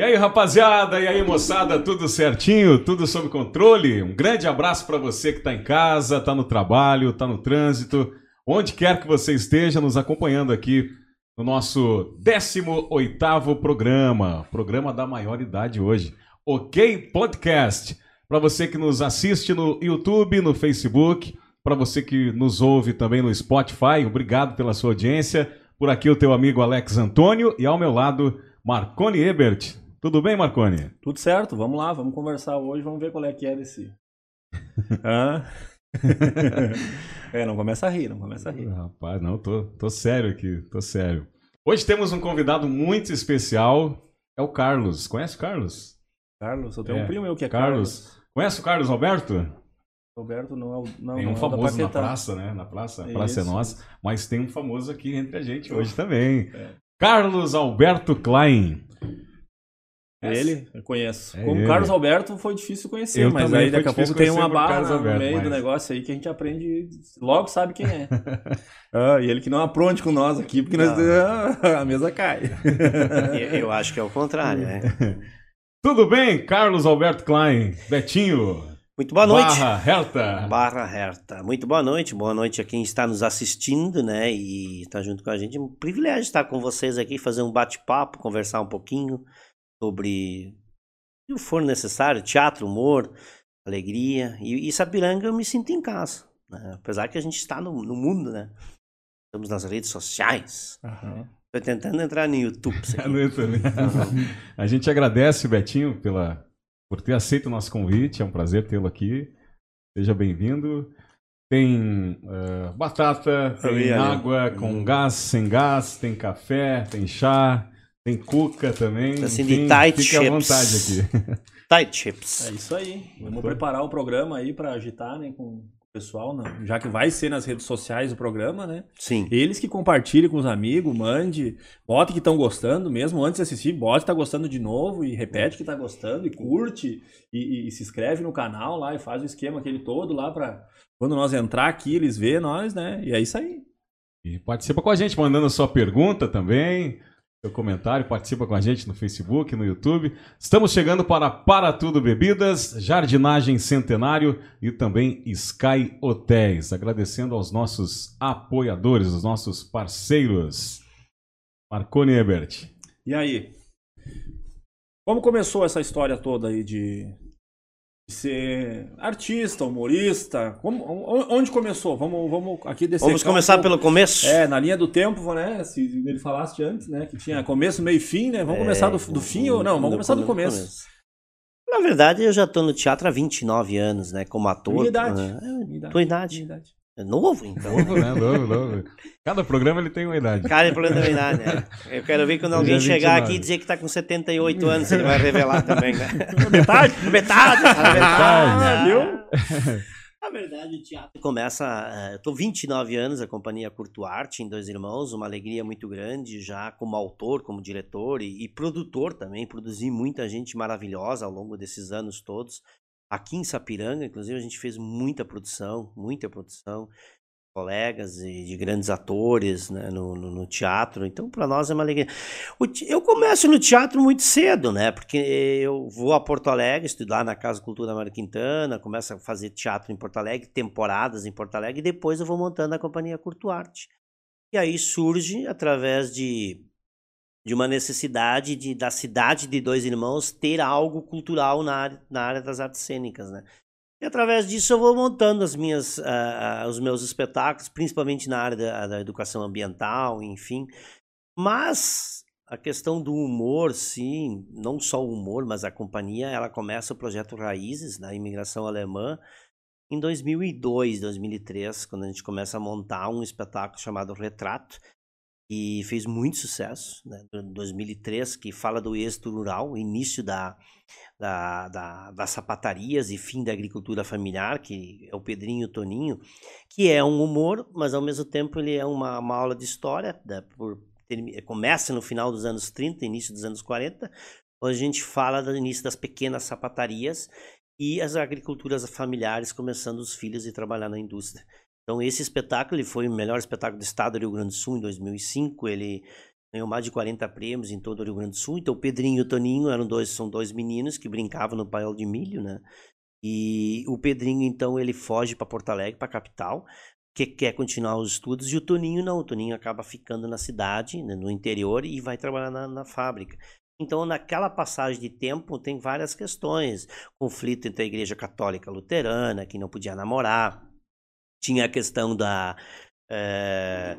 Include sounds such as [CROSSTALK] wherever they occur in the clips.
E aí, rapaziada, e aí, moçada, tudo certinho? Tudo sob controle? Um grande abraço para você que está em casa, está no trabalho, está no trânsito, onde quer que você esteja nos acompanhando aqui no nosso 18º programa, programa da maior idade hoje, OK Podcast. Para você que nos assiste no YouTube, no Facebook, para você que nos ouve também no Spotify, obrigado pela sua audiência. Por aqui o teu amigo Alex Antônio e ao meu lado Marconi Ebert. Tudo bem, Marconi? Tudo certo, vamos lá, vamos conversar hoje, vamos ver qual é que é desse. [LAUGHS] Hã? [LAUGHS] é, não começa a rir, não começa a rir. Rapaz, não, tô, tô sério aqui, tô sério. Hoje temos um convidado muito especial, é o Carlos. Conhece o Carlos? Carlos, eu tenho É, um primo meu que é Carlos. Carlos. Conhece o Carlos Alberto? Roberto não é o. Não, tem não um é o da famoso na praça, né? Na praça, a praça é nossa, mas tem um famoso aqui entre a gente hoje também. É. Carlos Alberto Klein. É ele? Eu conheço. É Como ele. Carlos Alberto foi difícil conhecer, Eu mas aí daqui a difícil pouco tem uma barra no Alberto, meio do mas- negócio aí que a gente aprende, logo sabe quem é. [LAUGHS] ah, e ele que não apronte com nós aqui, porque nós, [LAUGHS] a mesa cai. Eu, eu acho que é o contrário, né? [LAUGHS] Tudo bem, Carlos Alberto Klein? Betinho. Muito boa noite. Barra Herta. Barra Herta. Muito boa noite. Boa noite a quem está nos assistindo, né? E está junto com a gente. Um privilégio estar com vocês aqui, fazer um bate-papo, conversar um pouquinho sobre o que for necessário, teatro, humor, alegria. E, e Sapiranga eu me sinto em casa. né? Apesar que a gente está no, no mundo, né? Estamos nas redes sociais. Estou tentando entrar no YouTube. [LAUGHS] [LAUGHS] A gente agradece, Betinho, pela, por ter aceito o nosso convite. É um prazer tê-lo aqui. Seja bem-vindo. Tem eh, batata, tem água com gás, sem gás, tem café, tem chá, tem cuca também. Assim, de tight à chips. vontade aqui. [LAUGHS] Tight Chips. É isso aí. Vamos preparar o programa aí para agitar, né, com o pessoal, né? já que vai ser nas redes sociais o programa, né? Sim. Eles que compartilhem com os amigos, mande, bote que estão gostando mesmo, antes de assistir, bote que tá gostando de novo e repete que tá gostando e curte e, e- e se inscreve no canal lá e faz o esquema aquele todo lá para quando nós entrar aqui eles vê nós, né? E é isso aí. E participa com a gente, mandando sua pergunta também, seu comentário, participa com a gente no Facebook, no YouTube. Estamos chegando para Para Tudo Bebidas, Jardinagem Centenário e também Sky Hotéis. Agradecendo aos nossos apoiadores, os nossos parceiros. Marconi Ebert. E aí? Como começou essa história toda aí de, de ser artista, humorista? Como, on- onde começou? Vamos, vamos aqui descer. Vamos começar pelo começo? É, na linha do tempo, né? Se ele falasse antes, né? Que tinha começo, meio e fim, né? Vamos começar do, do fim ou não? Vamos começar do começo. Na verdade, eu já tô no teatro há 29 anos, né? Como ator. Minha idade. né? Minha idade. Tua idade. Minha idade. É novo, então. Novo, né? Novo, novo. Cada programa ele tem uma idade. Cara, é problema da minha idade, né? Eu quero ver quando alguém é chegar 29. aqui e dizer que tá com 78 anos, ele vai revelar também, né? [LAUGHS] Metade? Metade! [LAUGHS] Ah, viu? Na verdade, o teatro começa. eh, Eu tô 29 anos, a companhia Curto Arte, em Dois Irmãos, uma alegria muito grande, já como autor, como diretor e, e produtor também. Produzi muita gente maravilhosa ao longo desses anos todos. Aqui em Sapiranga, inclusive, a gente fez muita produção, muita produção. Colegas e de grandes atores né, no, no- no teatro. Então, para nós é uma alegria. Eu começo no teatro muito cedo, né? Porque eu vou a Porto Alegre estudar na Casa Cultura Mário Quintana, começo a fazer teatro em Porto Alegre, temporadas em Porto Alegre, e depois eu vou montando a companhia Curto Arte. E aí surge, através de, de uma necessidade de, da cidade de Dois Irmãos ter algo cultural na área, na área das artes cênicas, né? E através disso eu vou montando as minhas, ah, ah, os meus espetáculos, principalmente na área da, da educação ambiental, enfim. Mas a questão do humor, sim, não só o humor, mas a companhia, ela começa o projeto Raízes, na imigração alemã, em 2002, 2003, quando a gente começa a montar um espetáculo chamado Retrato, e fez muito sucesso, né? em 2003, que fala do êxito rural, início da, da, da- das sapatarias e fim da agricultura familiar, que é o Pedrinho e Toninho, que é um humor, mas ao mesmo tempo ele é uma, uma aula de história, né? por, termi- começa no final dos anos 30, início dos anos 40, onde a gente fala do início das pequenas sapatarias e as agriculturas familiares começando os filhos a trabalhar na indústria. Então esse espetáculo ele foi o melhor espetáculo do estado do Rio Grande do Sul em 2005, ele ganhou mais de 40 prêmios em todo o Rio Grande do Sul. Então, o Pedrinho e o Toninho eram dois, são dois meninos que brincavam no paiol de milho, né? E o Pedrinho, então, ele foge para Porto Alegre, para a capital, que quer continuar os estudos, e o Toninho não. O Toninho acaba ficando na cidade, né, no interior, e vai trabalhar na, na fábrica. Então, naquela passagem de tempo, tem várias questões. Conflito entre a Igreja Católica Luterana, que não podia namorar. Tinha a questão da. É,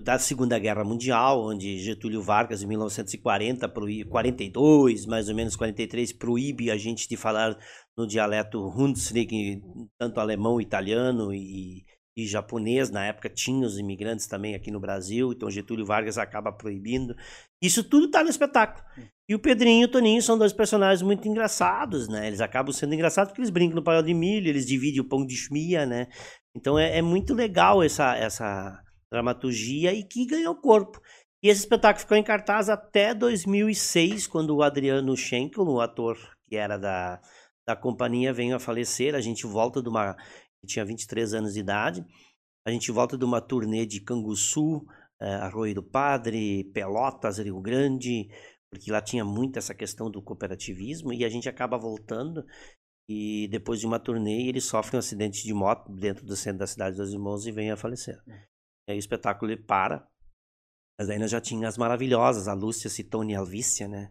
da Segunda Guerra Mundial, onde Getúlio Vargas, em 1940, 42, mais ou menos 43, proíbe a gente de falar no dialeto Hunsrück, tanto alemão, italiano e, e japonês. Na época tinha os imigrantes também aqui no Brasil, então Getúlio Vargas acaba proibindo. Isso tudo está no espetáculo. E o Pedrinho e o Toninho são dois personagens muito engraçados, né? Eles acabam sendo engraçados porque eles brincam no paiol de milho, eles dividem o pão de chmia, né? Então é, é muito legal essa, essa dramaturgia e que ganhou corpo. E esse espetáculo ficou em cartaz até 2006, quando o Adriano Schenkel, o ator que era da, da companhia, veio a falecer. A gente volta de uma. Tinha 23 anos de idade. A gente volta de uma turnê de Canguçu, eh, Arroio do Padre, Pelotas, Rio Grande, porque lá tinha muito essa questão do cooperativismo. E a gente acaba voltando. E depois de uma turnê, ele sofre um acidente de moto dentro do centro da cidade dos irmãos e vem a falecer. E aí o espetáculo ele para. Mas aí nós já tinha as maravilhosas, a Lúcia Citone e a Alvícia, né?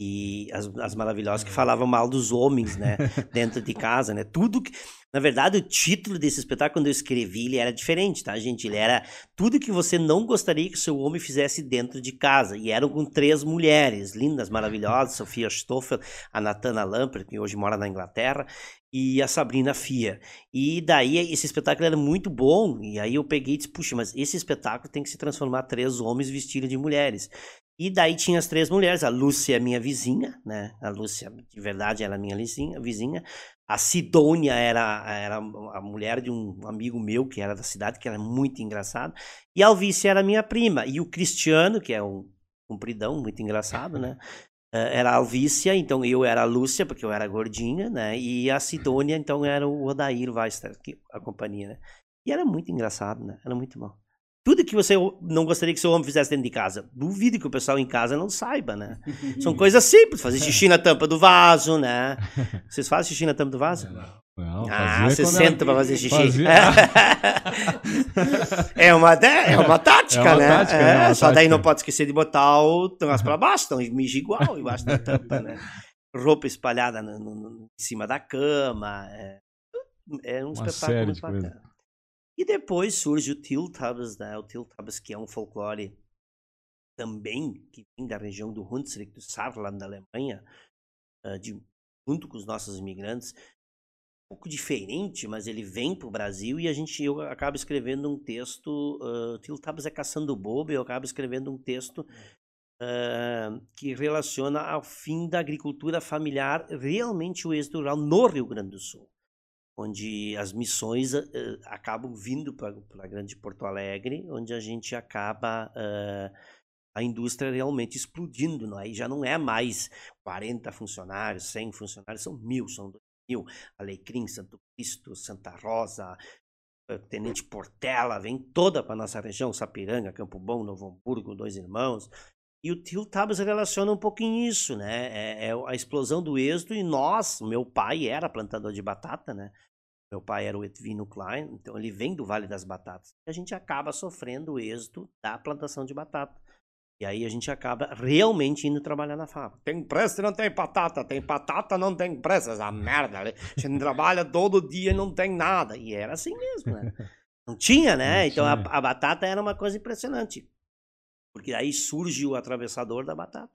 E as, as maravilhosas que é. falavam mal dos homens, né? [LAUGHS] Dentro de casa, né? Tudo que. Na verdade, o título desse espetáculo, quando eu escrevi, ele era diferente, tá, gente? Ele era tudo que você não gostaria que o seu homem fizesse dentro de casa. E eram com três mulheres, lindas, maravilhosas, Sofia Stoffel, a Natana Lamper, que hoje mora na Inglaterra, e a Sabrina Fia. E daí esse espetáculo era muito bom, e aí eu peguei e disse, puxa, mas esse espetáculo tem que se transformar três homens vestidos de mulheres. E daí tinha as três mulheres, a Lúcia, minha vizinha, né? A Lúcia, de verdade, ela é minha vizinha, vizinha. A Sidônia era, era a mulher de um amigo meu que era da cidade, que era muito engraçado. E a Alvícia era minha prima. E o Cristiano, que é um compridão, muito engraçado, né? [LAUGHS] Eh, era a Alvícia, então eu era a Lúcia, porque eu era gordinha, né? E a Sidônia, então era o Odair Weister, a companhia, né? E era muito engraçado, né? Era muito bom. Tudo que você não gostaria que seu homem fizesse dentro de casa. Duvido que o pessoal em casa não saiba, né? [LAUGHS] São coisas simples. Fazer xixi na tampa do vaso, né? Vocês fazem xixi na tampa do vaso? Não, ah, você senta pra fazer xixi. Fazia... é, [LAUGHS] uma, é uma tática, é uma né? Tática, é, é só tática. daí não pode esquecer de botar o troço pra baixo, então mija igual embaixo da [LAUGHS] tampa, né? Roupa espalhada no, no, no, em cima da cama. É, é um uma espetáculo muito bacana. E depois surge o Tiltabas, né? O Tiltabas que é um folclore também que vem da região do Hunsrück, do Saarland, da Alemanha, uh, de, junto com os nossos imigrantes. Um pouco diferente, mas ele vem para o Brasil e a gente eu acabo escrevendo um texto. Uh, Tiltabas é caçando bobo, eu acabo escrevendo um texto uh, que relaciona ao fim da agricultura familiar, realmente o êxito rural no Rio Grande do Sul onde as missões uh, acabam vindo para a grande Porto Alegre, onde a gente acaba uh, a indústria realmente explodindo. Não? Aí já não é mais 40 funcionários, 100 funcionários, são mil, são dois mil. Alecrim, Santo Cristo, Santa Rosa, Tenente Portela, vem toda para nossa região, Sapiranga, Campo Bom, Novo Hamburgo, Dois Irmãos. E o Tio Tabas relaciona um pouquinho isso, né? É, é, a explosão do êxodo e nós, meu pai era plantador de batata, né? Meu pai era o Edvino Klein, então ele vem do Vale das Batatas. E a gente acaba sofrendo o êxodo da plantação de batata. E aí a gente acaba realmente indo trabalhar na fábrica. Tem pressa e não tem batata, tem batata não tem pressa, essa merda. A gente trabalha todo dia e não tem nada. E era assim mesmo, né? [LAUGHS] Não tinha, né? Não então tinha. A, a batata era uma coisa impressionante. Porque aí surge o atravessador da batata.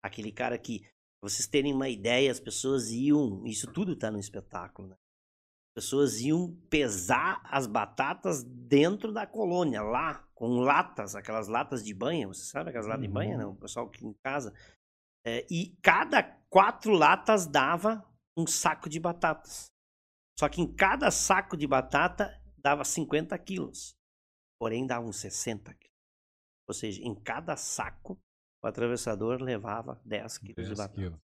Aquele cara que, pra vocês terem uma ideia, as pessoas iam. Isso tudo tá no espetáculo, né? As pessoas iam pesar as batatas dentro da colônia, lá, com latas, aquelas latas de banha. Você sabe aquelas latas uhum. de banha, não? Né? O pessoal aqui em casa. É, e cada quatro latas dava um saco de batatas. Só que em cada saco de batata dava 50 quilos. Porém, dava uns 60 quilos. Ou seja, em cada saco, o atravessador levava 10 quilos 10 de batata. Quilos.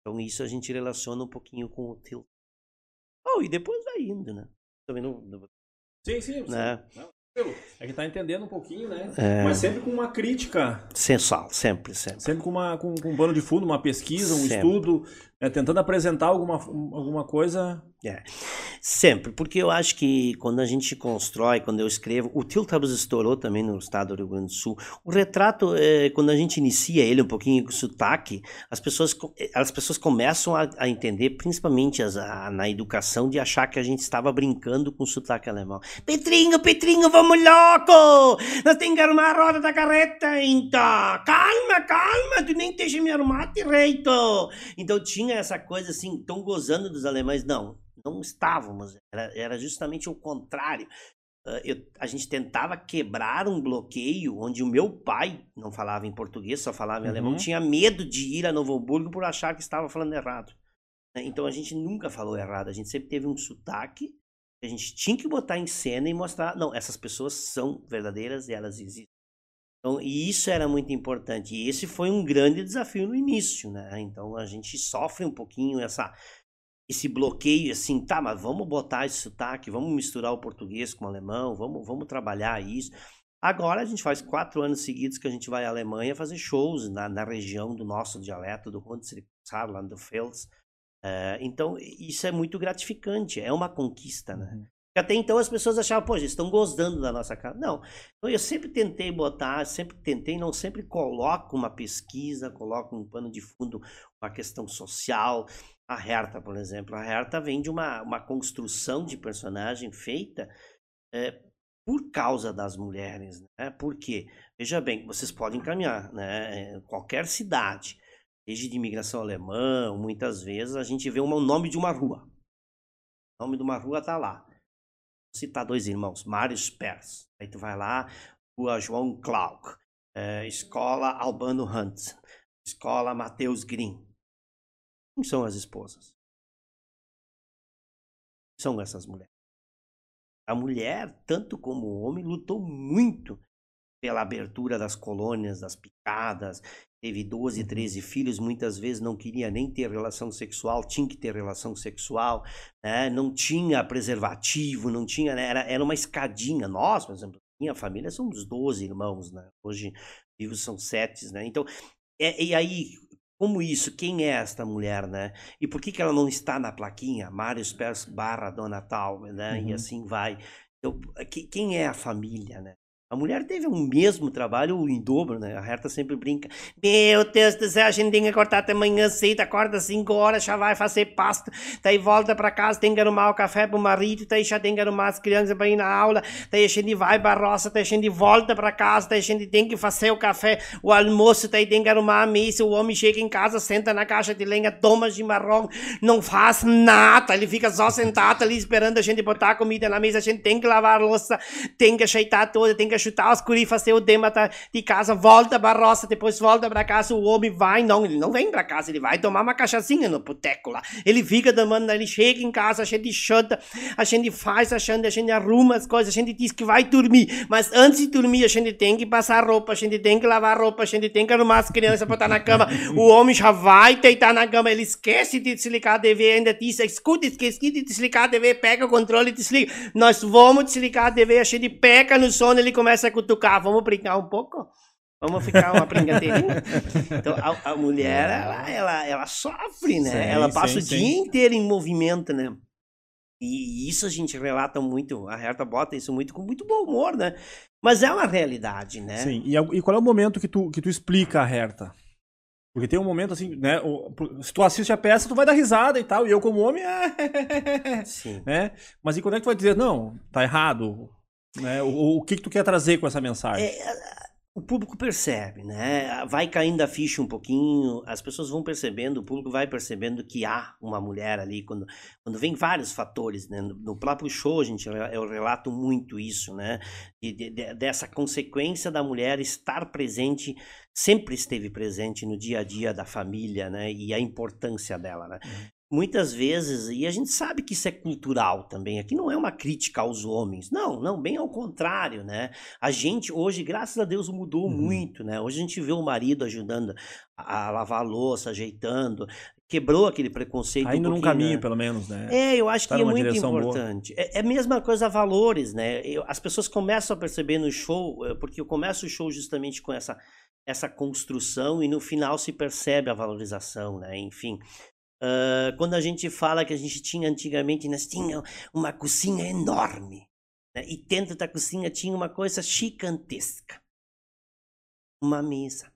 Então isso a gente relaciona um pouquinho com o tilt. Oh, e depois vai indo, né? Também não. Sim, sim. Né? É que tá entendendo um pouquinho, né? É. Mas sempre com uma crítica, Sensual, sempre, sempre. sempre com, uma, com, com um pano de fundo, uma pesquisa, um Sempre. estudo, né? tentando apresentar alguma, alguma coisa. Sempre, porque eu acho que quando a gente constrói, quando eu escrevo, o Tiltabus estourou também no estado do Rio Grande do Sul. O retrato, eh, quando a gente inicia ele um pouquinho com sotaque, as pessoas, eh, as pessoas começam a, a entender, principalmente as- a- na educação, de achar que a gente estava brincando com sotaque alemão. Petrinho, Petrinho, vamos louco! Nós temos que arrumar a roda da carreta, então! Calma, calma, tu nem deixa me arrumar direito! Então tinha essa coisa assim, tão gozando dos alemães. Não, não estávamos. Era, era justamente o contrário. Ah, eu- a gente tentava quebrar um bloqueio onde o meu pai não falava em português, só falava em Uhum. alemão, tinha medo de ir a Novo Hamburgo por achar que estava falando errado. né? Então a gente nunca falou errado, a gente sempre teve um sotaque que a gente tinha que botar em cena e mostrar, não, essas pessoas são verdadeiras e elas existem. Então, e isso era muito importante. E esse foi um grande desafio no início, né? Então a gente sofre um pouquinho essa esse bloqueio assim, tá, mas vamos botar esse sotaque, vamos misturar o português com o alemão, vamos, vamos trabalhar isso. Agora a gente faz quatro anos seguidos que a gente vai à Alemanha fazer shows na, na região do nosso dialeto, do Hunsrück, do Fels. Eh, então, isso é muito gratificante, é uma conquista, né? Até então as pessoas achavam, pô, eles estão gostando da nossa casa. Não. Então eu sempre tentei botar, sempre tentei, não sempre coloco uma pesquisa, coloco um pano de fundo, uma questão social. A Herta, por exemplo, a Herta vem de uma, uma construção de personagem feita eh, por causa das mulheres, né? Por quê? Veja bem, vocês podem caminhar, né? Em qualquer cidade, desde de imigração alemã, muitas vezes a gente vê uma- o nome de uma rua. O nome de uma rua tá lá. Citar dois irmãos, Mário Spers. Aí tu vai lá, Rua João Clark, eh, Escola Albano Hunt, Escola Mateus Green. Quem são as esposas? São essas mulheres. A mulher, tanto como o homem, lutou muito pela abertura das colônias, das picadas. Teve 12, 13 filhos, muitas vezes não queria nem ter relação sexual, tinha que ter relação sexual, né? não tinha preservativo, não tinha, né? era, era uma escadinha. Nós, por exemplo, minha família somos 12 irmãos, né? hoje vivos são sete, né? Então, é- e aí, como isso? Quem é esta mulher, né? E por que, que ela não está na plaquinha? Mário Spers barra Dona Tal, né? E Uhum. assim vai. Então, que- quem é a família, né? A mulher teve o mesmo trabalho em dobro, né? A Herta sempre brinca. Meu Deus do céu, a gente tem que acordar até manhã cedo, acorda 5 horas, já vai fazer pasta, daí volta pra casa, tem que arrumar o café pro marido, daí já tem que arrumar as crianças pra ir na aula, daí a gente vai pra roça, daí a gente volta pra casa, daí a gente tem que fazer o café, o almoço, daí tem que arrumar a mesa, o homem chega em casa, senta na caixa de lenha, toma chimarrão, não faz nada, ele fica só sentado ali esperando a gente botar a comida na mesa, a gente tem que lavar a louça, tem que ajeitar tudo, tem que chutar os guri, fazer o dema da- de casa, volta pra roça, depois volta pra casa, o homem vai, não, ele não vem pra casa, ele vai tomar uma cachaçinha no boteco lá, ele fica tomando, ele chega em casa, a gente chuta, a gente faz, a gente, a gente arruma as coisas, a gente diz que vai dormir, mas antes de dormir a gente tem que passar roupa, a gente tem que lavar roupa, a gente tem que arrumar as crianças botar na cama, [LAUGHS] o homem já vai deitar na cama, ele esquece de desligar a TV, ainda diz, escuta, esqueci de desligar a TV, pega o controle e desliga, nós vamos desligar a TV, a gente pega no sono, ele começa a cutucar, vamos brincar um pouco? Vamos ficar uma brincadeirinha? [LAUGHS] Então, a, a mulher, ela, ela, ela sofre, né? Sim, ela passa sim, o sim. dia inteiro em movimento, né? E isso a gente relata muito, a Herta bota isso muito com muito bom humor, né? Mas é uma realidade, né? Sim. E, e qual é o momento que tu, que tu explica a Herta? Porque tem um momento assim, né? Se tu assiste a peça, tu vai dar risada e tal. E eu, como homem, é... [LAUGHS] Sim. né? Mas e quando é que tu vai dizer, não, tá errado? Né? O, o que, que tu quer trazer com essa mensagem? É, o público percebe, né? Vai caindo a ficha um pouquinho, as pessoas vão percebendo, o público vai percebendo que há uma mulher ali, quando, quando vem vários fatores, né? No, próprio show, gente, eu relato muito isso, né? De, de- de- dessa consequência da mulher estar presente, sempre esteve presente no dia a dia da família, né? E a importância dela, né? Muitas vezes, e a gente sabe que isso é cultural também, aqui não é uma crítica aos homens, não, não, bem ao contrário, né? A gente hoje, graças a Deus, mudou Uhum. muito, né? Hoje a gente vê o marido ajudando a, lavar a louça, ajeitando, quebrou aquele preconceito. Ainda um num pouquinho, caminho, né? pelo menos, né? É, eu acho Tá que é numa muito importante. É, é a mesma coisa valores, né? Eu- as pessoas começam a perceber no show, eh, porque eu começo o show justamente com essa, essa construção e no final se percebe a valorização, né? Enfim. Ah, quando a gente fala que a gente tinha antigamente, nós tínhamos uma cozinha enorme. Né? E dentro da cozinha tinha uma coisa gigantesca. Uma mesa.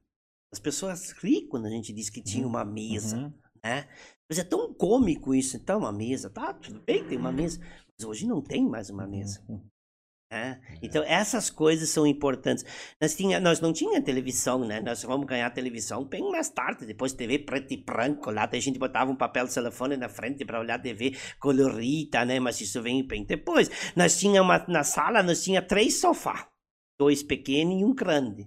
As pessoas riem quando a gente diz que tinha uma mesa Uhum. né? Mas é tão cômico isso, então, uma mesa, tá, tudo bem, tem uma mesa, mas hoje não tem mais uma mesa, Uhum. Né? Então, essas coisas são importantes. Nós, tinha, nós não tinha televisão, né? Nós vamos ganhar televisão bem mais tarde, depois TV preto e branco, lá daí a gente botava um papel de telefone na frente para olhar TV colorida, né? Mas isso vem bem depois. Nós tinha uma, na sala, nós tinha três sofás, dois pequenos e um grande.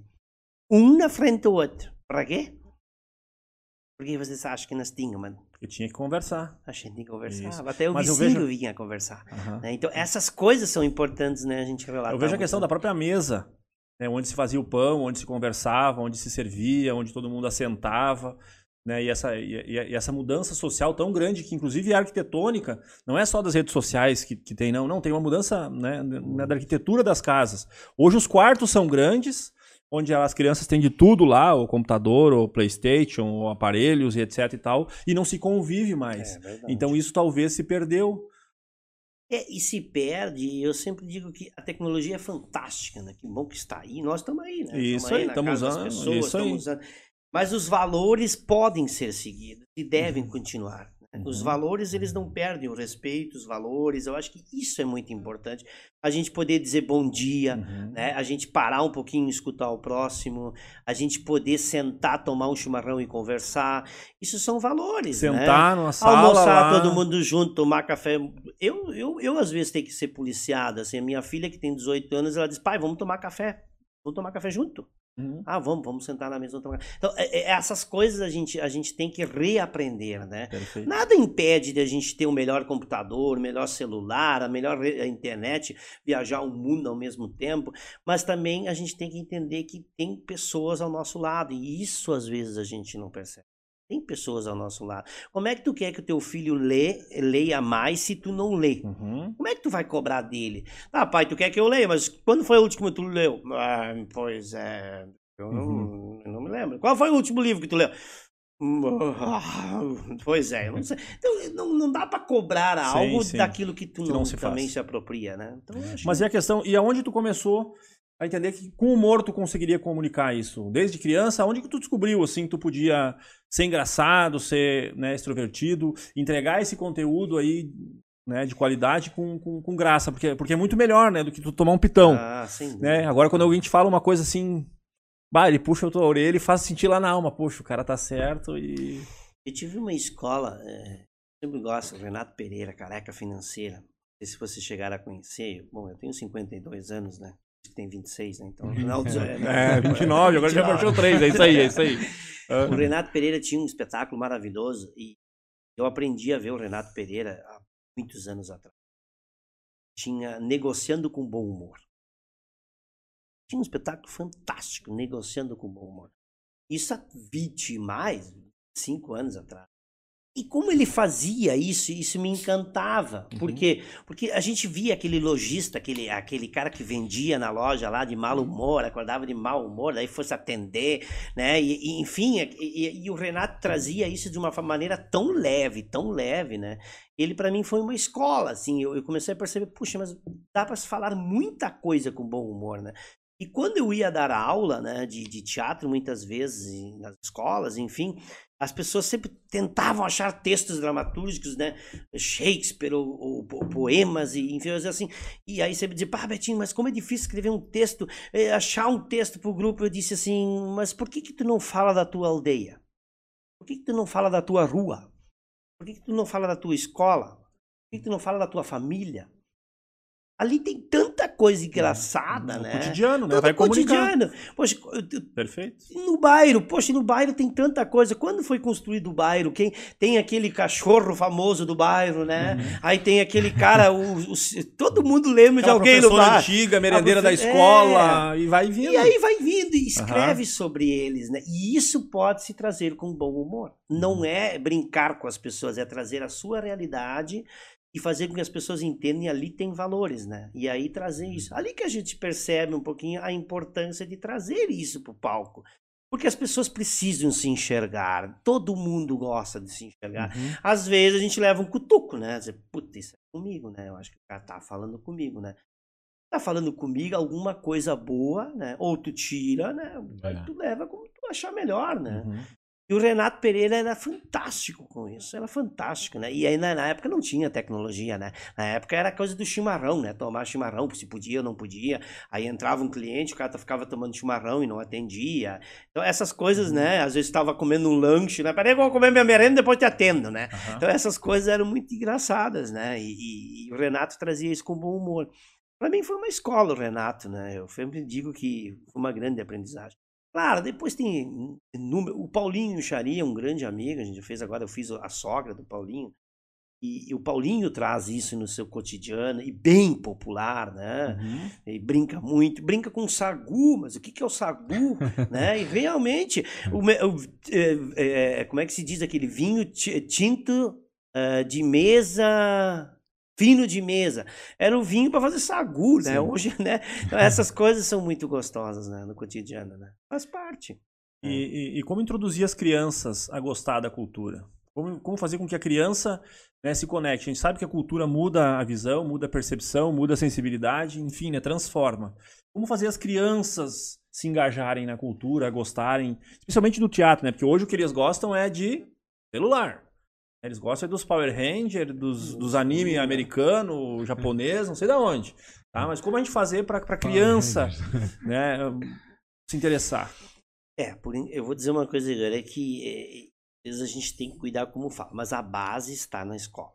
Um na frente do outro. Para quê? Por que vocês acham que nós tínhamos, mano? Eu tinha que conversar. A gente conversava. Isso. Até o Mas vizinho vejo- vinha conversar. Aham. né? Então, essas coisas são importantes, né? A gente relatar. Eu vejo a questão da própria mesa, né, onde se fazia o pão, onde se conversava, onde se servia, onde todo mundo assentava. Né, e, essa, e, e- essa mudança social tão grande, que inclusive é arquitetônica, não é só das redes sociais que, que tem, não. Não, tem uma mudança né, né, da arquitetura das casas. Hoje os quartos são grandes, onde as crianças têm de tudo lá, o computador, o Playstation, o aparelhos e etc e tal, e não se convive mais. É então isso talvez se perdeu. É, e se perde, e eu sempre digo que a tecnologia é fantástica, né? Que bom que está aí, nós estamos aí, né? Isso Tamo aí, das usando, pessoas, isso aí. usando. Mas os valores podem ser seguidos e devem continuar. Né? Os Uhum. valores, eles não perdem o respeito, os valores. Eu acho que isso é muito importante. A gente poder dizer bom dia, Uhum. né? A gente parar um pouquinho e escutar o próximo, a gente poder sentar, tomar um chimarrão e conversar. Isso são valores, né? Sentar numa sala Almoçar lá. todo mundo junto, tomar café. Eu, eu, eu, às vezes, tenho que ser policiado. Assim, a minha filha, que tem 18 anos, ela diz: pai, vamos tomar café. Vamos tomar café junto. Uhum. Ah, vamos, vamos sentar na mesa. Então, é- é- essas coisas a gente, a gente tem que reaprender, né? Perfeito. Nada impede de a gente ter o melhor computador, o melhor celular, a melhor internet, viajar o mundo ao mesmo tempo, mas também a gente tem que entender que tem pessoas ao nosso lado, e isso às vezes a gente não percebe. Tem pessoas ao nosso lado. Como é que tu quer que o teu filho lê, leia mais se tu não lê? Uhum. Como é que tu vai cobrar dele? Ah, pai, tu quer que eu leia, mas quando foi o último que tu leu? Ah, pois é, eu não, Uhum. eu não me lembro. Qual foi o último livro que tu leu? [LAUGHS] Pois é, eu não sei. Então, não, não dá pra cobrar Sim, algo sim. daquilo que tu Que não, não se também faz. se apropria, né? Então, Mas que- e a questão, e aonde tu começou a entender que com humor tu conseguiria comunicar isso? Desde criança, aonde que tu descobriu, assim, que tu podia ser engraçado, ser né, extrovertido, entregar esse conteúdo aí, né, de qualidade com, com, com graça, porque, porque é muito melhor, né, do que tu tomar um pitão, Ah, dúvida. né? Agora quando alguém te fala uma coisa assim, bah, ele puxa a tua orelha e faz sentir lá na alma, poxa, o cara tá certo e... Eu tive uma escola, é, sempre gosto, Renato Pereira, careca financeira. Se vocês chegaram a conhecer. Bom, eu tenho 52 anos, né? Tem 26, né? Então, o [LAUGHS] Ronaldo já é, É, 29, agora já 29. baixou 3, é isso aí, [LAUGHS] é isso aí. O Renato Pereira tinha um espetáculo maravilhoso e eu aprendi a ver o Renato Pereira há muitos anos atrás. Tinha Negociando com Bom Humor. Tinha um espetáculo fantástico, Negociando com Bom Humor. Isso há 20 e mais, 5 anos atrás. E como ele fazia isso, isso me encantava. Uhum. Por quê? Porque a gente via aquele lojista, aquele, aquele cara que vendia na loja lá de mau humor, acordava de mau humor, daí fosse atender, né? E, e, enfim, e, e- o Renato trazia isso de uma maneira tão leve, tão leve, né? Ele para mim foi uma escola, assim. Eu, eu comecei a perceber, puxa, mas dá para se falar muita coisa com bom humor, né? E quando eu ia dar aula, né, de, de teatro, muitas vezes nas escolas, enfim, as pessoas sempre tentavam achar textos dramatúrgicos, né, Shakespeare ou, ou po- poemas e enfim, assim. E aí sempre dizia, pá, Betinho, mas como é difícil escrever um texto, eh, achar um texto pro grupo. Eu disse assim, mas por que que tu não fala da tua aldeia? Por que que tu não fala da tua rua? Por que que tu não fala da tua escola? Por que que tu não fala da tua família? Ali tem tanta coisa engraçada, no né? cotidiano, né? Vai comunicar. cotidiano. Poxa, eu- eu- Perfeito. no bairro, poxa, no bairro tem tanta coisa. Quando foi construído o bairro? Quem tem aquele cachorro famoso do bairro, né? Aí tem aquele cara, o, o- todo mundo lembra de Aquela alguém no bairro. antiga, merendeira da escola, e vai vindo. E aí vai vindo e escreve sobre eles, né? E isso pode se trazer com bom humor. Não Uhum. é brincar com as pessoas, é trazer a sua realidade e fazer com que as pessoas entendam e ali tem valores, né? E aí trazer Uhum. isso. Ali que a gente percebe um pouquinho a importância de trazer isso pro palco. Porque as pessoas precisam se enxergar. Todo mundo gosta de se enxergar. Uhum. Às vezes a gente leva um cutuco, né? Dizer, puta, isso é comigo, né? Eu acho que o cara tá falando comigo, né? Tá falando comigo alguma coisa boa, né? Ou tu tira, né? Aí É. tu leva como tu achar melhor, né? Uhum. E o Renato Pereira era fantástico com isso, era fantástico, né? E aí na, época não tinha tecnologia, né? Na época era coisa do chimarrão, né? Tomar chimarrão, se podia ou não podia. Aí entrava um cliente, o cara ficava tomando chimarrão e não atendia. Então essas coisas, né? Às vezes estava comendo um lanche, né? Peraí, eu vou comer minha merenda depois te atendo, né? Aham. Então essas coisas eram muito engraçadas, né? E, e- e o Renato trazia isso com bom humor. Para mim foi uma escola o Renato, né? Eu sempre digo que foi uma grande aprendizagem. Claro, depois tem número. O Paulinho Charia, um grande amigo, a gente fez agora, eu fiz a sogra do Paulinho. E, e o Paulinho traz isso no seu cotidiano, e bem popular, né? Uhum. E brinca muito, brinca com sagu, mas o que, que é o sagu? [LAUGHS] né? E realmente, o, o- é, é, como é que se diz aquele vinho ti- tinto ah, de mesa, fino de mesa? Era o vinho para fazer sagu, né? Sim. Hoje, [LAUGHS] né? Então, essas coisas são muito gostosas né? no cotidiano, né? Faz parte. E, e- e como introduzir as crianças a gostar da cultura? Como, como fazer com que a criança né, se conecte? A gente sabe que a cultura muda a visão, muda a percepção, muda a sensibilidade, enfim, né, transforma. Como fazer as crianças se engajarem na cultura, gostarem, especialmente do teatro, né? Porque hoje o que eles gostam é de celular. Eles gostam dos Power Rangers, dos, dos anime americano, japonês, não sei da onde. Tá? Mas como a gente fazer para a criança [LAUGHS] né, se interessar? É, por eu vou dizer uma coisa, galera, é que é, às vezes a gente tem que cuidar como fala, mas a base está na escola.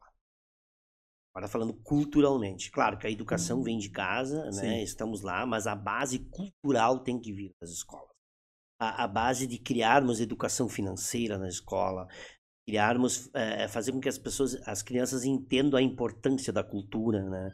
Agora falando culturalmente. Claro que a educação vem de casa, né? Estamos lá, mas a base cultural tem que vir das escolas. A, a base de criarmos educação financeira na escola, criarmos, eh, fazer com que as pessoas, as crianças entendam a importância da cultura, né?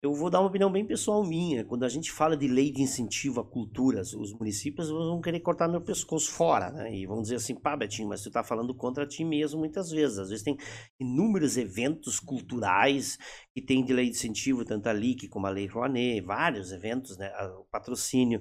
Eu vou dar uma opinião bem pessoal minha. Quando a gente fala de lei de incentivo à cultura, os- os municípios vão querer cortar meu pescoço fora, né? E vão dizer assim, pá, Betinho, mas tu tá falando contra ti mesmo muitas vezes. Às vezes tem inúmeros eventos culturais que tem de lei de incentivo, tanto a LIC como a Lei Rouanet, vários eventos, né? O patrocínio.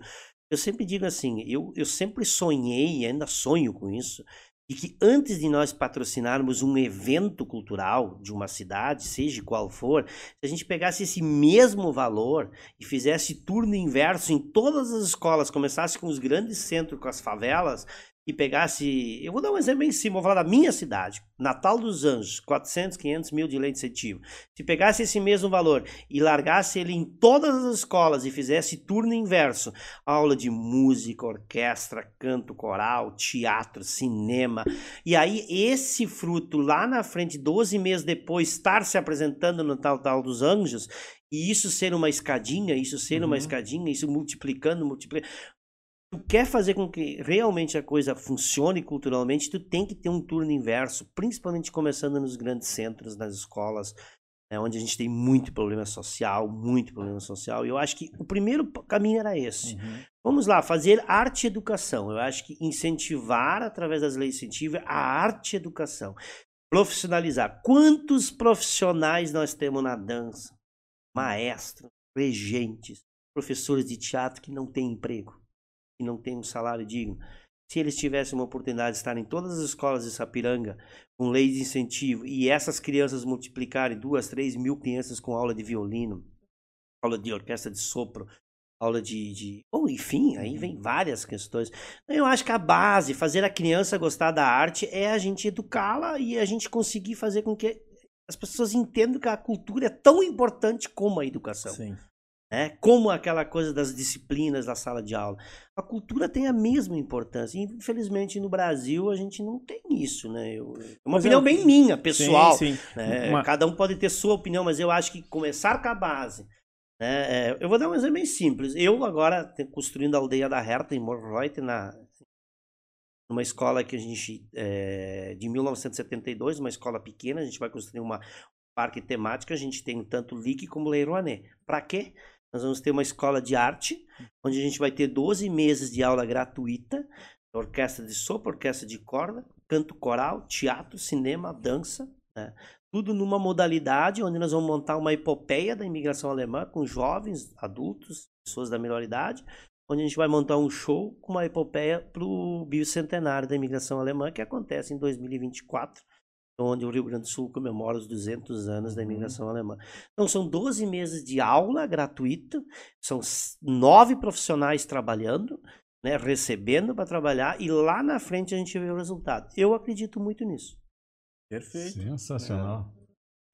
Eu sempre digo assim, eu, eu sempre sonhei ainda sonho com isso, e que antes de nós patrocinarmos um evento cultural de uma cidade, seja qual for, se a gente pegasse esse mesmo valor e fizesse turno inverso em todas as escolas, começasse com os grandes centros, com as favelas, e pegasse. Eu vou dar um exemplo em cima, vou falar da minha cidade, Natal dos Anjos, 400, 500 mil de lei de incentivo. Se pegasse esse mesmo valor e largasse ele em todas as escolas e fizesse turno inverso, aula de música, orquestra, canto coral, teatro, cinema, e aí esse fruto lá na frente, 12 meses depois, estar se apresentando no Natal Tal dos Anjos, e isso ser uma escadinha, isso ser uma Uhum. escadinha, isso multiplicando, multiplicando. Tu quer fazer com que realmente a coisa funcione culturalmente, tu tem que ter um turno inverso, principalmente começando nos grandes centros, nas escolas, né, onde a gente tem muito problema social, muito problema social. E eu acho que o primeiro caminho era esse. Uhum. Vamos lá, fazer arte e educação. Eu acho que incentivar, através das leis de incentivo, a arte e educação. Profissionalizar. Quantos profissionais nós temos na dança? Maestros, regentes, professores de teatro que não têm emprego, que não têm um salário digno. Se eles tivessem uma oportunidade de estar em todas as escolas de Sapiranga, com leis de incentivo, e essas crianças multiplicarem duas, três mil crianças com aula de violino, aula de orquestra de sopro, aula de. de... Bom, enfim, aí vem várias questões. Eu acho que a base, fazer a criança gostar da arte, é a gente educá-la e a gente conseguir fazer com que as pessoas entendam que a cultura é tão importante como a educação. Sim. Né? Como aquela coisa das disciplinas da sala de aula. A cultura tem a mesma importância. Infelizmente, no Brasil, a gente não tem isso, né? Eu- é uma Mas opinião é- bem minha, pessoal. Sim, sim. né? Uma- Cada um pode ter sua opinião, mas eu acho que começar com a base, né? É, eu vou dar um exemplo bem simples. Eu agora construindo a aldeia da Herta em Morreut, na numa escola que a gente é, de 1972, uma escola pequena, a gente vai construir uma parque temático, a gente tem tanto LIC como Lei Rouanet. Para quê? Nós vamos ter uma escola de arte, onde a gente vai ter 12 meses de aula gratuita, orquestra de sopro, orquestra de corda, canto coral, teatro, cinema, dança, né? tudo numa modalidade onde nós vamos montar uma epopeia da imigração alemã com jovens, adultos, pessoas da melhor idade, onde a gente vai montar um show com uma epopeia para o bicentenário da imigração alemã, que acontece em 2024, onde o Rio Grande do Sul comemora os 200 anos da imigração alemã. Então, são 12 meses de aula gratuita, são nove profissionais trabalhando, né, recebendo para trabalhar, e lá na frente a gente vê o resultado. Eu acredito muito nisso. Perfeito. Sensacional.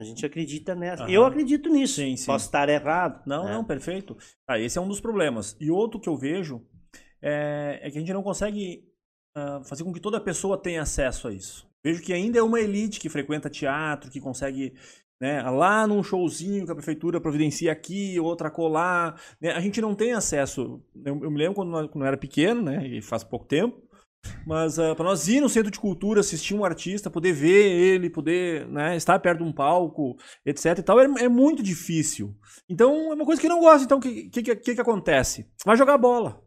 A gente acredita nessa. Aham. Eu acredito nisso. Sim, sim. Posso estar errado. Não, né? não, perfeito. Ah, esse é um dos problemas. E outro que eu vejo é, é que a gente não consegue ah, fazer com que toda pessoa tenha acesso a isso. Vejo que ainda é uma elite que frequenta teatro, que consegue né, lá num showzinho que a prefeitura providencia aqui, outra colar. né, a gente não tem acesso. Eu, eu me lembro quando, quando eu era pequeno, né, e faz pouco tempo. Mas para nós ir no centro de cultura, assistir um artista, poder ver ele, poder né, estar perto de um palco, etc e tal, é, é muito difícil. Então é uma coisa que eu não gosto. Então o que, que, que, que acontece? Vai jogar bola.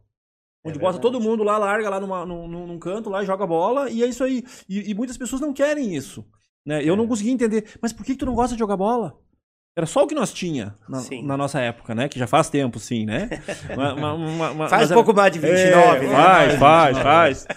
É Onde bota verdade. todo mundo lá, larga lá numa, num, num canto, lá e joga bola, e é isso aí. E, e muitas pessoas não querem isso. Né? Eu É. não consegui entender. Mas por que, que tu não gosta de jogar bola? Era só o que nós tinha na, Sim. na nossa época, né? Que já faz tempo, sim, né? [LAUGHS] Uma- uma- uma- Faz um pouco mais de 29, é, né? Faz, faz, faz.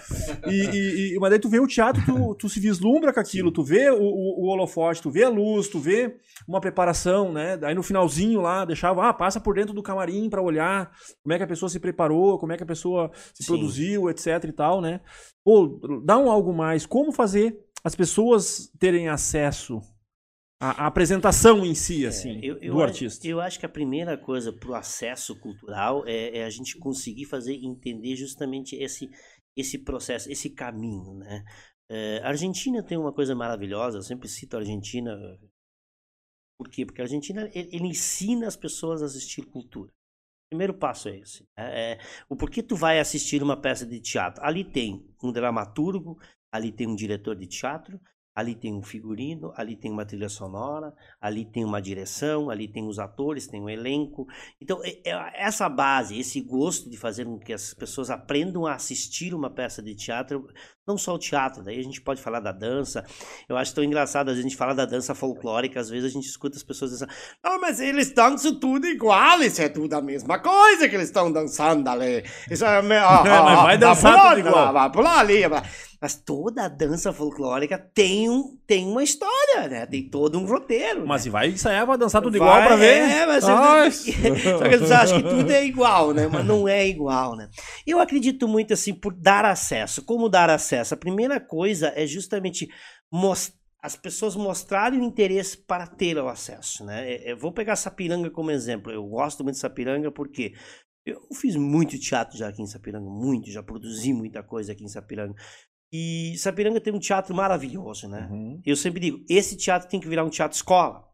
E, e- e- mas daí tu vê o teatro, tu, tu se vislumbra com aquilo, tu vê o, o, o holofote, tu vê a luz, tu vê uma preparação, né? Daí no finalzinho lá, deixava, ah, passa por dentro do camarim pra olhar como é que a pessoa se preparou, como é que a pessoa se Sim. produziu, etc e tal, né? Pô, dá um algo mais. Como fazer as pessoas terem acesso à, à apresentação em si, assim, É, eu, eu do a- artista? Eu acho que a primeira coisa para o acesso cultural é, é a gente conseguir fazer entender justamente esse, esse processo, esse caminho, né? É, a Argentina tem uma coisa maravilhosa, eu sempre cito a Argentina. Por quê? Porque a Argentina ele, ele ensina as pessoas a assistir cultura. Primeiro passo é esse. É, é, o porquê tu vai assistir uma peça de teatro? Ali tem um dramaturgo, ali tem um diretor de teatro, ali tem um figurino, ali tem uma trilha sonora, ali tem uma direção, ali tem os atores, tem um elenco. Então, essa base, esse gosto de fazer com que as pessoas aprendam a assistir uma peça de teatro, não só o teatro, daí a gente pode falar da dança. Eu acho tão engraçado, às vezes a gente fala da dança folclórica, às vezes a gente escuta as pessoas dizendo, não, mas eles dançam tudo igual, isso é tudo a mesma coisa que eles estão dançando ali. Isso é, me- ó, [LAUGHS] É, mas ó, vai dançar tudo igual. Vai pular ali. vai. Mas toda a dança folclórica tem, um, tem uma história, né? Tem todo um roteiro. Mas né? e vai ensaiar pra dançar tudo Vai, igual pra ver? É, mas [LAUGHS] só que eles acham que tudo é igual, né? Mas não é igual, né? Eu acredito muito assim por dar acesso. Como dar acesso? A primeira coisa é justamente mos- as pessoas mostrarem o interesse para ter o acesso, né? É- Eu vou pegar Sapiranga como exemplo. Eu gosto muito de Sapiranga porque eu fiz muito teatro já aqui em Sapiranga, muito, já produzi muita coisa aqui em Sapiranga. E Sapiranga tem um teatro maravilhoso, né? Uhum. Eu sempre digo, esse teatro tem que virar um teatro escola.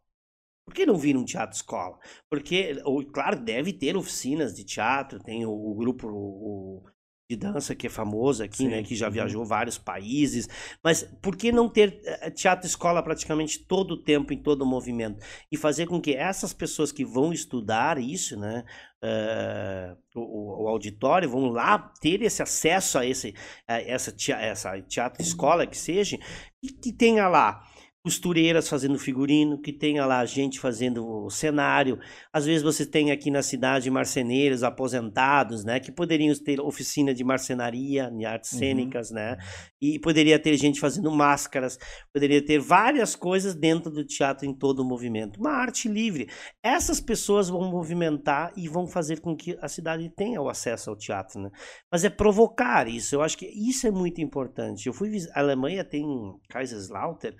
Por que não vira um teatro escola? Porque, ou, claro, deve ter oficinas de teatro, tem o, o grupo o- de dança que é famoso aqui, Sim, né, que já uhum. viajou vários países, mas por que não ter eh, teatro escola praticamente todo o tempo, em todo o movimento? E fazer com que essas pessoas que vão estudar isso, né, eh, o, o- auditório, vão lá ter esse acesso a esse, a essa, essa teatro escola que seja, e que tenha lá costureiras fazendo figurino, que tenha lá gente fazendo o cenário. Às vezes você tem aqui na cidade marceneiros aposentados, né, que poderiam ter oficina de marcenaria, de artes Uhum. cênicas, né? E poderia ter gente fazendo máscaras, poderia ter várias coisas dentro do teatro em todo o movimento. Uma arte livre. Essas pessoas vão movimentar e vão fazer com que a cidade tenha o acesso ao teatro, né? Mas é provocar isso. Eu acho que isso é muito importante. Eu fui a Alemanha tem Kaiserslautern,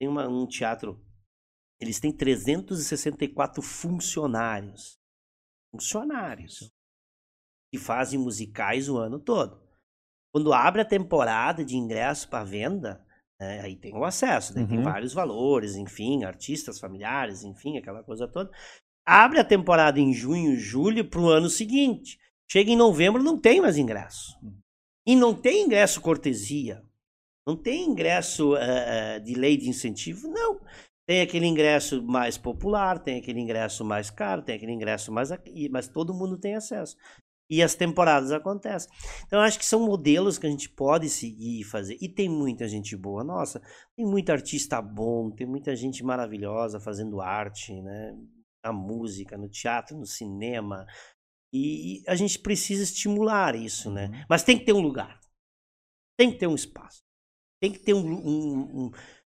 tem uma- um teatro. Eles têm 364 funcionários. Funcionários. Que fazem musicais o ano todo. Quando abre a temporada de ingresso para venda, né, aí tem o acesso, tem Uhum. vários valores, enfim, artistas familiares, enfim, aquela coisa toda. abre a temporada em junho, julho para o ano seguinte. Chega em novembro, não tem mais ingresso. E não tem ingresso cortesia. Não tem ingresso uh, de lei de incentivo, não. Tem aquele ingresso mais popular, tem aquele ingresso mais caro, tem aquele ingresso mais aqui, mas todo mundo tem acesso. E as temporadas acontecem. Então, acho que são modelos que a gente pode seguir e fazer. E tem muita gente boa. Nossa, tem muito artista bom, tem muita gente maravilhosa fazendo arte, né? Na música, no teatro, no cinema. E a gente precisa estimular isso, né? Uhum. Mas tem que ter um lugar. Tem que ter um espaço. Tem que ter um, um, um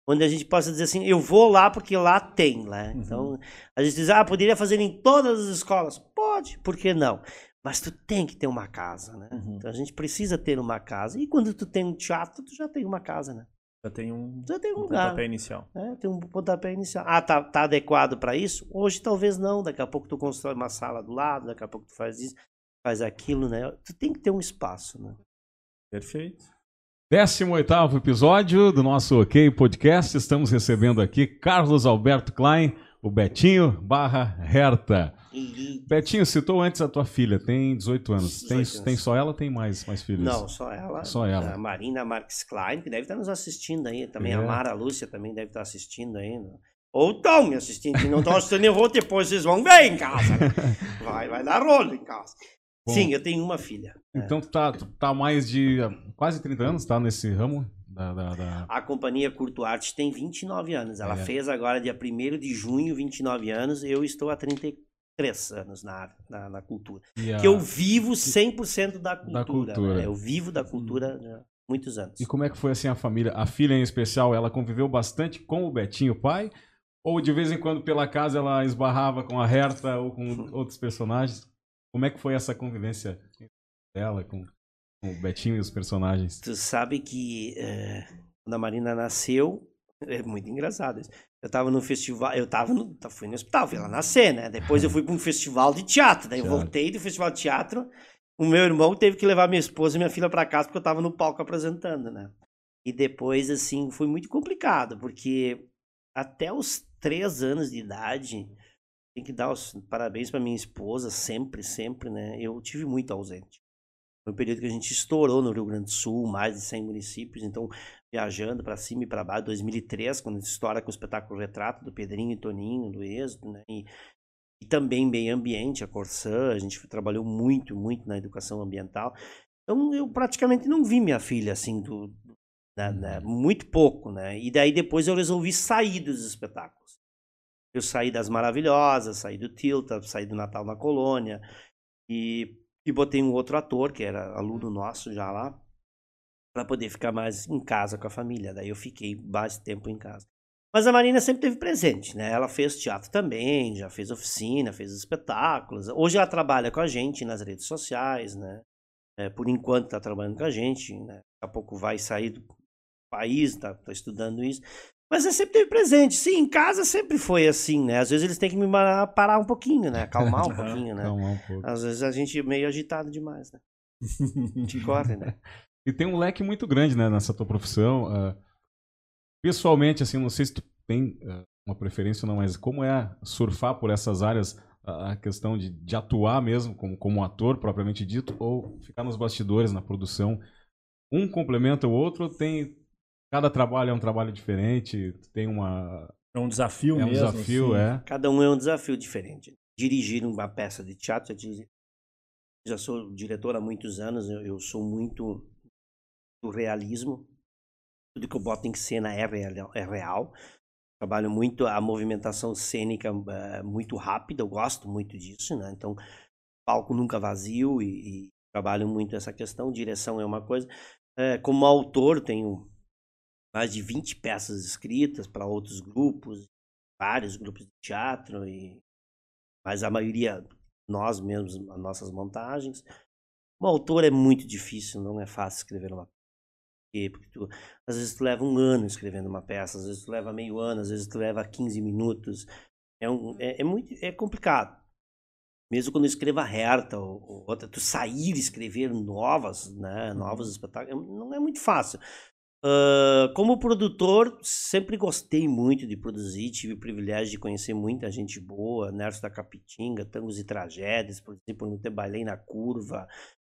onde a gente possa dizer assim, eu vou lá porque lá tem, né? Uhum. Então, a gente diz, ah, poderia fazer em todas as escolas. Pode, por que não? Mas tu tem que ter uma casa, né? Uhum. Então a gente precisa ter uma casa. E quando tu tem um teatro, tu já tem uma casa, né? Já tem um, já tem um, um lugar. pontapé inicial. É, tem um pontapé inicial. Ah, tá, tá adequado para isso? Hoje talvez não. Daqui a pouco tu constrói uma sala do lado, daqui a pouco tu faz isso, faz aquilo, né? Tu tem que ter um espaço, né? Perfeito. 18 episódio do nosso OK Podcast. Estamos recebendo aqui Carlos Alberto Klein, o Betinho barra Herta. Betinho, citou antes a tua filha, tem 18 anos. 18 tem, anos. tem só ela ou tem mais, mais filhos? Não, só ela. Só ela. A Marina Marques Klein, que deve estar nos assistindo aí. Também é. a Mara Lúcia também deve estar assistindo ainda. Ou estão me assistindo. Se não estão assistindo, eu vou depois, vocês vão ver em casa. Né? [LAUGHS] Vai, vai dar rolo em casa. Bom, Sim, eu tenho uma filha. É. Então tu tá, tá mais de quase 30 anos, tá nesse ramo? Da, da, da... A companhia Curto Arte tem 29 anos. Ela é. fez agora, dia 1 de junho, 29 anos. Eu estou há 33 anos na, na, na cultura. A... Que eu vivo 100% da cultura. Da cultura. Né? Eu vivo da cultura há muitos anos. E como é que foi assim a família? A filha em especial, ela conviveu bastante com o Betinho, pai? Ou de vez em quando pela casa ela esbarrava com a Herta ou com [LAUGHS] outros personagens? Como é que foi essa convivência dela com o Betinho e os personagens. Tu sabe que é, quando a Marina nasceu, [LAUGHS] é muito engraçado isso. Eu tava no festival, eu tava no, fui no hospital, fui ela nascer, né? Depois eu fui para um festival de teatro, daí eu voltei do festival de teatro. O meu irmão teve que levar minha esposa e minha filha para casa porque eu tava no palco apresentando, né? E depois, assim, foi muito complicado, porque até os três anos de idade, tem que dar os parabéns para minha esposa, sempre, sempre, né? Eu tive muito ausente. Foi um período que a gente estourou no Rio Grande do Sul, mais de 100 municípios, então viajando para cima e para baixo, 2003, quando a gente estoura com o espetáculo Retrato do Pedrinho e Toninho, do Êxodo, né? E, e também meio ambiente, a Corsã, a gente trabalhou muito, muito na educação ambiental. Então eu praticamente não vi minha filha assim, do, né, né, uhum. muito pouco, né? E daí depois eu resolvi sair dos espetáculos. Eu saí das Maravilhosas, saí do Tilta, saí do Natal na Colônia, e e botei um outro ator, que era aluno nosso já lá, para poder ficar mais em casa com a família. Daí eu fiquei mais tempo em casa. Mas a Marina sempre teve presente, né? Ela fez teatro também, já fez oficina, fez espetáculos. Hoje ela trabalha com a gente nas redes sociais, né? É, por enquanto está trabalhando com a gente, né? Daqui a pouco vai sair do país, está tá estudando isso. Mas é sempre teve presente. Sim, em casa sempre foi assim, né? Às vezes eles têm que me parar um pouquinho, né? Acalmar um [LAUGHS] pouquinho, né? Um pouco. Às vezes a gente é meio agitado demais, né? Te corre, né? [LAUGHS] E tem um leque muito grande, né, nessa tua profissão. Uh, pessoalmente, assim, não sei se tu tem uh, uma preferência ou não, mas como é surfar por essas áreas, uh, a questão de, de atuar mesmo como, como ator, propriamente dito, ou ficar nos bastidores, na produção, um complementa o outro, tem Cada trabalho é um trabalho diferente, tem uma. É um desafio é mesmo. É um desafio, assim. é. Cada um é um desafio diferente. Dirigir uma peça de teatro, já sou diretor há muitos anos, eu, sou muito do realismo. Tudo que eu boto em cena é real. É real. Trabalho muito a movimentação cênica é, muito rápida, eu gosto muito disso, né? Então, palco nunca vazio e, e trabalho muito essa questão. Direção é uma coisa. É, como autor, tenho mais de 20 peças escritas para outros grupos, vários grupos de teatro, e, mas a maioria nós mesmos, as nossas montagens. Um autor é muito difícil, não é fácil escrever uma peça. Porque tu, às vezes tu leva um ano escrevendo uma peça, às vezes tu leva meio ano, às vezes tu leva 15 minutos. É, um, é, é muito é complicado. Mesmo quando escreva Herta ou, ou outra, tu sair e escrever novas, né, novos espetáculos, não é muito fácil. Uh, como produtor, sempre gostei muito de produzir, tive o privilégio de conhecer muita gente boa, Nerso da Capitinga, Tangos e Tragédias, por exemplo, eu trabalhei na Curva,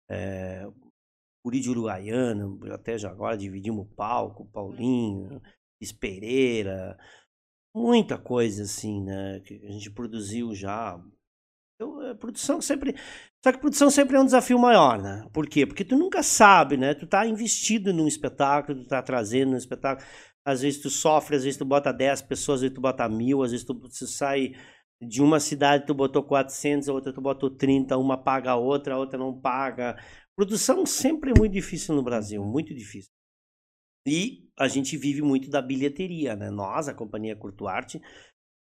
é, de Uruguaiana, até já agora dividimos o palco, Paulinho, Espereira, muita coisa assim, né, que a gente produziu já. Então, a produção sempre só que produção sempre é um desafio maior, né? Por quê? Porque tu nunca sabe, né? Tu tá investido num espetáculo, tu tá trazendo um espetáculo. Às vezes tu sofre, às vezes tu bota 10 pessoas, às vezes tu bota mil, às vezes tu, tu sai de uma cidade tu botou 400, a outra tu botou 30, uma paga a outra, a outra não paga. Produção sempre é muito difícil no Brasil, muito difícil. E a gente vive muito da bilheteria, né? Nós, a companhia Curto Arte,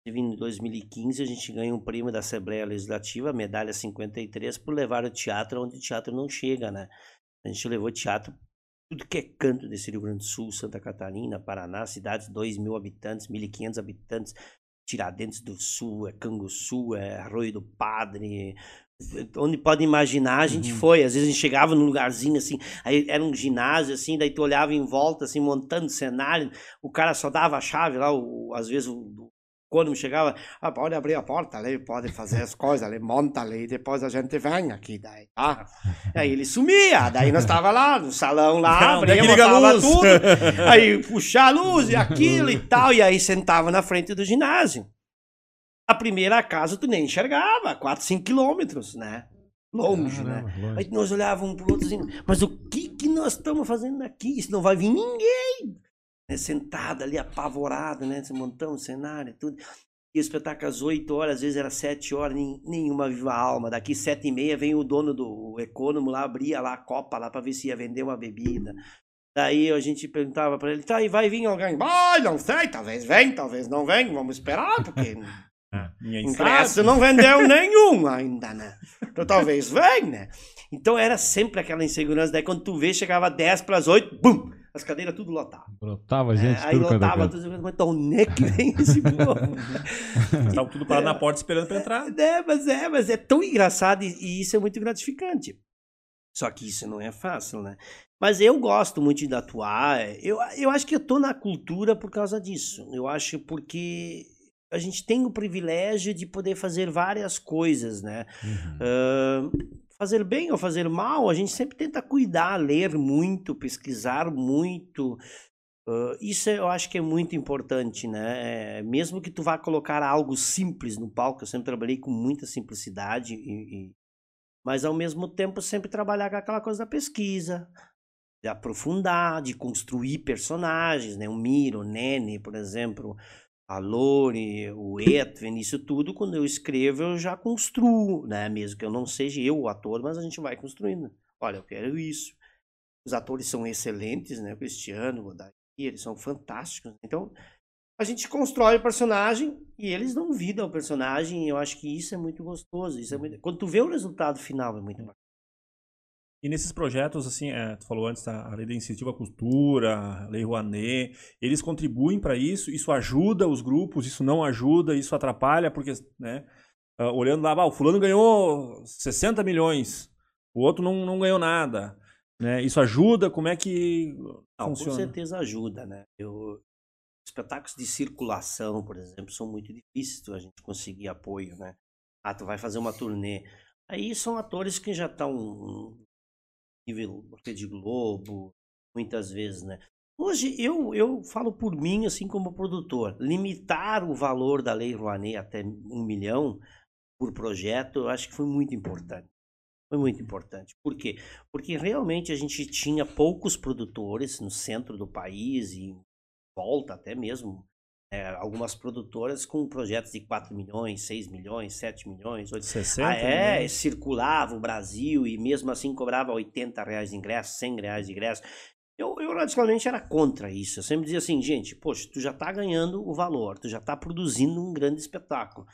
em 2015 a gente ganhou um prêmio da Assembleia Legislativa, medalha 53, por levar o teatro onde o teatro não chega, né? A gente levou teatro tudo que é canto desse Rio Grande do Sul, Santa Catarina, Paraná, cidades 2 mil habitantes, 1.500 habitantes, Tiradentes do Sul, é Canguçu, é Arroio do Padre, onde pode imaginar, a gente uhum. foi. Às vezes a gente chegava num lugarzinho assim, aí era um ginásio assim, daí tu olhava em volta, assim, montando cenário, o cara só dava a chave lá, o, às vezes o, quando chegava, ah, pode abrir a porta ali, pode fazer as coisas ali, monta ali, depois a gente vem aqui, daí, tá? [LAUGHS] Aí ele sumia, daí nós estava lá no salão lá, abria, botava tudo, [LAUGHS] aí puxar a luz e aquilo e tal, e aí sentava na frente do ginásio. A primeira casa tu nem enxergava, 4, 5 quilômetros, né? Longe, né? Longe. Aí nós olhávamos pro outro assim, mas o que que nós estamos fazendo aqui? Isso não vai vir ninguém né, sentada ali, apavorada, né? Esse montão, cenário, tudo. E o espetáculo às 8 horas, às vezes era 7 horas, nenhuma viva alma. Daqui 7 e meia vem o dono do econômico lá, abria lá a copa lá para ver se ia vender uma bebida. Daí a gente perguntava para ele, tá, e vai vir alguém? Ai, não sei, talvez vem, talvez não vem, vamos esperar, porque [LAUGHS] ah, ingresso não vendeu [LAUGHS] nenhum ainda, né? Então talvez vem, né? Então era sempre aquela insegurança. Daí quando tu vê, chegava 10 para as 8, bum! As cadeiras tudo lotavam. Brotava gente, é, Aí lotava tudo, mas então onde é que vem esse povo? Estavam tudo parado é, na porta esperando para entrar. É, mas é, mas é tão engraçado e, e, isso é muito gratificante. Só que isso não é fácil, né? Mas eu gosto muito de atuar. Eu, eu acho que eu tô na cultura por causa disso. Eu acho porque a gente tem o privilégio de poder fazer várias coisas, né? Uhum. Uh, fazer bem ou fazer mal, a gente sempre tenta cuidar, ler muito, pesquisar muito. Uh, isso eu acho que é muito importante, né? É, mesmo que tu vá colocar algo simples no palco, eu sempre trabalhei com muita simplicidade, e, e, mas ao mesmo tempo sempre trabalhar com aquela coisa da pesquisa, de aprofundar, de construir personagens, né? O Miro, o Nene, por exemplo, a Lore, o Etwen, isso tudo, quando eu escrevo, eu já construo, né? Mesmo que eu não seja eu o ator, mas a gente vai construindo. Olha, eu quero isso. Os atores são excelentes, né? O Cristiano, o Daí, eles são fantásticos. Então, a gente constrói o personagem e eles dão vida ao personagem. Eu acho que isso é muito gostoso. Isso é muito... Quando tu vê o resultado final, é muito bacana. E nesses projetos, assim, é, tu falou antes, tá, a Lei da Incentivo à Cultura, a Lei Rouanet, eles contribuem para isso? Isso ajuda os grupos? Isso não ajuda? Isso atrapalha? Porque, né, uh, olhando lá, ah, o fulano ganhou 60 milhões, o outro não, não ganhou nada. Né? Isso ajuda? Como é que não, funciona? Com certeza ajuda, né? Eu, espetáculos de circulação, por exemplo, são muito difíceis a gente conseguir apoio, né? Ah, tu vai fazer uma turnê. Aí são atores que já estão nível Rede Globo, muitas vezes, né? Hoje eu, eu falo por mim, assim como produtor, limitar o valor da Lei Rouanet até um milhão por projeto, eu acho que foi muito importante. Foi muito importante. Por quê? Porque realmente a gente tinha poucos produtores no centro do país e volta até mesmo é, algumas produtoras com projetos de 4 milhões, 6 milhões, 7 milhões, 8 60 ah, é, milhões. circulava o Brasil e mesmo assim cobrava 80 reais de ingresso, 100 reais de ingresso. Eu, eu radicalmente era contra isso. Eu sempre dizia assim, gente, poxa, tu já está ganhando o valor, tu já está produzindo um grande espetáculo.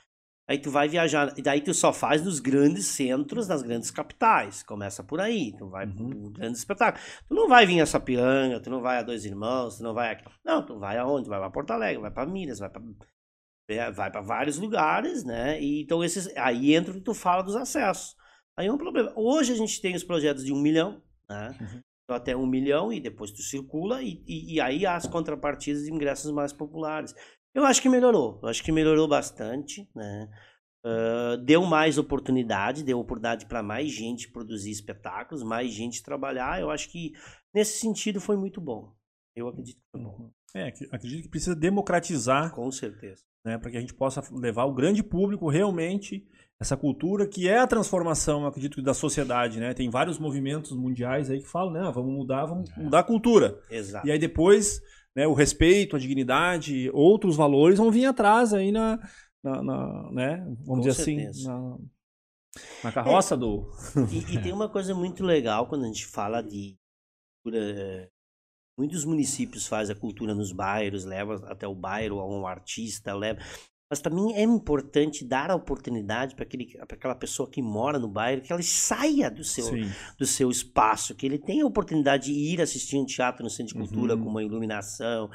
Aí tu vai viajar, e daí tu só faz nos grandes centros, nas grandes capitais. Começa por aí, tu vai uhum. pro grande espetáculo. Tu não vai vir a Sapiranga, tu não vai a Dois Irmãos, tu não vai aqui. Não, tu vai aonde? Vai para Porto Alegre, vai para Minas, vai para é, vai para vários lugares, né? E então esses aí entra e tu fala dos acessos. Aí é um problema. Hoje a gente tem os projetos de um milhão, né? Uhum. até um milhão e depois tu circula e, e, e aí as contrapartidas de ingressos mais populares. Eu acho que melhorou, eu acho que melhorou bastante, né? Uh, deu mais oportunidade, deu oportunidade para mais gente produzir espetáculos, mais gente trabalhar. Eu acho que nesse sentido foi muito bom. Eu acredito que foi bom. É, acredito que precisa democratizar. Com certeza. Né, para que a gente possa levar o grande público realmente essa cultura que é a transformação, eu acredito, da sociedade, né? Tem vários movimentos mundiais aí que falam, né? Vamos mudar, vamos é. mudar a cultura. Exato. E aí depois, né, o respeito, a dignidade, outros valores vão vir atrás aí na, na, na né? Vamos Com dizer assim, certeza. assim, na, na carroça é. do. E, e, tem uma coisa muito legal quando a gente fala de cultura. Muitos municípios fazem a cultura nos bairros, leva até o bairro a um artista, leva. Mas também é importante dar a oportunidade para aquela pessoa que mora no bairro que ela saia do seu, do seu espaço, que ele tenha a oportunidade de ir assistir um teatro no Centro de Cultura uhum. com uma iluminação,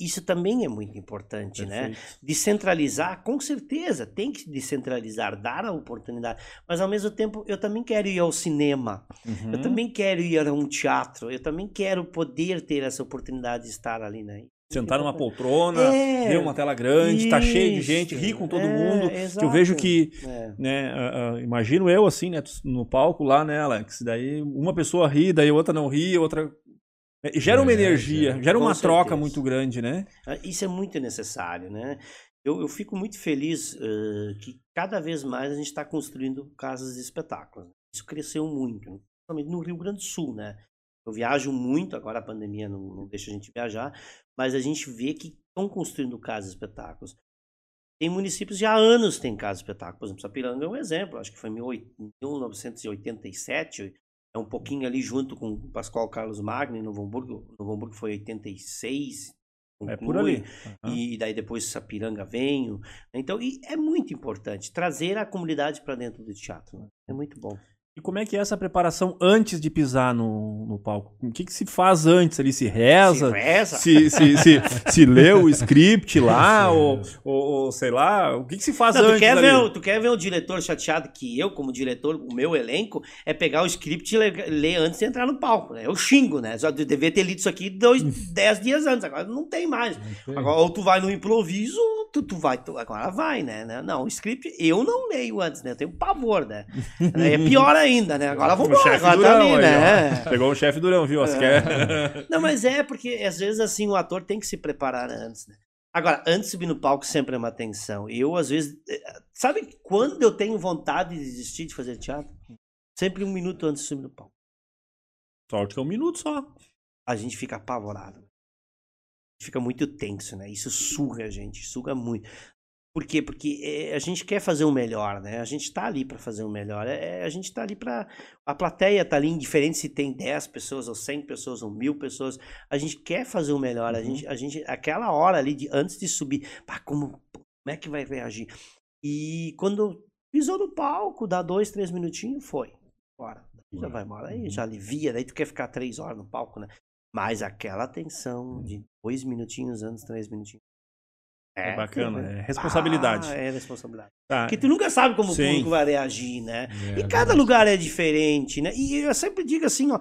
isso também é muito importante, né? Perfeito. né? Descentralizar, com certeza, tem que descentralizar, dar a oportunidade. Mas ao mesmo tempo, eu também quero ir ao cinema, uhum. eu também quero ir a um teatro, eu também quero poder ter essa oportunidade de estar ali, né? Sentar numa poltrona, é, ver uma tela grande, isso, tá cheio de gente, rir com todo é, mundo. Exato. Que eu vejo que, é. né, uh, uh, imagino eu assim, né, no palco lá, né, Alex? Daí uma pessoa ri, daí outra não ri, outra é, gera uma é, energia, gera uma certeza. troca muito grande, né? Ah, isso é muito necessário, né? Eu, eu fico muito feliz uh, que cada vez mais a gente está construindo casas de espetáculos. Isso cresceu muito, principalmente no Rio Grande do Sul, né? Eu viajo muito, agora a pandemia não, não deixa a gente viajar, mas a gente vê que estão construindo casas espetáculos. Tem municípios já há anos têm casas espetáculos. Por exemplo, Sapiranga é um exemplo. Acho que foi em 1987, é um pouquinho ali junto com o Pascoal Carlos Magno, em Novo Hamburgo. Novo Hamburgo foi 86. É por ali. Uhum. E daí depois Sapiranga veio. Então, e é muito importante trazer a comunidade para dentro do teatro. Né? É muito bom. E como é que é essa preparação antes de pisar no, no palco? O que, que se faz antes ali? Se reza? Se reza? Se, se, se, se [LAUGHS] lê o script lá? ou, ou, ou, sei lá? O que, que se faz Não, antes? Tu quer, ver, tu quer ver o diretor chateado que eu, como diretor, o meu elenco, é pegar o script e ler, ler antes de entrar no palco. Né? Eu xingo, né? Já devia ter lido isso aqui dois, dez dias antes. Agora não tem mais. Agora, ou tu vai no improviso, tu, tu vai. Tu, agora vai, né? Não, o script eu não leio antes, né? Eu tenho pavor, né? [LAUGHS] é pior ainda ainda, né? Agora vamos embora, agora tá ali, né? Pegou o chefe durão, viu? É. Quer... [LAUGHS] Não, mas é porque às vezes assim o ator tem que se preparar antes, né? Agora, antes de subir no palco sempre é uma tensão. Eu, às vezes. Eh, sabe quando eu tenho vontade de desistir de fazer teatro? Sempre um minuto antes de subir no palco. Sorte que é um minuto só. A gente fica apavorado. Fica muito tenso, né? Isso suga a gente, suga muito. Por quê? Porque é, a gente quer fazer o melhor, né? A gente está ali para fazer o melhor. É, a gente está ali para. A plateia está ali, indiferente se tem 10 pessoas, ou 100 pessoas, ou mil pessoas. A gente quer fazer o melhor. Uhum. A, gente, a gente, aquela hora ali, de, antes de subir, pá, como, como é que vai reagir? E quando pisou no palco, dá dois, três minutinhos, foi. Bora. Já vai embora. Aí já alivia, daí tu quer ficar três horas no palco, né? Mas aquela tensão de dois minutinhos antes, três minutinhos. É, é bacana, é [LAUGHS] responsabilidade. Ah, é responsabilidade. Tá. Porque tu nunca sabe como Sim. o público vai reagir, né? É, e cada lugar é diferente, né? E eu sempre digo assim, ó,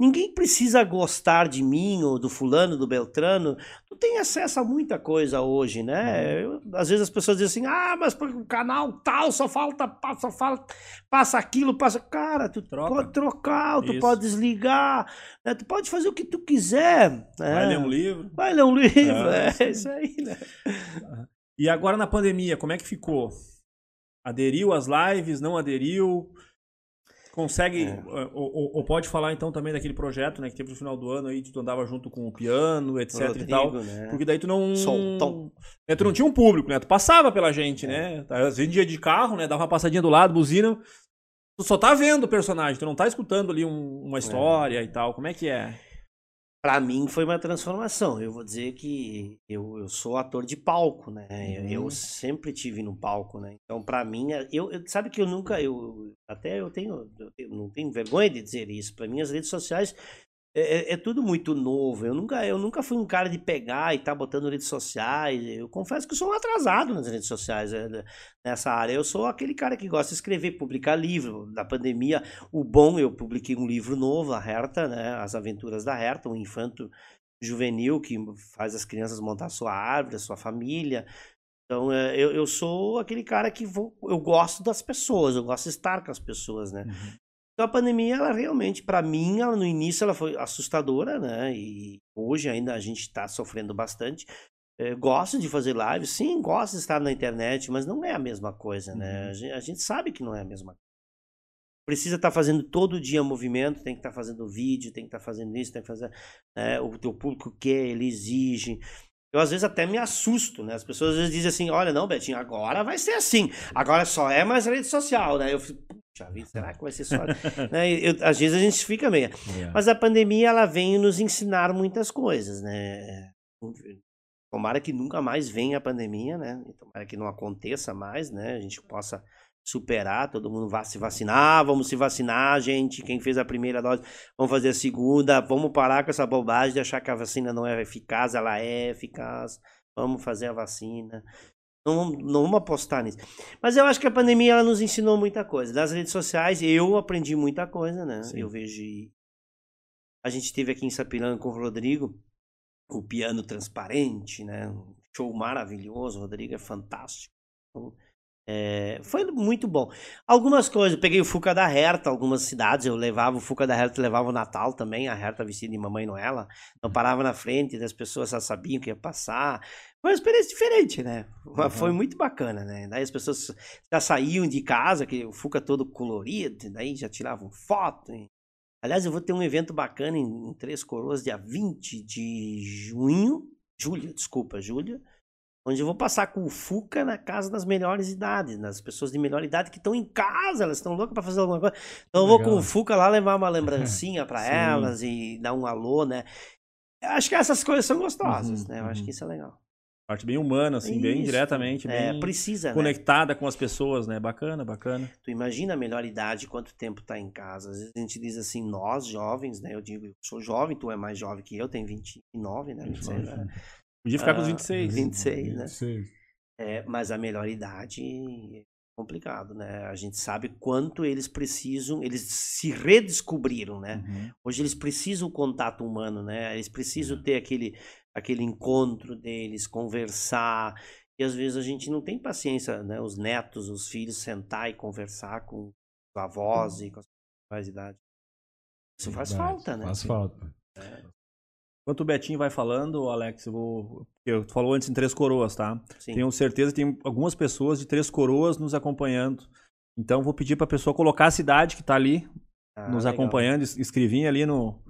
ninguém precisa gostar de mim ou do fulano, do Beltrano. Tu tem acesso a muita coisa hoje, né? Uhum. Eu, às vezes as pessoas dizem assim, ah, mas o canal tal só falta, só falta, passa aquilo, passa. Cara, tu Troca. pode trocar, tu Isso. pode desligar, né? tu pode fazer o que tu quiser. Né? Vai ler um livro. Vai ler um [LAUGHS] livro, é, é isso aí, né? E agora na pandemia, como é que ficou? Aderiu às lives, não aderiu? Consegue, é. ou, ou, ou, pode falar então também daquele projeto, né, que teve no final do ano aí, tu andava junto com o piano, etc Rodrigo, e tal. Né? Porque daí tu não. Soltão. Né, tu não tinha um público, né? Tu passava pela gente, é. né? Às vezes dia de carro, né? Dava uma passadinha do lado, buzina. Tu só tá vendo o personagem, tu não tá escutando ali um, uma história é. e tal. Como é que é? Para mim foi uma transformação. Eu vou dizer que eu, eu sou ator de palco, né? Uhum. Eu, sempre tive no palco, né? Então para mim, é, eu, eu, sabe que eu nunca, eu até eu tenho, eu não tenho vergonha de dizer isso. Para mim as redes sociais é, é, é tudo muito novo. Eu nunca, eu nunca fui um cara de pegar e tá botando redes sociais. Eu confesso que eu sou um atrasado nas redes sociais é, nessa área. Eu sou aquele cara que gosta de escrever, publicar livro. Da pandemia, o bom, eu publiquei um livro novo, a Herta, né? As Aventuras da Herta, um infanto juvenil que faz as crianças montar sua árvore, sua família. Então, é, eu, eu sou aquele cara que vou, eu gosto das pessoas, eu gosto de estar com as pessoas, né? Uhum. Então a pandemia, ela realmente, para mim, ela, no início ela foi assustadora, né? E hoje ainda a gente está sofrendo bastante. Eu eh, gosto de fazer live, sim, gosto de estar na internet, mas não é a mesma coisa, né? Uhum. A, gente, sabe que não é a mesma coisa. Precisa estar tá fazendo todo dia movimento, tem que estar tá fazendo vídeo, tem que estar tá fazendo isso, tem que fazer. Né? O teu público quer, ele exige. Eu às vezes até me assusto, né? As pessoas às vezes dizem assim: olha, não, Betinho, agora vai ser assim. Agora só é mais rede social, né? Eu fico, vida, será que vai ser só. [LAUGHS] né? Eu, às vezes a gente fica meio. Yeah. Mas a pandemia, ela vem nos ensinar muitas coisas, né? Tomara que nunca mais venha a pandemia, né? Tomara que não aconteça mais, né? A gente possa superar, todo mundo vai se vacinar, vamos se vacinar, gente. Quem fez a primeira dose, vamos fazer a segunda. Vamos parar com essa bobagem de achar que a vacina não é eficaz, ela é eficaz. Vamos fazer a vacina. Não, não vamos apostar nisso. Mas eu acho que a pandemia ela nos ensinou muita coisa. Das redes sociais, eu aprendi muita coisa, né? Sim. Eu vejo. A gente teve aqui em Sapiranga com o Rodrigo, o piano transparente, né? Um show maravilhoso. O Rodrigo é fantástico. É, foi muito bom. Algumas coisas, peguei o Fuca da Herta, algumas cidades eu levava o Fuca da Herta, levava o Natal também, a Herta vestida de Mamãe Noela. Então parava na frente, as pessoas já sabiam que ia passar. Foi uma experiência diferente, né? Uhum. Foi muito bacana, né? Daí as pessoas já saíam de casa, que o Fuca todo colorido, daí já tiravam foto. Aliás, eu vou ter um evento bacana em, em Três Coroas, dia 20 de junho, julho, desculpa, julho onde eu vou passar com o Fuca na casa das melhores idades, nas pessoas de melhor idade que estão em casa, elas estão loucas para fazer alguma coisa. Então eu vou com o Fuca lá levar uma lembrancinha [LAUGHS] para elas e dar um alô, né? Eu acho que essas coisas são gostosas, uhum, né? Eu uhum. acho que isso é legal. Parte bem humana, assim, isso. bem diretamente, é, bem precisa, né? conectada né? com as pessoas, né? Bacana, bacana. Tu imagina a melhor idade, quanto tempo tá em casa. Às vezes a gente diz assim, nós jovens, né? Eu digo, eu sou jovem, tu é mais jovem que eu, tem 29, né? 26, né? Podia ficar uh, com os 26. 26, né? 26. É, mas a melhor idade é complicado, né? A gente sabe quanto eles precisam, eles se redescobriram, né? Uhum. Hoje eles precisam o contato humano, né? Eles precisam uhum. ter aquele, aquele encontro deles, conversar. E às vezes a gente não tem paciência, né? Os netos, os filhos, sentar e conversar com os avós uhum. e com as mais idade. Isso faz falta, né? Faz falta. É. Enquanto o Betinho vai falando, Alex, eu vou. Eu falou antes em Três Coroas, tá? Sim. Tenho certeza que tem algumas pessoas de Três Coroas nos acompanhando. Então vou pedir para a pessoa colocar a cidade que está ali ah, nos legal. acompanhando, escrevinha ali no.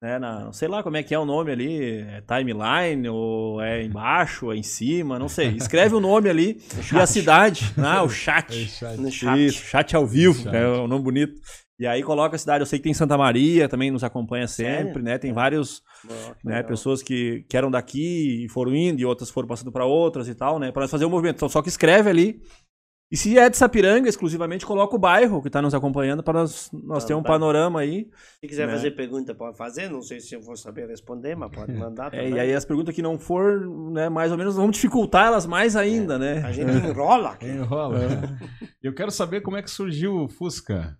Né, na, sei lá como é que é o nome ali, é timeline, ou é [LAUGHS] embaixo, ou é em cima, não sei. Escreve o nome ali [LAUGHS] e a cidade. Ah, o chat. [LAUGHS] É chat. chat. Isso, chat ao vivo, chat. é um nome bonito. E aí coloca a cidade. Eu sei que tem Santa Maria, também nos acompanha sempre, Sério? né? Tem é. vários, né, pessoas que, que eram daqui e foram indo, e outras foram passando para outras e tal, né? Para fazer o um movimento. Então, só que escreve ali. E se é de Sapiranga, exclusivamente, coloca o bairro que está nos acompanhando para nós, nós ter um tá. panorama aí. Se quiser né? fazer pergunta, pode fazer. Não sei se eu vou saber responder, mas pode mandar [LAUGHS] é, e aí as perguntas que não for, né, mais ou menos, vamos dificultar elas mais ainda, é. né? A gente enrola. [LAUGHS] Aqui. Enrola. É. Eu quero saber como é que surgiu o Fusca.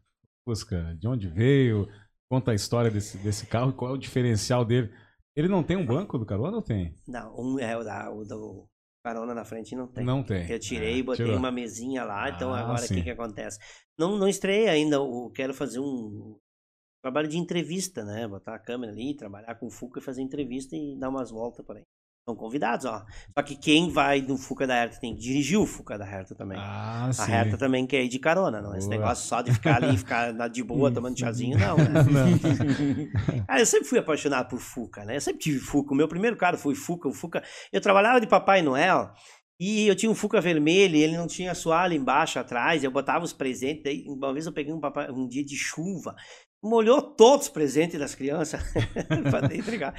Fusca, de onde veio, conta a história desse, desse carro, qual é o diferencial dele. Ele não tem um banco do carona ou tem? Não, um é o, da, o do carona na frente não tem. Não tem. Eu tirei, e é, botei tirou. uma mesinha lá, então ah, agora o que que acontece? Não, não estreiei ainda, eu quero fazer um trabalho de entrevista, né? Botar a câmera ali, trabalhar com o Fuca, fazer entrevista e dar umas voltas por aí. São convidados, ó. Só que quem vai no Fuca da Herta tem que dirigir o Fuca da Herta também. Ah, a sim. Herta também quer ir de carona, não. Esse negócio só de ficar ali, ficar de boa, tomando chazinho, não, né? [LAUGHS] não. [LAUGHS] ah, eu sempre fui apaixonado por Fuca, né? Eu sempre tive Fuca. O meu primeiro carro foi Fuca. O Fuca. Eu trabalhava de Papai Noel. E eu tinha um Fuca vermelho, e ele não tinha soalho embaixo, atrás, eu botava os presentes, daí uma vez eu peguei um, papai, um dia de chuva, molhou todos os presentes das crianças [LAUGHS] para entregar.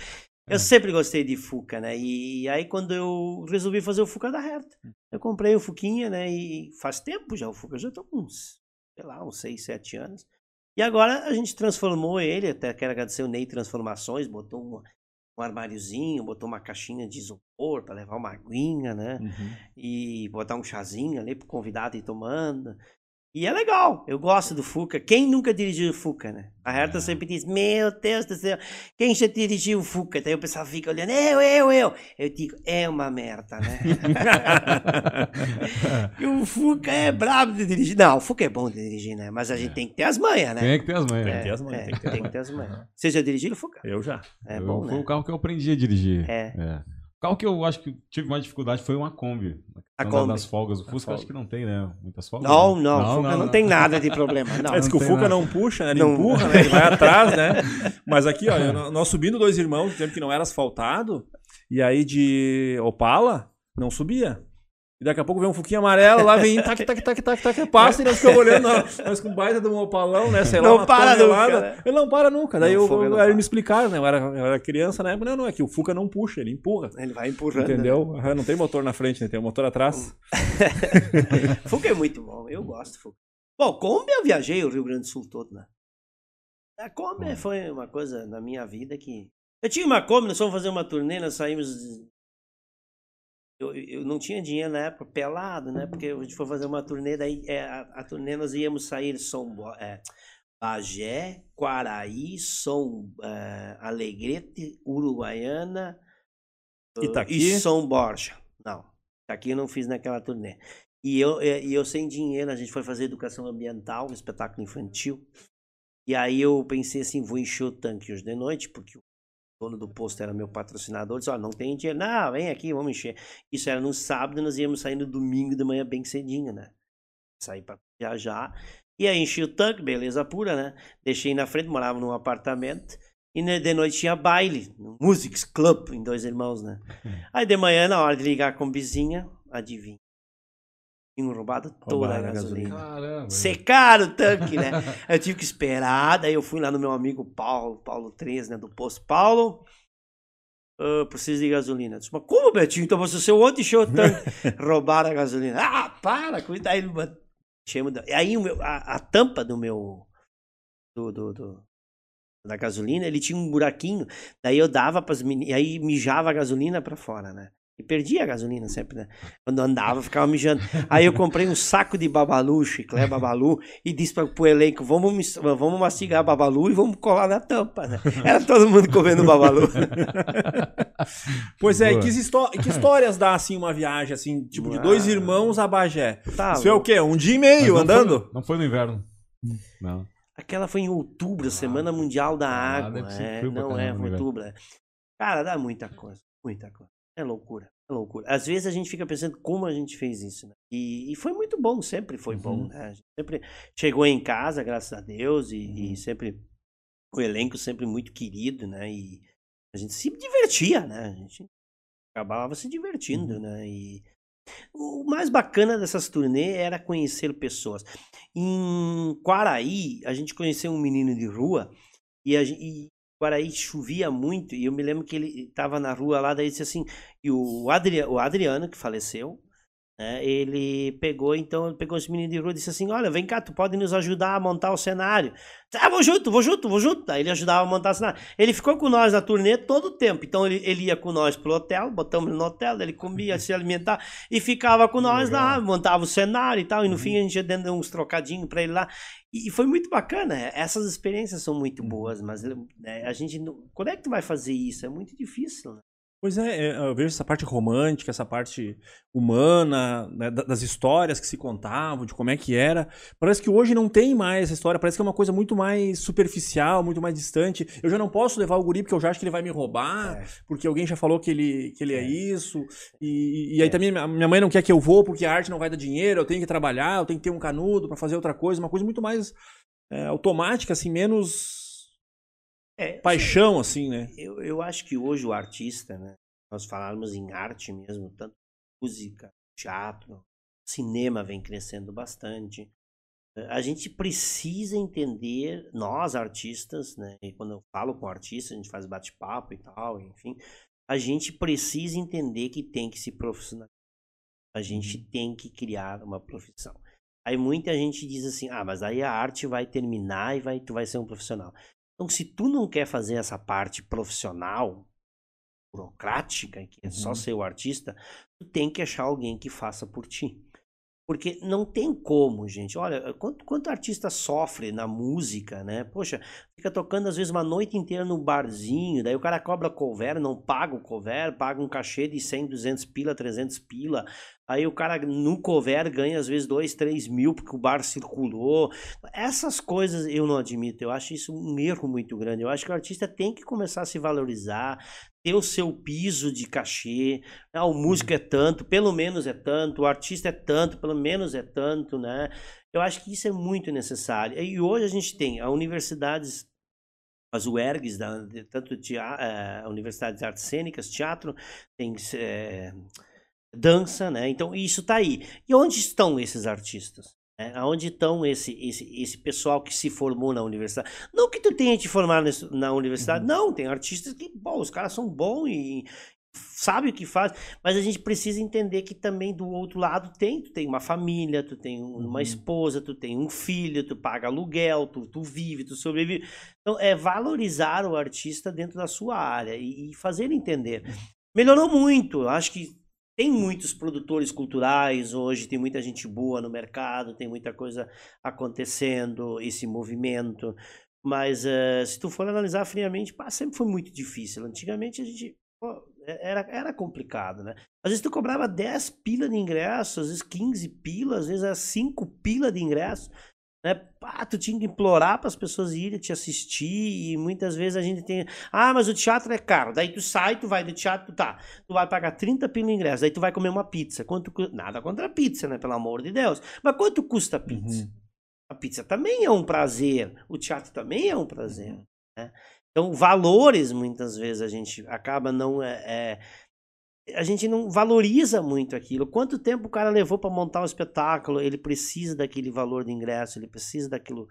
Eu é. sempre gostei de Fuca, né? E aí quando eu resolvi fazer o Fuca da Herta, hum. eu comprei o Fuquinha, né? E faz tempo já o Fuca, já tô com uns, sei lá, uns 6, 7 anos. E agora a gente transformou ele, até quero agradecer o Ney Transformações, botou um, um armáriozinho, botou uma caixinha de isopor para levar uma aguinha, né? Uhum. E botar um chazinho ali pro convidado ir tomando. E é legal, eu gosto do Fuca. Quem nunca dirigiu o Fuca, né? A Herta É. sempre diz: Meu Deus do céu, quem já dirigiu o Fuca? Daí o pessoal fica olhando: Eu, eu, eu. Eu digo: É uma merda, né? [LAUGHS] [LAUGHS] E o Fuca é brabo de dirigir. Não, o Fuca é bom de dirigir, né? Mas a gente tem que ter as manhas, né? Tem que ter as manhas. Tem que ter É, as manhas, é, tem que ter as manhas. Vocês já dirigiram o Fuca? Eu já. É Eu- bom, foi né? o carro que eu aprendi a dirigir. É. O carro que eu acho que tive mais dificuldade foi uma Kombi. A Kombi. Das folgas. O Fusca folga. acho que não tem, né? Muitas folgas. Não, não, o Fuca não, tem nada de problema. Não. Parece que o Fuca nada. não puxa, né? Ele Não. empurra, né? Ele vai [LAUGHS] atrás, né? Mas aqui, ó, eu- nós subindo dois irmãos, tempo que não era asfaltado, e aí de Opala, não subia. E daqui a pouco vem um fuquinho amarelo, lá vem tac, tac, tac, tac, tac, passa e nós ficamos olhando, nós, com baita de um opalão, né? Sei lá, Não para tonelada. nunca, né? Ele não para nunca. Daí Não, eu, Fuca não aí me explicaram, né? Eu era, eu era criança na época, não, não, é que o Fuca não puxa, ele empurra. Ele vai empurrando. né? Entendeu? Ah, Não tem motor na frente, né? Tem o motor atrás. [LAUGHS] Fuca é muito bom, eu gosto do Fuca. Bom, Kombi eu viajei o Rio Grande do Sul todo, né? A Kombi Hum. foi uma coisa na minha vida que. Eu tinha uma Kombi, nós fomos fazer uma turnê, nós saímos. Eu, eu não tinha dinheiro na época, pelado, né? Porque a gente foi fazer uma turnê, daí é, a, a turnê nós íamos sair São é, Bagé, Quaraí, São é, Alegrete, Uruguaiana uh, Itaqui? e São Borja. Não, Itaqui eu não fiz naquela turnê. E eu, e e eu sem dinheiro, a gente foi fazer educação ambiental, um espetáculo infantil. E aí eu pensei assim, vou encher o tanque hoje de noite, porque o dono do posto era meu patrocinador, disse, ó, não tem dinheiro, não, vem aqui, vamos encher. Isso era no sábado, nós íamos sair no domingo de manhã bem cedinho, né? Sair pra viajar. E aí enchi o tanque, beleza pura, né? Deixei na frente, morava num apartamento. E né, de noite tinha baile, no Musics Club, em Dois Irmãos, né? [LAUGHS] Aí de manhã, na hora de ligar com vizinha, adivinha. Tinham roubado toda Roubaram a gasolina. Caramba. Secaram o tanque, né? [LAUGHS] Eu tive que esperar, daí eu fui lá no meu amigo Paulo, Paulo 3, né, do posto. Paulo, ah, preciso de gasolina. Eu disse, mas como, Betinho? Então você seu ontem encheu o tanque. [LAUGHS] Roubaram a gasolina. Ah, para, cuida aí. E aí o meu- a, a tampa do meu... Do, do, do- da gasolina, ele tinha um buraquinho. Daí eu dava pras meninas... E aí mijava a gasolina pra fora, né? E perdia a gasolina sempre, né? Quando andava, ficava mijando. Aí eu comprei um saco de babalu, chiclé babalu, e disse para pro elenco, vamos, vamos mastigar babalu e vamos colar na tampa, né? Era todo mundo comendo babalu. Pois é, e que, que histórias dá, assim, uma viagem, assim, tipo, de dois Ah. irmãos a Bagé? Tá, Isso é o quê? Um dia e meio não andando? Foi, não foi no inverno. Não. Aquela foi em outubro, Semana Mundial da ah, Água. ser É, não é, foi outubro. é. Cara, dá muita coisa, muita coisa. É loucura, é loucura. Às vezes a gente fica pensando como a gente fez isso, né? E, e foi muito bom, sempre foi bom, Uhum. né? A gente sempre chegou em casa, graças a Deus, e, Uhum. e sempre o elenco sempre muito querido, né? E a gente se divertia, né? A gente acabava se divertindo, Uhum. né? E o mais bacana dessas turnês era conhecer pessoas. Em Quaraí, a gente conheceu um menino de rua e, a, e Quaraí chovia muito e eu me lembro que ele estava na rua lá, daí disse assim, e o, Adri, o Adriano, que faleceu, né, ele pegou, então, ele pegou esse menino de rua e disse assim, olha, vem cá, tu pode nos ajudar a montar o cenário. Ah, vou junto, vou junto, vou junto. Aí ele ajudava a montar o cenário. Ele ficou com nós na turnê todo o tempo. Então ele, ele ia com nós pro hotel, botamos ele no hotel, ele comia, se alimentava e ficava com nós lá, legal. montava o cenário e tal. E no Uhum. fim a gente ia dando uns trocadinhos pra ele lá. E, e foi muito bacana. Essas experiências são muito Uhum. boas, mas né, a gente. não- Quando é que tu vai fazer isso? É muito difícil. Né? Pois é, é, eu vejo essa parte romântica, essa parte humana, né, da- das histórias que se contavam, de como é que era. Parece que hoje não tem mais essa história, parece que é uma coisa muito mais superficial, muito mais distante. Eu já não posso levar o guri porque eu já acho que ele vai me roubar, É. porque alguém já falou que ele, que ele é, É. isso. E, e aí É. também minha mãe não quer que eu vou porque a arte não vai dar dinheiro, eu tenho que trabalhar, eu tenho que ter um canudo pra fazer outra coisa, uma coisa muito mais é, automática, assim, menos É, paixão, assim, né? Eu, eu acho que hoje o artista, né? Nós falarmos em arte mesmo, tanto música, teatro, cinema vem crescendo bastante. A gente precisa entender, nós artistas, né? E quando eu falo com artista, a gente faz bate-papo e tal, enfim. A gente precisa entender que tem que se profissionalizar. A gente tem que criar uma profissão. Aí muita gente diz assim: ah, mas aí a arte vai terminar e vai, tu vai ser um profissional. Então, se tu não quer fazer essa parte profissional, burocrática, que é só Uhum. ser o artista, tu tem que achar alguém que faça por ti. Porque não tem como, gente. Olha, quanto, quanto artista sofre na música, né? Poxa, fica tocando às vezes uma noite inteira no barzinho, daí o cara cobra cover, não paga o cover, paga um cachê de 100, 200 pila, 300 pila. Aí o cara no cover ganha às vezes 2, 3 mil porque o bar circulou. Essas coisas eu não admito. Eu acho isso um erro muito grande. Eu acho que o artista tem que começar a se valorizar, ter o seu piso de cachê. Ah, o músico é tanto, pelo menos é tanto. O artista é tanto, pelo menos é tanto, né? Eu acho que isso é muito necessário. E hoje a gente tem a universidades as UERGs, da, tanto tea- eh, a Universidade de Artes Cênicas, teatro, tem eh, dança, né? Então isso está aí. E onde estão esses artistas? né? Aonde estão esse, esse, esse pessoal que se formou na universidade? Não que tu tenha te formado na universidade, não. Tem artistas que, bom, os caras são bons e sabem o que faz, mas a gente precisa entender que também do outro lado tem, tu tem uma família, tu tem um- uma Uhum. esposa, tu tem um filho, tu paga aluguel, tu, tu vive, tu sobrevive. Então é valorizar o artista dentro da sua área e, e fazer ele entender. Melhorou muito, acho que tem muitos produtores culturais hoje, tem muita gente boa no mercado, tem muita coisa acontecendo, esse movimento. Mas eh, se tu for analisar friamente, pá, sempre foi muito difícil. Antigamente a gente pô, é- era, era complicado, né? Às vezes tu cobrava 10 pila de ingresso, às vezes 15 pila, às vezes era 5 pila de ingresso. Né? Pá, tu tinha que implorar para as pessoas irem te assistir e muitas vezes a gente tem, ah, mas o teatro é caro. Daí tu sai, tu vai do teatro, tá, tu vai pagar 30 pila no ingresso, daí tu vai comer uma pizza. Quanto nada contra a pizza, né, pelo amor de Deus. Mas quanto custa a pizza? Uhum. A pizza também é um prazer, o teatro também é um prazer. né? Então, valores, muitas vezes, a gente acaba não. É, é- a gente não valoriza muito aquilo. Quanto tempo o cara levou para montar um espetáculo? Ele precisa daquele valor de ingresso, ele precisa daquilo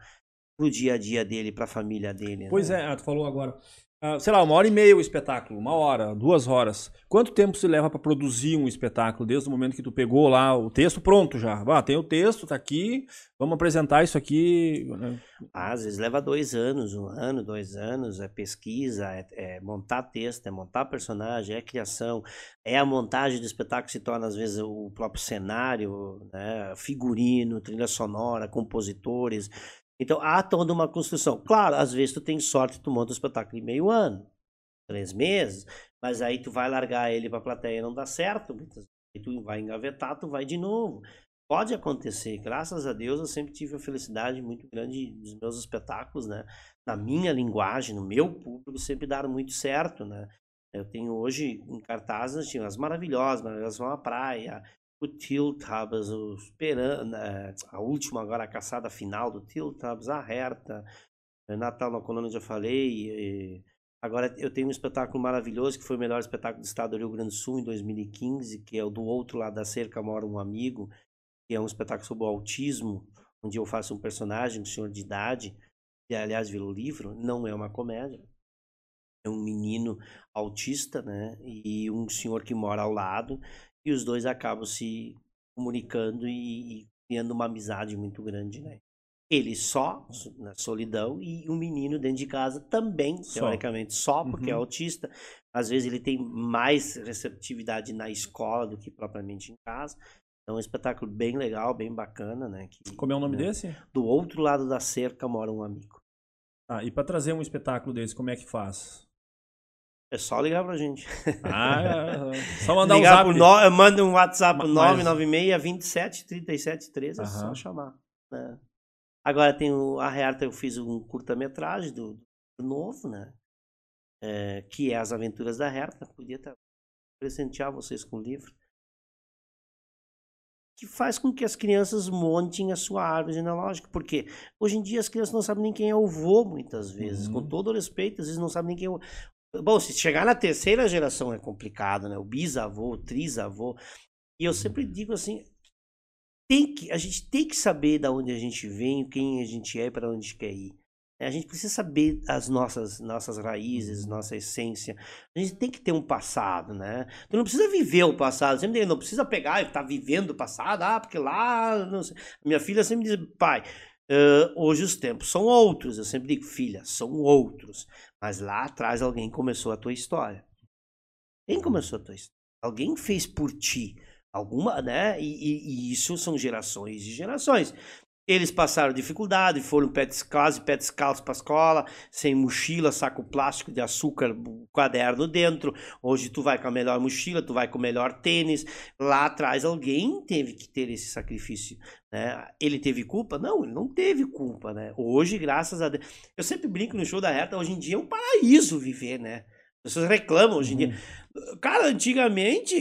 pro dia a dia dele, pra família dele. Pois né? é, ah, tu falou agora. Ah, sei lá, uma hora e meia o espetáculo, uma hora, duas horas. Quanto tempo se leva pra produzir um espetáculo desde o momento que tu pegou lá o texto pronto já? Ah, tem o texto, tá aqui, vamos apresentar isso aqui. né? Às vezes leva dois anos, um ano, dois anos, é pesquisa, é, é montar texto, é montar personagem, é criação, é a montagem do espetáculo que se torna às vezes o próprio cenário, né, figurino, trilha sonora, compositores. Então há toda uma construção. Claro, às vezes tu tem sorte, tu monta o espetáculo em meio ano, três meses, mas aí tu vai largar ele pra plateia e não dá certo, muitas tu vai engavetar, tu vai de novo. Pode acontecer, graças a Deus eu sempre tive a felicidade muito grande dos meus espetáculos, né? Na minha linguagem, no meu público, sempre deram muito certo, né? Eu tenho hoje em cartazes, tinha as maravilhosas, maravilhosas vão à praia, o Tilt Hubs, o Esperan, eh, a última agora, a caçada final do Tilt Hubs, a Herta, Natal na Colônia, já falei, agora eu tenho um espetáculo maravilhoso, que foi o melhor espetáculo do estado do Rio Grande do Sul em 2015, que é o do outro lado da cerca mora um amigo, que é um espetáculo sobre o autismo, onde eu faço um personagem, um senhor de idade, que aliás virou livro, não é uma comédia. É um menino autista, né? E um senhor que mora ao lado, e os dois acabam se comunicando e, e criando uma amizade muito grande, né? Ele só, na solidão, e um menino dentro de casa também, Só. teoricamente só, porque é Uhum. autista. Às vezes ele tem mais receptividade na escola do que propriamente em casa. Então é um espetáculo bem legal, bem bacana, né? Que, Como é o nome né, desse? Do outro lado da cerca mora um amigo. Ah, e pra trazer um espetáculo desse, como é que faz? É só ligar pra gente. Ah, é, é, só mandar um ligar zap. pro no... Manda um WhatsApp mas- 996 27 37 13, é só chamar. né? Agora tem o, a Herta, eu fiz um curta-metragem do, do novo, né? É, que é As Aventuras da Herta. Podia até presentear vocês com o livro. Que faz com que as crianças montem a sua árvore genealógica. Porque hoje em dia as crianças não sabem nem quem é o vô, muitas vezes. Uhum. Com todo respeito, às vezes não sabem nem quem é o. Bom, se chegar na terceira geração é complicado, né? O bisavô, o trisavô. E eu sempre digo assim, tem que, a gente tem que saber da onde a gente vem, quem a gente é e para onde quer ir. É, A gente precisa saber as nossas, nossas raízes, nossa essência. A gente tem que ter um passado, né? Tu não precisa viver o passado. Sempre não precisa pegar e estar vivendo o passado. Ah, porque lá. Não sei. Minha filha sempre diz, pai, eh, hoje os tempos são outros. Eu sempre digo, filha, são outros. Mas lá atrás alguém começou a tua história. Quem começou a tua história? Alguém fez por ti. Alguma, né? E, e- e isso são gerações e gerações. Eles passaram dificuldade, foram pé descalço, pé descalço para escola, sem mochila, saco plástico de açúcar, caderno dentro. Hoje tu vai com a melhor mochila, tu vai com o melhor tênis. Lá atrás alguém teve que ter esse sacrifício, né? Ele teve culpa? Não, ele não teve culpa, né? Hoje, graças a Deus, eu sempre brinco no show da Reta, hoje em dia é um paraíso viver, né? As pessoas reclamam hoje em dia. Cara, antigamente,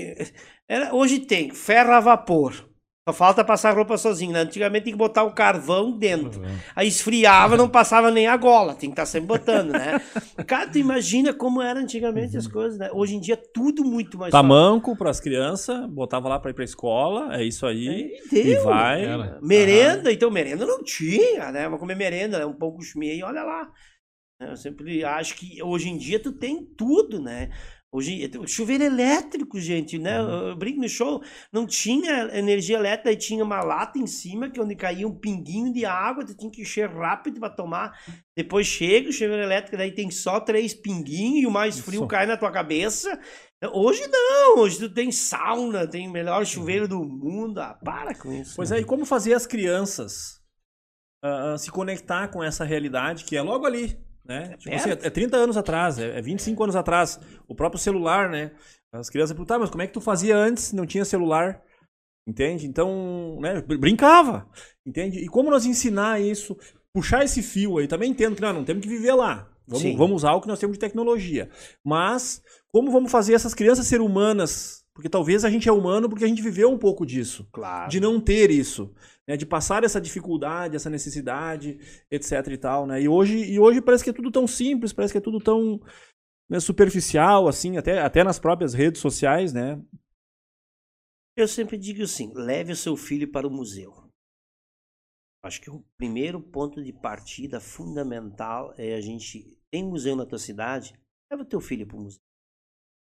era, hoje tem ferro a vapor. Só falta passar roupa sozinho. Né? Antigamente tem que botar o carvão dentro. Aí esfriava, não passava nem a gola. Tem que estar sempre botando, né? [LAUGHS] Cara, tu imagina como era antigamente as coisas, né? Hoje em dia tudo muito mais Tamanco pras crianças, botava lá pra ir pra escola, é isso aí. E deu. E vai. Era. Merenda, então merenda não tinha, né? Vou comer merenda, né? um pouco e olha lá. Eu sempre acho que hoje em dia tu tem tudo, né? Hoje, chuveiro elétrico, gente, né? Eu brinco no show, não tinha energia elétrica, aí tinha uma lata em cima, que onde caía um pinguinho de água, tu tinha que encher rápido para tomar. Depois chega o chuveiro elétrico, daí tem só três pinguinhos e o mais frio Só. cai na tua cabeça. Hoje não, hoje tu tem sauna, tem o melhor chuveiro do mundo. Ah, para com isso. Pois né? é, e como fazer as crianças ah, se conectar com essa realidade que é logo ali, né? Tipo assim, é 30 anos atrás, é é 25 anos atrás, o próprio celular, né? As crianças perguntavam, mas como é que tu fazia antes? Não tinha celular, entende? Então, né, br- brincava, entende? E como nós ensinar isso, puxar esse fio aí, também entendo que não, não temos que viver lá. Vamos, Sim. vamos usar o que nós temos de tecnologia. Mas, como vamos fazer essas crianças ser humanas? Porque talvez a gente é humano porque a gente viveu um pouco disso Claro. de não ter isso, né? de passar essa dificuldade, essa necessidade, etc e tal, né? E hoje, e hoje parece que é tudo tão simples, parece que é tudo tão né, superficial, assim, até, até nas próprias redes sociais, né? Eu sempre digo assim: leve o seu filho para o museu. Acho que o primeiro ponto de partida fundamental é a gente. Tem museu na tua cidade? Leva o teu filho para o museu.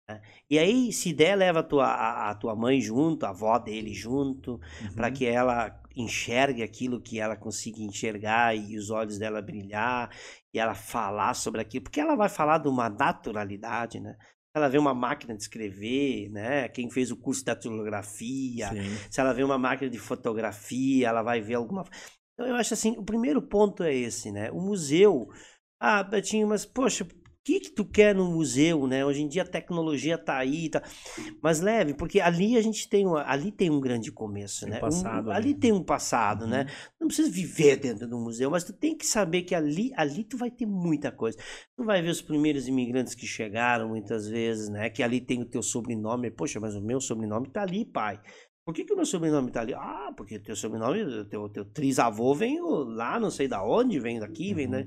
Né? E aí, se der, leva a tua, a, a tua mãe junto, a avó dele junto, para que ela enxergue aquilo que ela consiga enxergar e os olhos dela brilhar e ela falar sobre aquilo, porque ela vai falar de uma naturalidade, né? Ela vê uma máquina de escrever, né? Quem fez o curso de datilografia, Sim. se ela vê uma máquina de fotografia, ela vai ver alguma. Então eu acho assim, o primeiro ponto é esse, né? O museu. Ah, Betinho, mas poxa, que que tu quer no museu, né? Hoje em dia a tecnologia tá aí, tá. Mas leve, porque ali a gente tem, uma, ali tem um grande começo, Tem né? passado Um- ali. ali tem um passado, né? Não precisa viver dentro do museu, mas tu tem que saber que ali, ali tu vai ter muita coisa. Tu vai ver os primeiros imigrantes que chegaram muitas vezes, né? Que ali tem o teu sobrenome. Poxa, mas o meu sobrenome tá ali, pai. Por que, que o meu sobrenome tá ali? Ah, porque teu sobrenome, o teu, teu trisavô vem lá, não sei da onde, vem daqui, vem daí.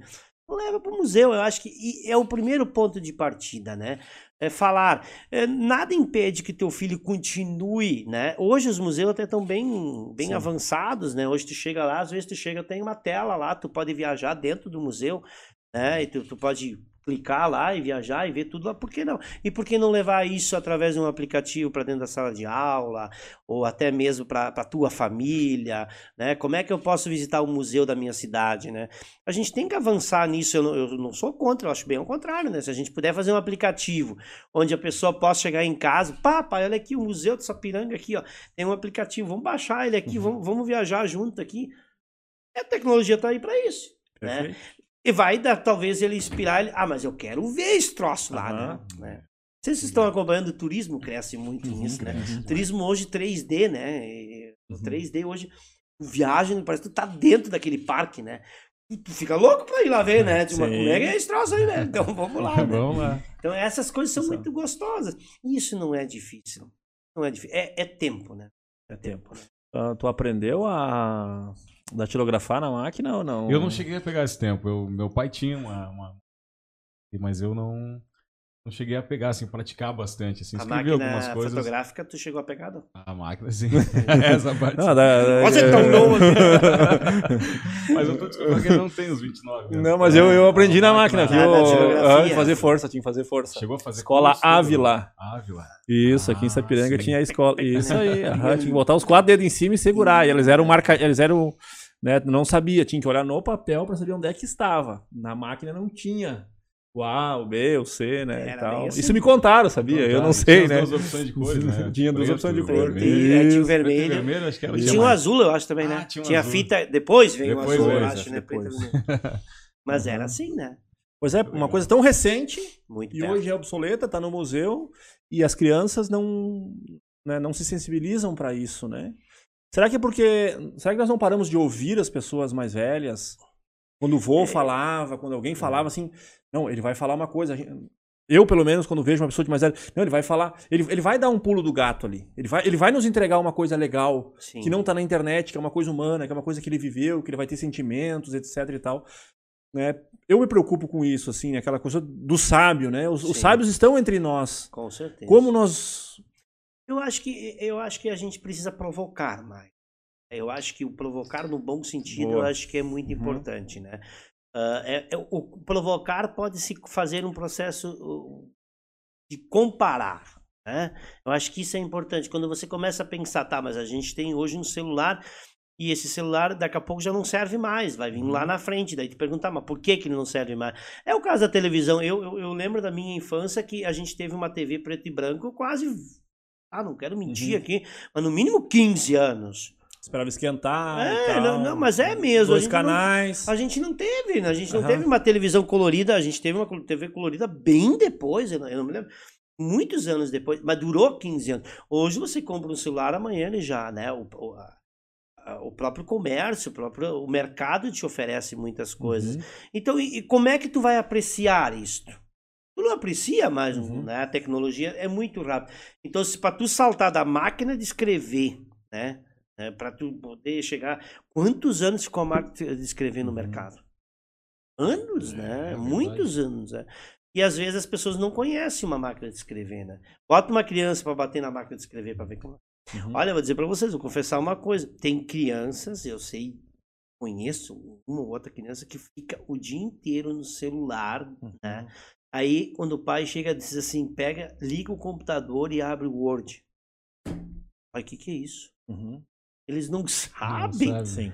Leva para o museu, eu acho que é o primeiro ponto de partida, né? É falar, é, nada impede que teu filho continue, né? Hoje os museus até estão bem, bem Sim. avançados, né? Hoje tu chega lá, às vezes tu chega, tem uma tela lá, tu pode viajar dentro do museu, né? E tu, tu pode clicar lá e viajar e ver tudo lá, por que não? E por que não levar isso através de um aplicativo para dentro da sala de aula, ou até mesmo para a tua família, né? Como é que eu posso visitar o museu da minha cidade, né? A gente tem que avançar nisso, eu não, eu não sou contra, eu acho bem ao contrário, né? Se a gente puder fazer um aplicativo onde a pessoa possa chegar em casa, pá, pai, olha aqui o Museu de Sapiranga aqui, ó, tem um aplicativo, vamos baixar ele aqui, vamos, vamos viajar junto aqui. A tecnologia tá aí para isso, né? E vai dar, talvez ele inspirar ele, ah, mas eu quero ver esse troço lá, Aham. né? Né? Vocês estão acompanhando, o turismo cresce muito nisso, né? cresce. Turismo hoje 3D, né? E O Uhum. 3D hoje, viagem, parece que tu tá dentro daquele parque, né? Tu- Tu fica louco pra ir lá ver, né? Tipo, Sim. como é que é esse troço aí, né? [LAUGHS] Então vamos lá, né? Vamos lá. Então essas coisas são muito gostosas. E isso não é difícil. Não é difícil. É, é tempo, né? É tempo. né? Ah, tu aprendeu a datilografar na máquina ou não? Eu não cheguei a pegar esse tempo. Eu, meu pai tinha uma, uma- Mas eu não, Não cheguei a pegar, assim, praticar bastante. Assim, A escrevi máquina algumas coisas. fotográfica, tu chegou a pegar? não? A máquina, sim. [LAUGHS] Essa parte. Não, da- Você é tão [LAUGHS] novo assim. Mas eu tô descobrindo que ele não tem os 29 anos. Não, mas eu, eu aprendi na A máquina, Ah, viu? Ah, geografia. fazer força, tinha que fazer força. Chegou a fazer Escola curso? Ávila. Ávila. Isso, aqui em Ah, Sapiranga sim. tinha a escola. Isso aí, [LAUGHS] aham, tinha que botar os quatro dedos em cima e segurar. E eles eram marca... eles eram. Né, não sabia, tinha que olhar no papel para saber onde é que estava. Na máquina não tinha. O A, o B, o C, né? Era e tal. assim. Isso me contaram, sabia? eu não Contaram, sei, tinha né? as duas opções de cores, né? Tinha duas opções de cor. [LAUGHS] é, tinha o Preto e vermelho. vermelho, acho que era E tinha tinha o mais. azul, eu acho também, né? Ah, tinha tinha um fita. Depois veio o azul, eu acho, né? e vermelho. Mas Uhum. era assim, né? Pois é, uma coisa tão recente Muito e perto. hoje é obsoleta, tá no museu e as crianças não, né, não se sensibilizam para isso, né? Será que é porque. Será que nós não paramos de ouvir as pessoas mais velhas? Quando o É. vô falava, quando alguém falava assim, não, ele vai falar uma coisa. Eu, pelo menos, quando vejo uma pessoa de mais velha, não, ele vai falar, ele, ele vai dar um pulo do gato ali. Ele vai, ele vai nos entregar uma coisa legal, Sim. que não tá na internet, que é uma coisa humana, que é uma coisa que ele viveu, que ele vai ter sentimentos, etc e tal. Né? Eu me preocupo com isso, assim, aquela coisa do sábio, né? Os, os sábios estão entre nós. Com certeza. Como nós. Eu acho que eu acho que a gente precisa provocar mais. Eu acho que o provocar no bom sentido, Boa. eu acho que é muito Uhum. importante, né? Ah, é- é- o provocar pode se fazer um processo uh, de comparar, né? Eu acho que isso é importante. Quando você começa a pensar, tá, mas a gente tem hoje um celular e esse celular daqui a pouco já não serve mais, vai vir lá na frente, daí te perguntar, mas por que, que ele não serve mais? É o caso da televisão. Eu, eu, eu lembro da minha infância que a gente teve uma TV preto e branco quase. Ah, não quero mentir Uhum. aqui, mas no mínimo 15 anos. Esperava esquentar. É, não, não, mas é mesmo. a Dois não- canais. a gente não teve, né? A gente não Aham. teve uma televisão colorida, a gente teve uma TV colorida bem depois, eu não, eu não me lembro. Muitos anos depois, mas durou 15 anos. Hoje você compra um celular, amanhã ele já, né? O, o, a- a- o próprio comércio, o próprio o mercado te oferece muitas coisas. Uhum. Então, e, e como é que tu vai apreciar isto? Tu não aprecia mais, Uhum. né? A tecnologia é muito rápida. Então, se para tu saltar da máquina de escrever, né? Né para tu poder chegar, quantos anos ficou a máquina de escrever no Uhum. mercado? Anos, É, né? é. Muitos anos, né? E às vezes as pessoas não conhecem uma máquina de escrever, né? Bota uma criança para bater na máquina de escrever para ver como. Uhum. Olha, eu vou dizer para vocês, vou confessar uma coisa. Tem crianças, eu sei, conheço uma ou outra criança que fica o dia inteiro no celular, né? Aí, quando o pai chega, diz assim, pega, liga o computador e abre o Word. Pai, o que que é isso? Uhum. Eles não sabem. sabe. Sim.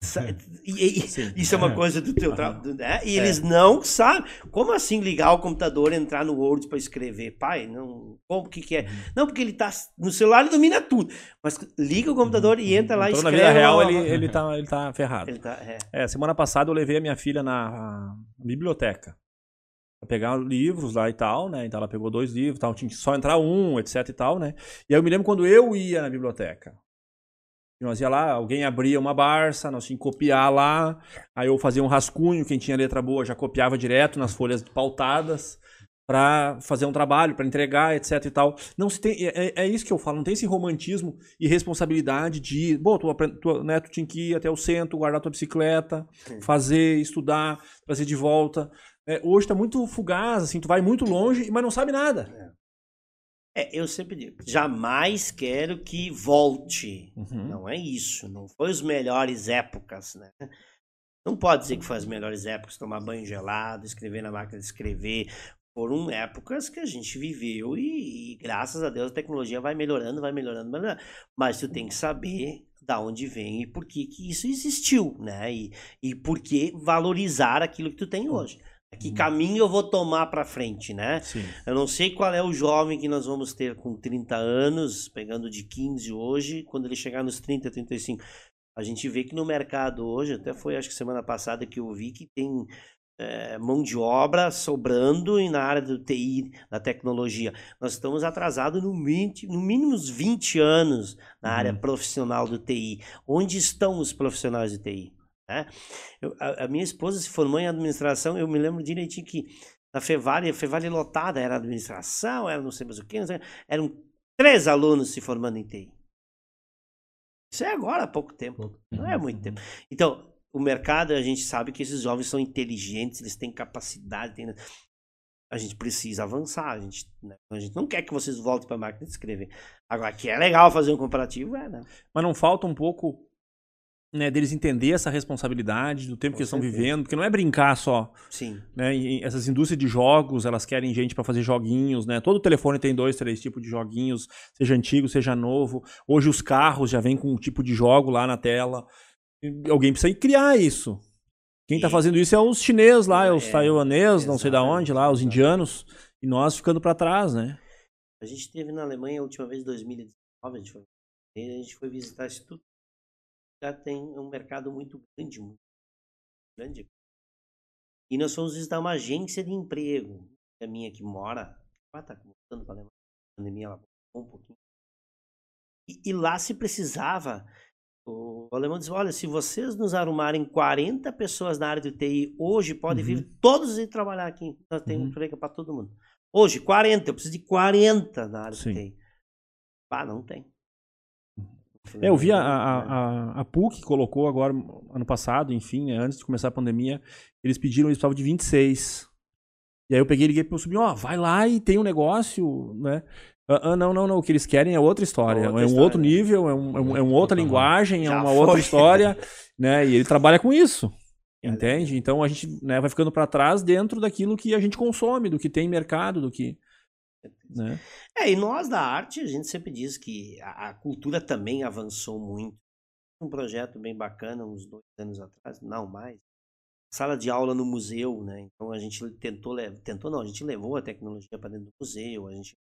Sa- e- e- Sim. isso é uma É. coisa do teu trabalho, né? E eles não sabem. Como assim ligar o computador e entrar no Word para escrever? Pai, não. Como que que é? Não, porque ele tá no celular e domina tudo. Mas liga o computador e entra lá e Então, na escreve. vida real, ele, ele, tá, ele tá ferrado. Ele tá, é. É, semana passada eu levei a minha filha na biblioteca. Pra pegar livros lá e tal, né? Então ela pegou dois livros, tal, tinha que só entrar um, etc e tal, né? E aí eu me lembro quando eu ia na biblioteca. Nós ia lá, alguém abria uma Barça, nós tínhamos que copiar lá. Aí eu fazia um rascunho, quem tinha letra boa já copiava direto nas folhas pautadas para fazer um trabalho, para entregar, etc e tal. Não se tem, é, é isso que eu falo, não tem esse romantismo e responsabilidade de, bom, tu, tu, né, tu tinha que ir até o centro, guardar tua bicicleta, Sim. fazer, estudar, trazer de volta. É, hoje tá muito fugaz, assim, tu vai muito longe, mas não sabe nada. É, eu sempre digo, jamais quero que volte. Uhum. Não é isso. Não foi as melhores épocas, né? Não pode dizer que foi as melhores épocas, tomar banho gelado, escrever na máquina de escrever. Foram épocas que a gente viveu e, e, graças a Deus a tecnologia vai melhorando, vai melhorando, melhorando. Mas tu tem que saber da onde vem e por que, que isso existiu, né? E, e por que valorizar aquilo que tu tem hoje. Que caminho eu vou tomar para frente, né? Sim. Eu não sei qual é o jovem que nós vamos ter com 30 anos, pegando de 15 hoje, quando ele chegar nos 30, 35. A gente vê que no mercado hoje, até foi acho que semana passada que eu vi que tem é, mão de obra sobrando e na área do TI, da tecnologia. Nós estamos atrasados no, 20, no mínimo uns 20 anos na área Uhum. profissional do TI. Onde estão os profissionais de TI? Né? Eu- a, a minha esposa se formou em administração, eu me lembro direitinho que na Fevale, a Fevale lotada, era administração, era não sei mais o que, eram três alunos se formando em TI. Isso é agora há pouco tempo, Pouco. não é muito tempo. Então, o mercado, a gente sabe que esses jovens são inteligentes, eles têm capacidade, têm... A gente precisa avançar. A gente, né? a gente não quer que vocês voltem para a máquina de escrever. Agora, que é legal fazer um comparativo, é, né? Mas não falta um pouco né, deles entender essa responsabilidade do tempo Com que eles estão vivendo, porque não é brincar só. Sim. Né? E essas indústrias de jogos, elas querem gente para fazer joguinhos, né? Todo telefone tem dois, três tipos de joguinhos, seja antigo, seja novo. Hoje os carros já vêm com um tipo de jogo lá na tela. E alguém precisa criar isso. Quem tá E- fazendo isso é os chineses lá, é os É, taiwaneses, não sei da onde lá, os indianos. E nós ficando para trás, né? A gente teve na Alemanha a última vez em 2019, a gente foi, a gente foi visitar isso tudo. Já tem um mercado muito grande, muito grande. E nós fomos visitar uma agência de emprego, a minha que mora, ah, tá para a pandemia ela um pouquinho. E, e lá se precisava, o alemão disse, olha, se vocês nos arrumarem 40 pessoas na área de TI, hoje pode vir todos ir trabalhar aqui, nós temos Uhum. emprego para todo mundo. Hoje, 40, eu preciso de 40 na área Sim. de TI. Ah, não tem. É, eu vi a, a, a, a PUC colocou agora, ano passado, enfim, né, antes de começar a pandemia, eles pediram, eles precisavam de 26. E aí eu peguei e liguei pro sobrinho, ó, vai lá e tem um negócio, né? Ah, ah, não, não, não, o que eles querem é outra história, Outra é um história. outro nível, é, um, é, um- é uma outra linguagem, é Já uma foi. outra história, [LAUGHS] né? E ele trabalha com isso, É. entende? Então a gente né, vai ficando para trás dentro daquilo que a gente consome, do que tem em mercado, do que... Né? É, e nós da arte, a gente sempre diz que a, a cultura também avançou muito. Um projeto bem bacana, uns dois anos atrás, não mais. Sala de aula no museu, né? Então a gente tentou, tentou não, a gente levou a tecnologia para dentro do museu, a gente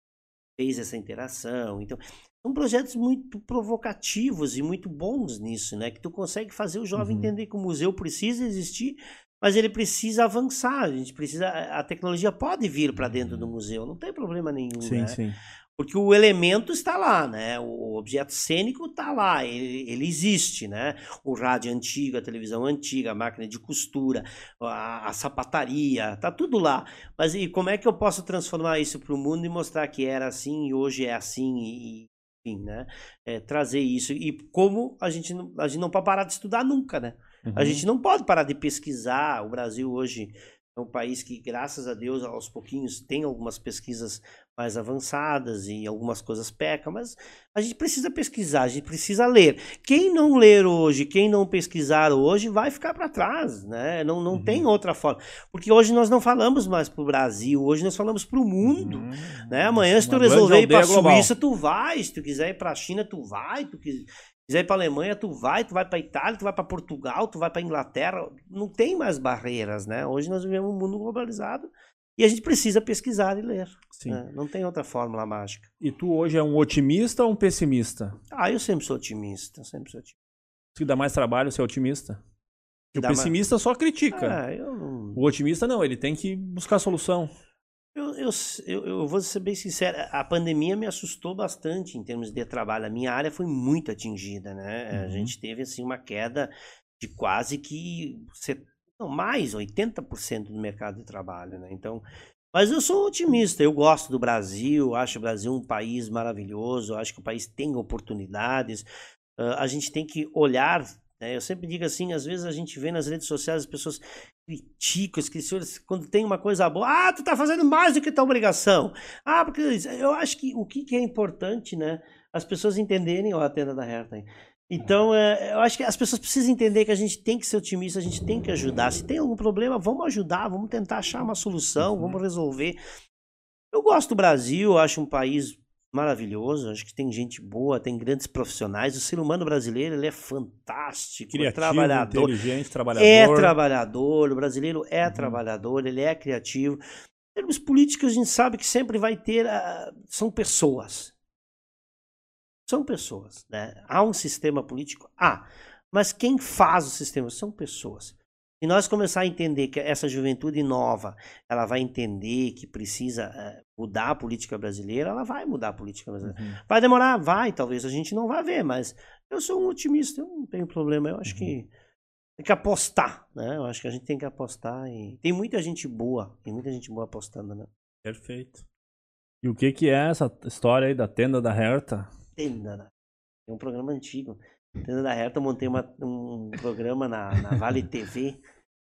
fez essa interação. Então, são projetos muito provocativos e muito bons nisso, né? Que tu consegue fazer o jovem Uhum. entender que o museu precisa existir, mas ele precisa avançar. A gente precisa, a tecnologia pode vir para dentro do museu, não tem problema nenhum, Sim, né? sim. Porque o elemento está lá, né? O objeto cênico está lá, ele, ele existe, né? O rádio antigo, a televisão antiga, a máquina de costura, a, a sapataria, tá tudo lá. Mas e como é que eu posso transformar isso para o mundo e mostrar que era assim e hoje é assim e, e, enfim, né? É, trazer isso e como a gente não, a gente não pode parar de estudar nunca, né? A Uhum. gente não pode parar de pesquisar. O Brasil hoje é um país que, graças a Deus, aos pouquinhos tem algumas pesquisas mais avançadas e algumas coisas pecam, mas a gente precisa pesquisar, a gente precisa ler. Quem não ler hoje, quem não pesquisar hoje, vai ficar para trás, né? Não, não Uhum. tem outra forma. Porque hoje nós não falamos mais para o Brasil, hoje nós falamos para o mundo. Uhum. Né? Amanhã, se tu resolver ir aldeia global. Suíça, tu vai. Se tu quiser ir pra China, tu vai. Tu quis- quiser ir pra Alemanha, tu vai. Tu vai pra Itália, tu vai pra Portugal, tu vai pra Inglaterra. Não tem mais barreiras, né? Hoje nós vivemos um mundo globalizado e a gente precisa pesquisar e ler. Sim. né? Não tem outra fórmula mágica. E tu hoje é um otimista ou um pessimista? Ah, eu sempre sou otimista, sempre sou otimista. Que dá mais trabalho ser otimista? O Dá mais- pessimista só critica. Ah, eu não... O otimista não, ele tem que buscar solução. Eu, eu, eu, vou ser bem sincero, a pandemia me assustou bastante em termos de trabalho. A minha área foi muito atingida, né? A Uhum. gente teve assim uma queda de quase que não, mais 80% do mercado de trabalho, né? Então, mas eu sou otimista, eu gosto do Brasil, acho o Brasil um país maravilhoso, acho que o país tem oportunidades. Ah, a gente tem que olhar? Eu sempre digo assim, às vezes a gente vê nas redes sociais as pessoas criticam, esqueci, quando tem uma coisa boa, ah, tu tá fazendo mais do que tua obrigação. Ah, porque eu acho que o que, que é importante, né? As pessoas entenderem, ó, a tenda da Herta aí. Então, é, eu acho que as pessoas precisam entender que a gente tem que ser otimista, a gente tem que ajudar. Se tem algum problema, vamos ajudar, vamos tentar achar uma solução, vamos resolver. Eu gosto do Brasil, acho um país maravilhoso, acho que tem gente boa, tem grandes profissionais. O ser humano brasileiro, ele é fantástico, é Criativo, trabalhador. inteligente, trabalhador. É trabalhador, o brasileiro é Uhum. trabalhador, ele é criativo. Em termos políticos, a gente sabe que sempre vai ter. ah, são pessoas. São pessoas. Né? Há um sistema político? Há. Mas quem faz o sistema são pessoas. Se nós começar a entender que essa juventude nova, ela vai entender que precisa eh, mudar a política brasileira, ela vai mudar a política brasileira. Uhum. Vai demorar? Vai, talvez a gente não vá ver, mas eu sou um otimista, eu não tenho problema. Eu acho que tem que apostar, né? Eu acho que a gente tem que apostar e tem muita gente boa, tem muita gente boa apostando, né? Perfeito. E o que que é essa história aí da tenda da Herta? Tenda, né? É um programa antigo. Tenda da Herta, eu montei uma- um programa na, na Vale [LAUGHS] TV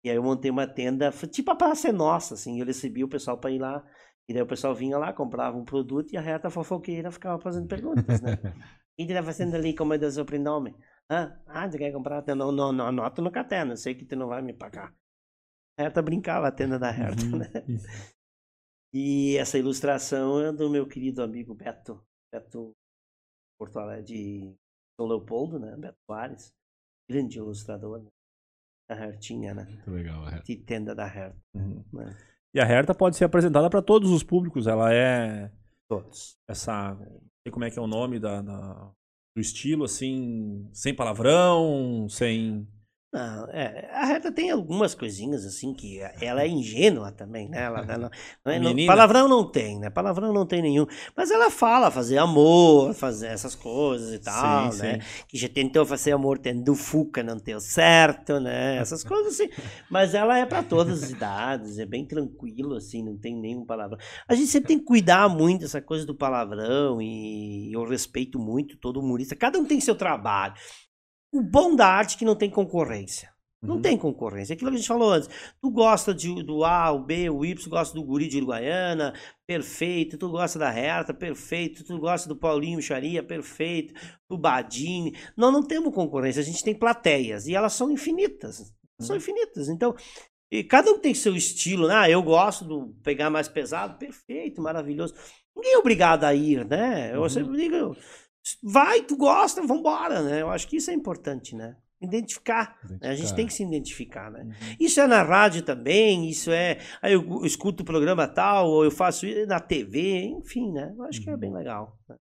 E aí eu montei uma tenda, tipo a Praça é Nossa, assim, eu recebi o pessoal para ir lá, e daí o pessoal vinha lá, comprava um produto e a reta fofoqueira ficava fazendo perguntas, né? [LAUGHS] O que tu tá fazendo ali, como é do sobrenome? Ah, ah, tu quer comprar? Não, não, não, anota no eu sei que tu não vai me pagar. A Herta brincava a tenda da Herta, Uhum. né? E essa ilustração é do meu querido amigo Beto, Beto Porto Alegre, de São Leopoldo, né? Beto Soares, grande ilustrador, né? Da Hertinha, né? Muito legal, é. De tenda da Herta, Uhum. né? E a Herta pode ser apresentada para todos os públicos. Ela é Todos. essa. Não sei como é que é o nome da, da- do estilo, assim, sem palavrão, sem. Não, é, a Herta tem algumas coisinhas assim que ela é ingênua também, né? Ela, ela- [LAUGHS] não é- não- palavrão não tem, né? Palavrão não tem nenhum. Mas ela fala fazer amor, fazer essas coisas e tal, Sim, né? sim. Que já tentou fazer amor tendo fuca, não deu certo, né? Essas [LAUGHS] coisas assim. Mas ela é para todas as idades, é bem tranquilo, assim, não tem nenhum palavrão. A gente sempre tem que cuidar muito dessa coisa do palavrão e eu respeito muito todo humorista. Cada um tem seu trabalho. O bom da arte é que não tem concorrência. Não Uhum. tem concorrência. Aquilo que a gente falou antes. Tu gosta de, do A, o B, o Y, gosta do Guri de Uruguaiana, perfeito. Tu gosta da Herta, perfeito. Tu gosta do Paulinho Charia, perfeito. Do Badini. Nós não temos concorrência, a gente tem plateias. E elas são infinitas. São infinitas. Então, e cada um tem seu estilo. né? Ah, eu gosto do pegar mais pesado, perfeito, maravilhoso. Ninguém é obrigado a ir, né? Eu Uhum. sempre digo, vai, tu gosta, vambora, né? Eu acho que isso é importante, né? Identificar. né? A gente tem que se identificar, né? Uhum. Isso é na rádio também, isso é. Aí eu escuto o programa tal, ou eu faço isso na TV, enfim, né? Eu acho que é bem legal. né?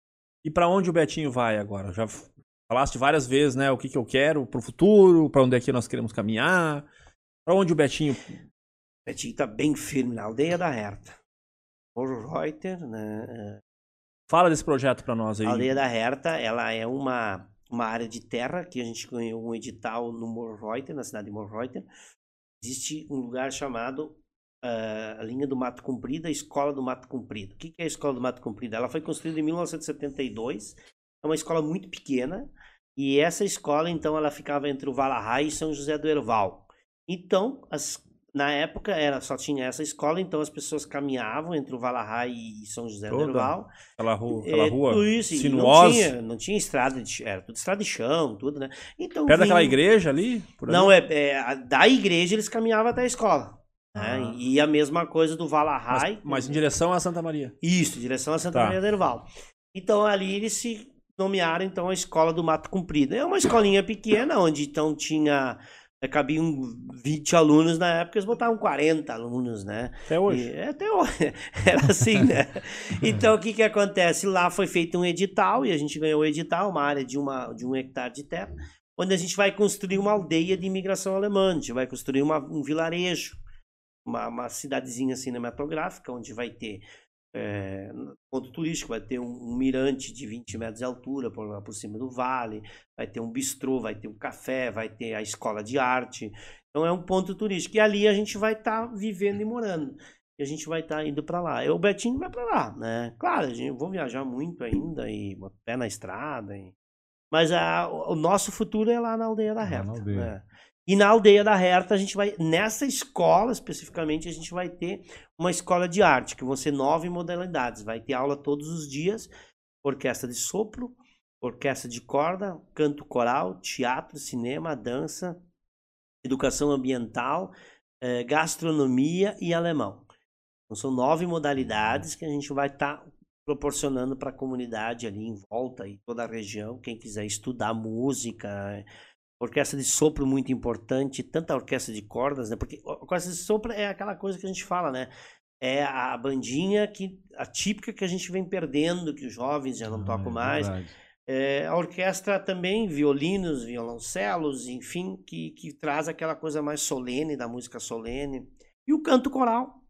E para onde o Betinho vai agora? Já falaste várias vezes, né? O que, que eu quero pro futuro, para onde é que nós queremos caminhar. Para onde o Betinho. O Betinho tá bem firme na aldeia da Herta. Morro Reuter, né? Fala desse projeto para nós aí. A aldeia da Herta, ela é uma, uma área de terra que a gente ganhou um edital no Morreuter, na cidade de Morreuter. Existe um lugar chamado a linha do Mato Comprido, a Escola do Mato Comprido. O que é a Escola do Mato Comprido? Ela foi construída em 1972, é uma escola muito pequena, e essa escola, então, ela ficava entre o Valarrai e São José do Herval. Então, as- na época, era, só tinha essa escola, então as pessoas caminhavam entre o Valarrai e São José do Toda Herval. Aquela rua, aquela É, rua tudo isso, sinuosa. Não tinha, não tinha estrada de era tudo estrada de chão, tudo, né? Então, Perto daquela vinha- igreja ali? Não, é, é, da igreja eles caminhavam até a escola. Ah. Né? E a mesma coisa do Mas, Valarrai. mas em direção a Santa Maria. Isso, direção a Santa Tá. Maria do Herval. Então ali eles se nomearam então a Escola do Mato Comprido. É uma escolinha pequena, onde então tinha. Eh, Cabiam 20 alunos na época, eles botavam 40 alunos, né? Até hoje. E, é, até hoje. [LAUGHS] Era assim, né? Então, o que que acontece? Lá foi feito um edital, e a gente ganhou o edital, uma área de, uma, de um hectare de terra, onde a gente vai construir uma aldeia de imigração alemã, a gente vai construir uma, um vilarejo, uma, uma cidadezinha cinematográfica, onde vai ter é, ponto turístico, vai ter um, um mirante de 20 metros de altura por, por cima do vale, vai ter um bistrô, vai ter um café, vai ter a escola de arte. Então é um ponto turístico. E ali a gente vai estar vivendo e morando. E a gente vai estar indo para lá. Eu, o Betinho vai para lá, né? Claro, a gente, eu vou viajar muito ainda e pé na estrada. e- Mas a, o nosso futuro é lá na aldeia da Herta. aldeia. né? E na aldeia da Herta, a gente vai, nessa escola especificamente, a gente vai ter uma escola de arte, que vão ser nove modalidades. Vai ter aula todos os dias, orquestra de sopro, orquestra de corda, canto coral, teatro, cinema, dança, educação ambiental, eh, gastronomia e alemão. Então, são nove modalidades que a gente vai estar proporcionando para a comunidade ali em volta e toda a região, quem quiser estudar música, orquestra de sopro muito importante, tanta orquestra de cordas, né? Porque a orquestra de sopro é aquela coisa que a gente fala, né? É a bandinha que a típica que a gente vem perdendo, que os jovens já não Ah, tocam é mais. É, a orquestra também, violinos, violoncelos, enfim, que, que traz aquela coisa mais solene da música solene. E o canto coral,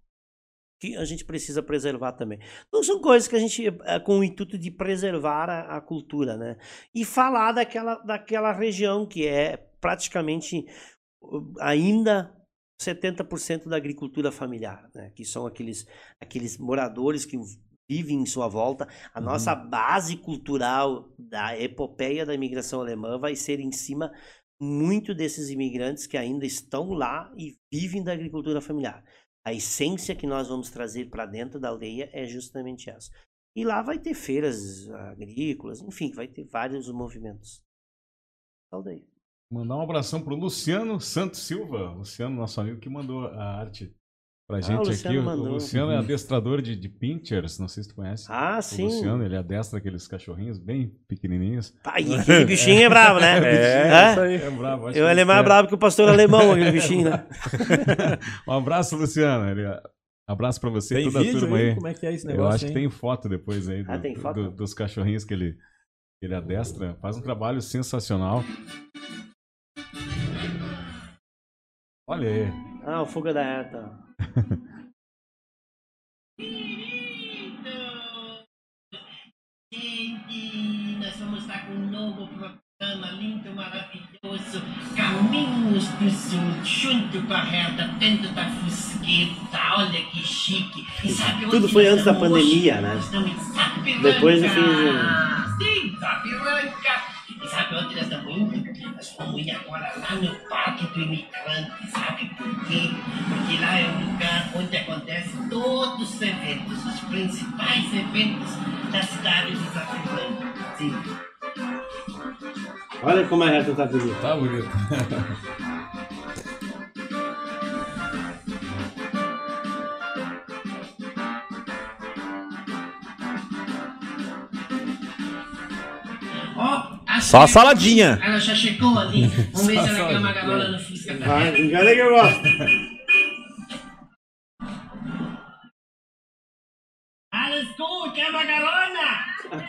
que a gente precisa preservar também. Então são coisas que a gente, é, com o intuito de preservar a, a cultura, né? E falar daquela, daquela região que é praticamente ainda 70% da agricultura familiar, né? Que são aqueles, aqueles moradores que vivem em sua volta. A Uhum. nossa base cultural da epopeia da imigração alemã vai ser em cima muito desses imigrantes que ainda estão lá e vivem da agricultura familiar. A essência que nós vamos trazer para dentro da aldeia é justamente essa. E lá vai ter feiras agrícolas, enfim, vai ter vários movimentos. Aldeia. Mandar um abração pro Luciano Santos Silva, Luciano, nosso amigo que mandou a arte pra gente Ah, o Luciano aqui. O- mandou. O Luciano é adestrador de, de pinchers, não sei se tu conhece. Ah, O sim. Luciano, ele adestra aqueles cachorrinhos bem pequenininhos. Pai, aquele bichinho é bravo, né? [LAUGHS] É, Hã? isso aí. É bravo, acho Eu que ele é mais é. bravo que o pastor alemão, aquele [LAUGHS] bichinho, né? [LAUGHS] Um abraço, Luciano. Ele- Abraço pra você e Tem toda a vídeo turma aí. aí? Como é que é esse Eu negócio? acho que hein? tem foto depois aí do- Ah, tem foto? do- dos cachorrinhos que ele, que ele adestra. Faz um trabalho sensacional. Olha aí. Ah, o Fuga da Herta. Gente, nós vamos estar com um novo programa lindo, maravilhoso. Caminhos do Sul, junto com a reta dentro da Fusqueta. Olha que chique. Sabe Tudo foi antes da pandemia, hoje? né? Depois do fim de- Sim, Sapiranga. Nós estamos indo? Nós vamos ir agora lá no Parque do Imigrante. Sabe por quê? Porque lá é um lugar onde acontecem todos os eventos, os principais eventos da cidade de Sapiranga. Sim. Olha como a reta tá bonita. Tá bonito. [LAUGHS] Só a saladinha. Ela já chegou ali. [LAUGHS] Vamos ver se ela quer uma garola no Fusca Vai, engana que eu gosto. Alles gut, quer uma garona?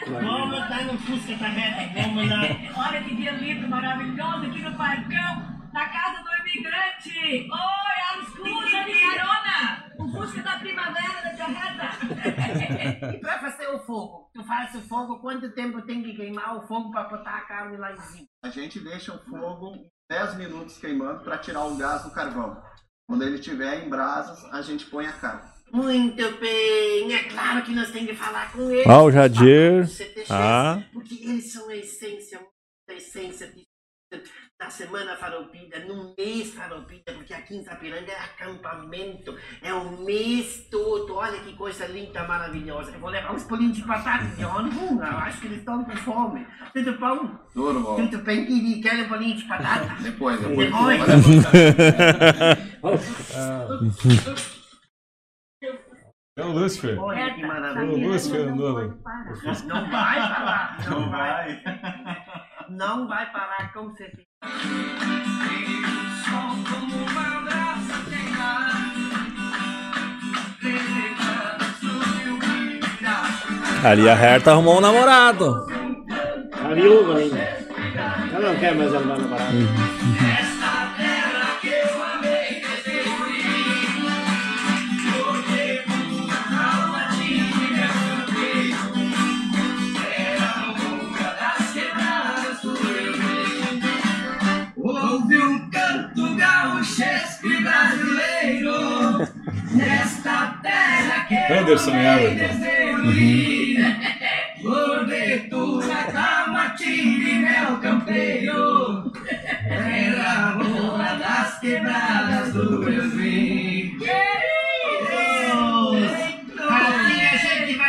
Vamos lá no Fusca da Reta, vamos lá. Olha que dia lindo, maravilhoso aqui no Parcão, na casa do imigrante. Oi, escuta de carona. O Fusca da Primavera da Jarreta. E [LAUGHS] pra fazer o fogo? Tu faz o fogo, quanto tempo tem que queimar o fogo pra botar a carne lá em cima? A gente deixa o fogo 10 minutos queimando para tirar o gás do carvão. Quando ele estiver em brasas, a gente põe a carne. Muito bem, é claro que nós temos que falar com eles. Ah, o Jadir. Ah. Porque eles são a essência, a essência de- da Semana Farroupilha, no mês Farroupilha, porque aqui em Sapiranga é acampamento, é o mês todo. Olha que coisa linda, maravilhosa. Eu vou levar uns bolinhos de batata, de eu acho que eles estão com fome. Tudo bom? Duro, ó. Tudo bem, querido? Querem bolinho de batata? [LAUGHS] Depois, depois. Depois. [LAUGHS] É o Lúcifer. Olha que O maravilha. Lúcifer andou. Não vai parar, não vai. Não vai parar, com certeza. Ali a Herta arrumou um namorado. A viúva ainda. Ela não quer mais andar na barata. Nesta terra que Anderson e Everton. Porventura Tamatiri, meu campeiro. Terra boa das quebradas do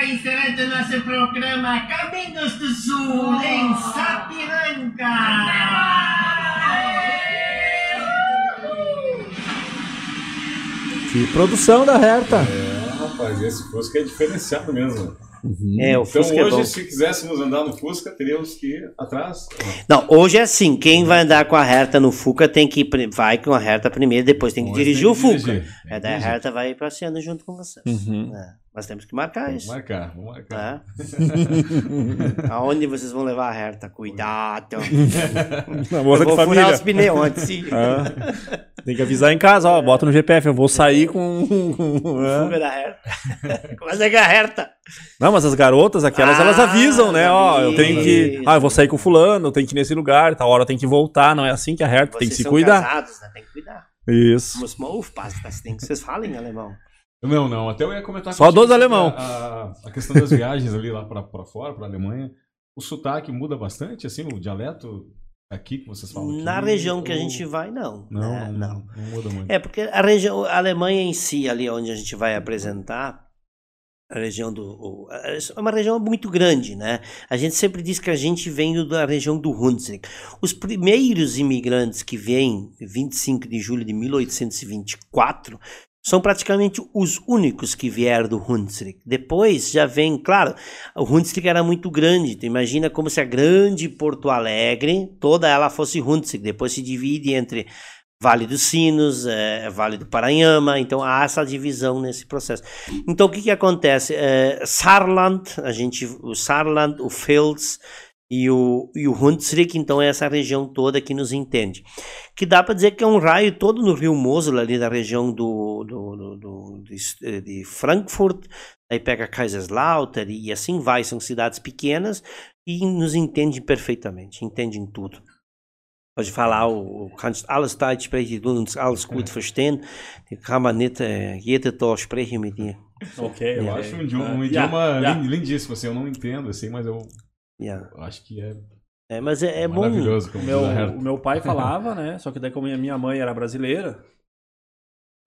vai encerrando nosso programa Caminhos do Sul em Sapiranga Que produção da Herta. É, rapaz, esse Fusca é diferenciado mesmo. É, o Então Fusca é hoje, bom. se quiséssemos andar no Fusca, teríamos que ir atrás. Não, hoje é assim, quem vai andar com a Herta no Fuca tem que ir, vai com a Herta primeiro, depois tem que Depois dirigir o que Fuca. dirigir, tem É, daí a. Herta vai passeando junto com vocês. Uhum. É, Mas temos que marcar Vamos isso. marcar, vamos marcar. Tá? [LAUGHS] Aonde vocês vão levar a Herta? Cuidado. [LAUGHS] Na Eu moça de vou furar família. os pneus antes. sim. Ah, [LAUGHS] tem que avisar em casa, ó. Bota no GPF, eu vou sair com. Fuga da Herta. Mas é que a Herta. Não, mas as garotas, aquelas, elas Ah, avisam, né? Ó, eu tenho que. Ah, eu vou sair com fulano, eu tenho que ir nesse lugar, tal hora eu tenho que voltar. Não é assim que a Herta tem que Vocês se são cuidar. casados, né? Tem que cuidar. Isso. Muss man aufpassen, das tem que vocês falem em alemão. Não, não, até eu ia comentar Só dos sobre alemão. A, a- a questão das viagens ali lá pra, pra fora, pra Alemanha. O sotaque muda bastante, assim, o dialeto. Aqui que vocês falam? Na aqui, região que a ou- gente vai, não. Não, né? não, não, muda muito. É, porque a região, a Alemanha em si, ali onde a gente vai apresentar, a região do. É uma região muito grande, né? A gente sempre diz que a gente veio da região do Hunsrück. Os primeiros imigrantes que vêm, 25 de julho de 1824, são praticamente os únicos que vieram do Hunsrück. Depois já vem, claro, o Hunsrück era muito grande. Tu imagina como se a grande Porto Alegre, toda ela fosse Hunsrück. Depois se divide entre Vale dos Sinos, eh, Vale do Paranhama, então há essa divisão nesse processo. Então o que que acontece? Eh, Saarland, a gente, o Saarland, o Fels e o, e o Hunsrück, então é essa região toda que nos entende. Que dá para dizer que é um raio todo no Rio Mosel, ali da região do, do, do, do- de, de Frankfurt, aí pega Kaiserslautern e assim vai, são cidades pequenas e nos entende perfeitamente, entendem tudo. Pode falar, o kannst alles Deutsch sprechen, du uns alles gut verstehen. Die kann man nicht äh, jeder da sprechen mit dir. Ok, Eu acho um idioma, um Ah, idioma yeah, yeah. lin- lindíssimo, assim, eu não entendo, assim, mas eu Ja. acho que é, É, mas é, é bom. maravilhoso, O como meu, o meu pai [LAUGHS] falava, né? Só que daí como a minha mãe era brasileira,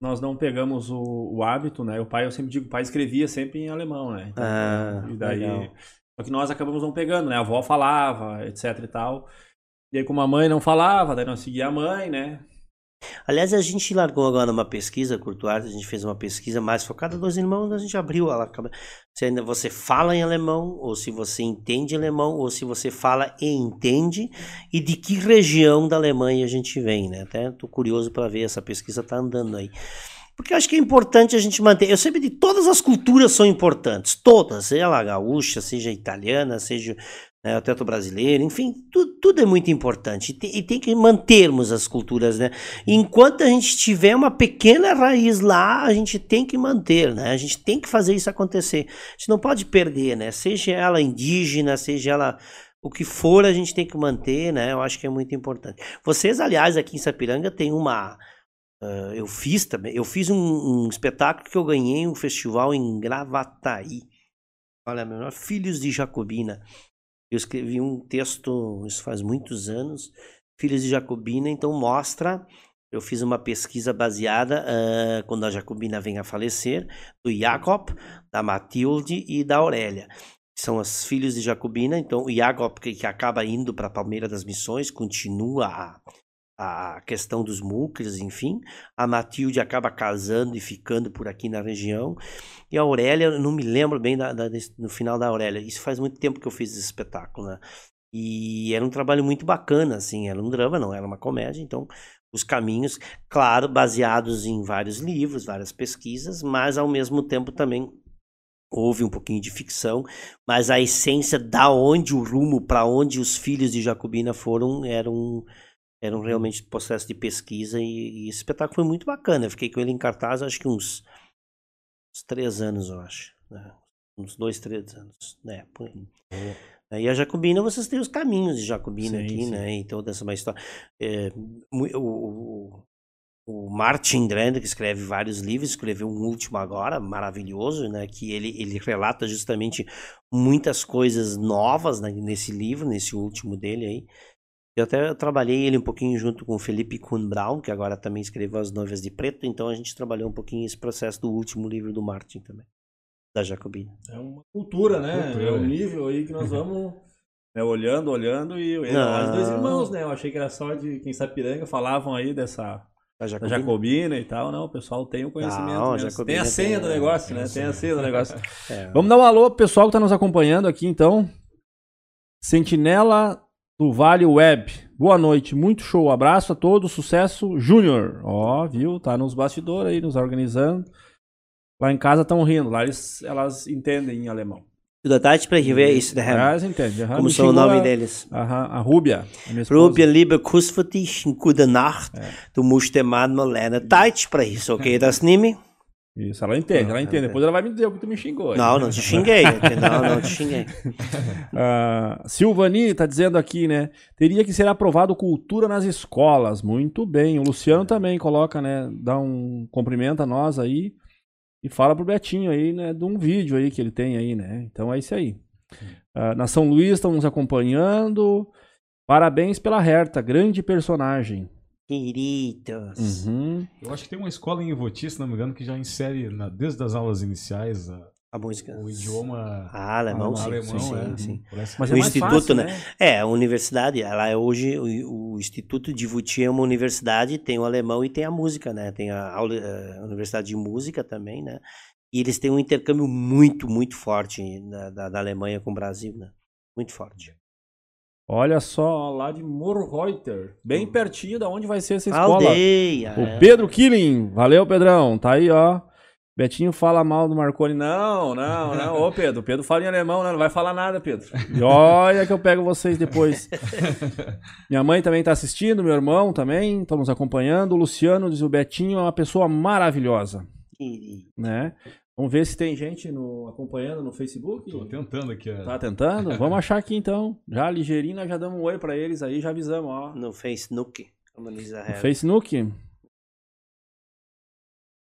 nós não pegamos o, o hábito, né? O pai, eu sempre digo, o pai escrevia sempre em alemão, né? Então, Ah, e daí, legal. só que nós acabamos não pegando, né? A avó falava, etc e tal. E aí como a mãe não falava, daí nós seguia a mãe, né? Aliás, a gente largou agora uma pesquisa, Curto Arte, a gente fez uma pesquisa mais focada nos irmãos, a gente abriu ela. Se ainda você fala em alemão, ou se você entende alemão, ou se você fala e entende, e de que região da Alemanha a gente vem, né? Até tô curioso para ver, essa pesquisa tá andando aí. Porque eu acho que é importante a gente manter. Eu sempre digo, todas as culturas são importantes, todas, seja ela gaúcha, seja italiana, seja né, o teto brasileiro, enfim, tu- tudo é muito importante. E tem, e tem que mantermos as culturas, né? Enquanto a gente tiver uma pequena raiz lá, a gente tem que manter, né? A gente tem que fazer isso acontecer. A gente não pode perder, né? Seja ela indígena, seja ela o que for, a gente tem que manter, né? Eu acho que é muito importante. Vocês, aliás, aqui em Sapiranga tem uma ah, eu fiz também, eu fiz um, um espetáculo que eu ganhei um festival em Gravataí. Olha, meu, Filhos de Jacobina. Eu escrevi um texto, isso faz muitos anos, Filhos de Jacobina, então mostra, eu fiz uma pesquisa baseada ah, quando a Jacobina vem a falecer, do Jacob, da Matilde e da Aurélia. São os filhos de Jacobina, então o Jacob que, acaba indo para Palmeira das Missões, continua a, a questão dos múcleos, enfim. A Matilde acaba casando e ficando por aqui na região. E a Aurélia, não me lembro bem da, da- no final da Aurélia. Isso faz muito tempo que eu fiz esse espetáculo, né? E era um trabalho muito bacana, assim. Era um drama, não era uma comédia. Então, os caminhos, claro, baseados em vários livros, várias pesquisas, mas ao mesmo tempo também houve um pouquinho de ficção, mas a essência da onde o rumo, para onde os filhos de Jacobina foram, era um, era um realmente processo de pesquisa e, e esse espetáculo foi muito bacana. Eu fiquei com ele em cartaz acho que uns, uns três anos, eu acho. né? Uns dois, três anos. né? por aí. E a Jacobina, vocês têm os caminhos de Jacobina Sim, aqui, sim. né? E toda essa história. É, mu- o, o, o Martin Grande, que escreve vários livros, escreveu um último agora, maravilhoso, né? Que ele, ele relata justamente muitas coisas novas né, nesse livro, nesse último dele aí. Eu até trabalhei ele um pouquinho junto com o Felipe Kuhn Brown, que agora também escreveu As Noivas de Preto, então a gente trabalhou um pouquinho esse processo do último livro do Martin também, da Jacobina. É uma cultura, né? Cultura. É um nível aí que nós [LAUGHS] vamos né, olhando, olhando e eu, Não. nós dois irmãos, né? Eu achei que era só de quem Sapiranga falavam aí dessa Da da Jacobina. Jacobina e tal, não, o pessoal tem o conhecimento. Não, a mesmo. Jacobina tem a senha tem, do é, negócio, tem né? a Tem a senha. senha do negócio. [LAUGHS] É. Vamos dar um alô pro pessoal que tá nos acompanhando aqui, então. Sentinela do Vale Web. Boa noite, muito show. Abraço a todos, sucesso, Júnior. Ó, viu? Tá nos bastidores aí, nos organizando. Lá em casa estão rindo, lá eles, elas entendem em alemão. Da sprechen wir ist der Herr. Elas entendem. aham. Como são o nome a- deles? Aham, a Rúbia. a minha esposa. Rubia, lieber Kuss für dich, gute Nacht. É. Du musst den Mann mal lernen Deutsch sprechen, geht das mehr? Isso, ela entende, Não, ela entende. entende. Depois ela vai me dizer o que tu me xingou. aí. Não, não te xinguei. Não, não te xinguei. [LAUGHS] Ah, Silvani tá dizendo aqui, né? Teria que ser aprovado cultura nas escolas. Muito bem. O Luciano também coloca, né? Dá um cumprimento a nós aí e fala pro Betinho aí, né? De um vídeo aí que ele tem aí, né? Então é isso aí. Ah, na São Luís estão nos acompanhando. Parabéns pela Herta, grande personagem. Queridos. Uhum. Eu acho que tem uma escola em Ivoti, se não me engano, que já insere na- desde as aulas iniciais a- A música. o idioma Ah, alemão, sim, alemão, sim, é. sim. Parece- Mas O é mais instituto, fácil, né? né? É, a universidade, ela é hoje, o, o Instituto de Vuti é uma universidade, tem o alemão e tem a música, né? Tem a, aula- a Universidade de Música também, né? E eles têm um intercâmbio muito, muito forte da, da, da Alemanha com o Brasil, né? Muito forte. Olha só, lá de Morreuter, bem pertinho da onde vai ser essa escola. Aldeia! O é. Pedro Killing, valeu Pedrão, tá aí ó. Betinho fala mal do Marconi. Não, não, não. Ô Pedro, o Pedro fala em alemão, né? Não vai falar nada, Pedro. E olha que eu pego vocês depois. [LAUGHS] Minha mãe também tá assistindo, meu irmão também, estão nos acompanhando. O Luciano diz o Betinho é uma pessoa maravilhosa, né? Vamos ver se tem gente no, acompanhando no Facebook. Tô tentando aqui. ó. Tá tentando? Vamos achar aqui então. Já ligeirinho, nós já damos um oi pra eles aí, já avisamos, ó. No Facebook, como diz a No Hera. Facebook?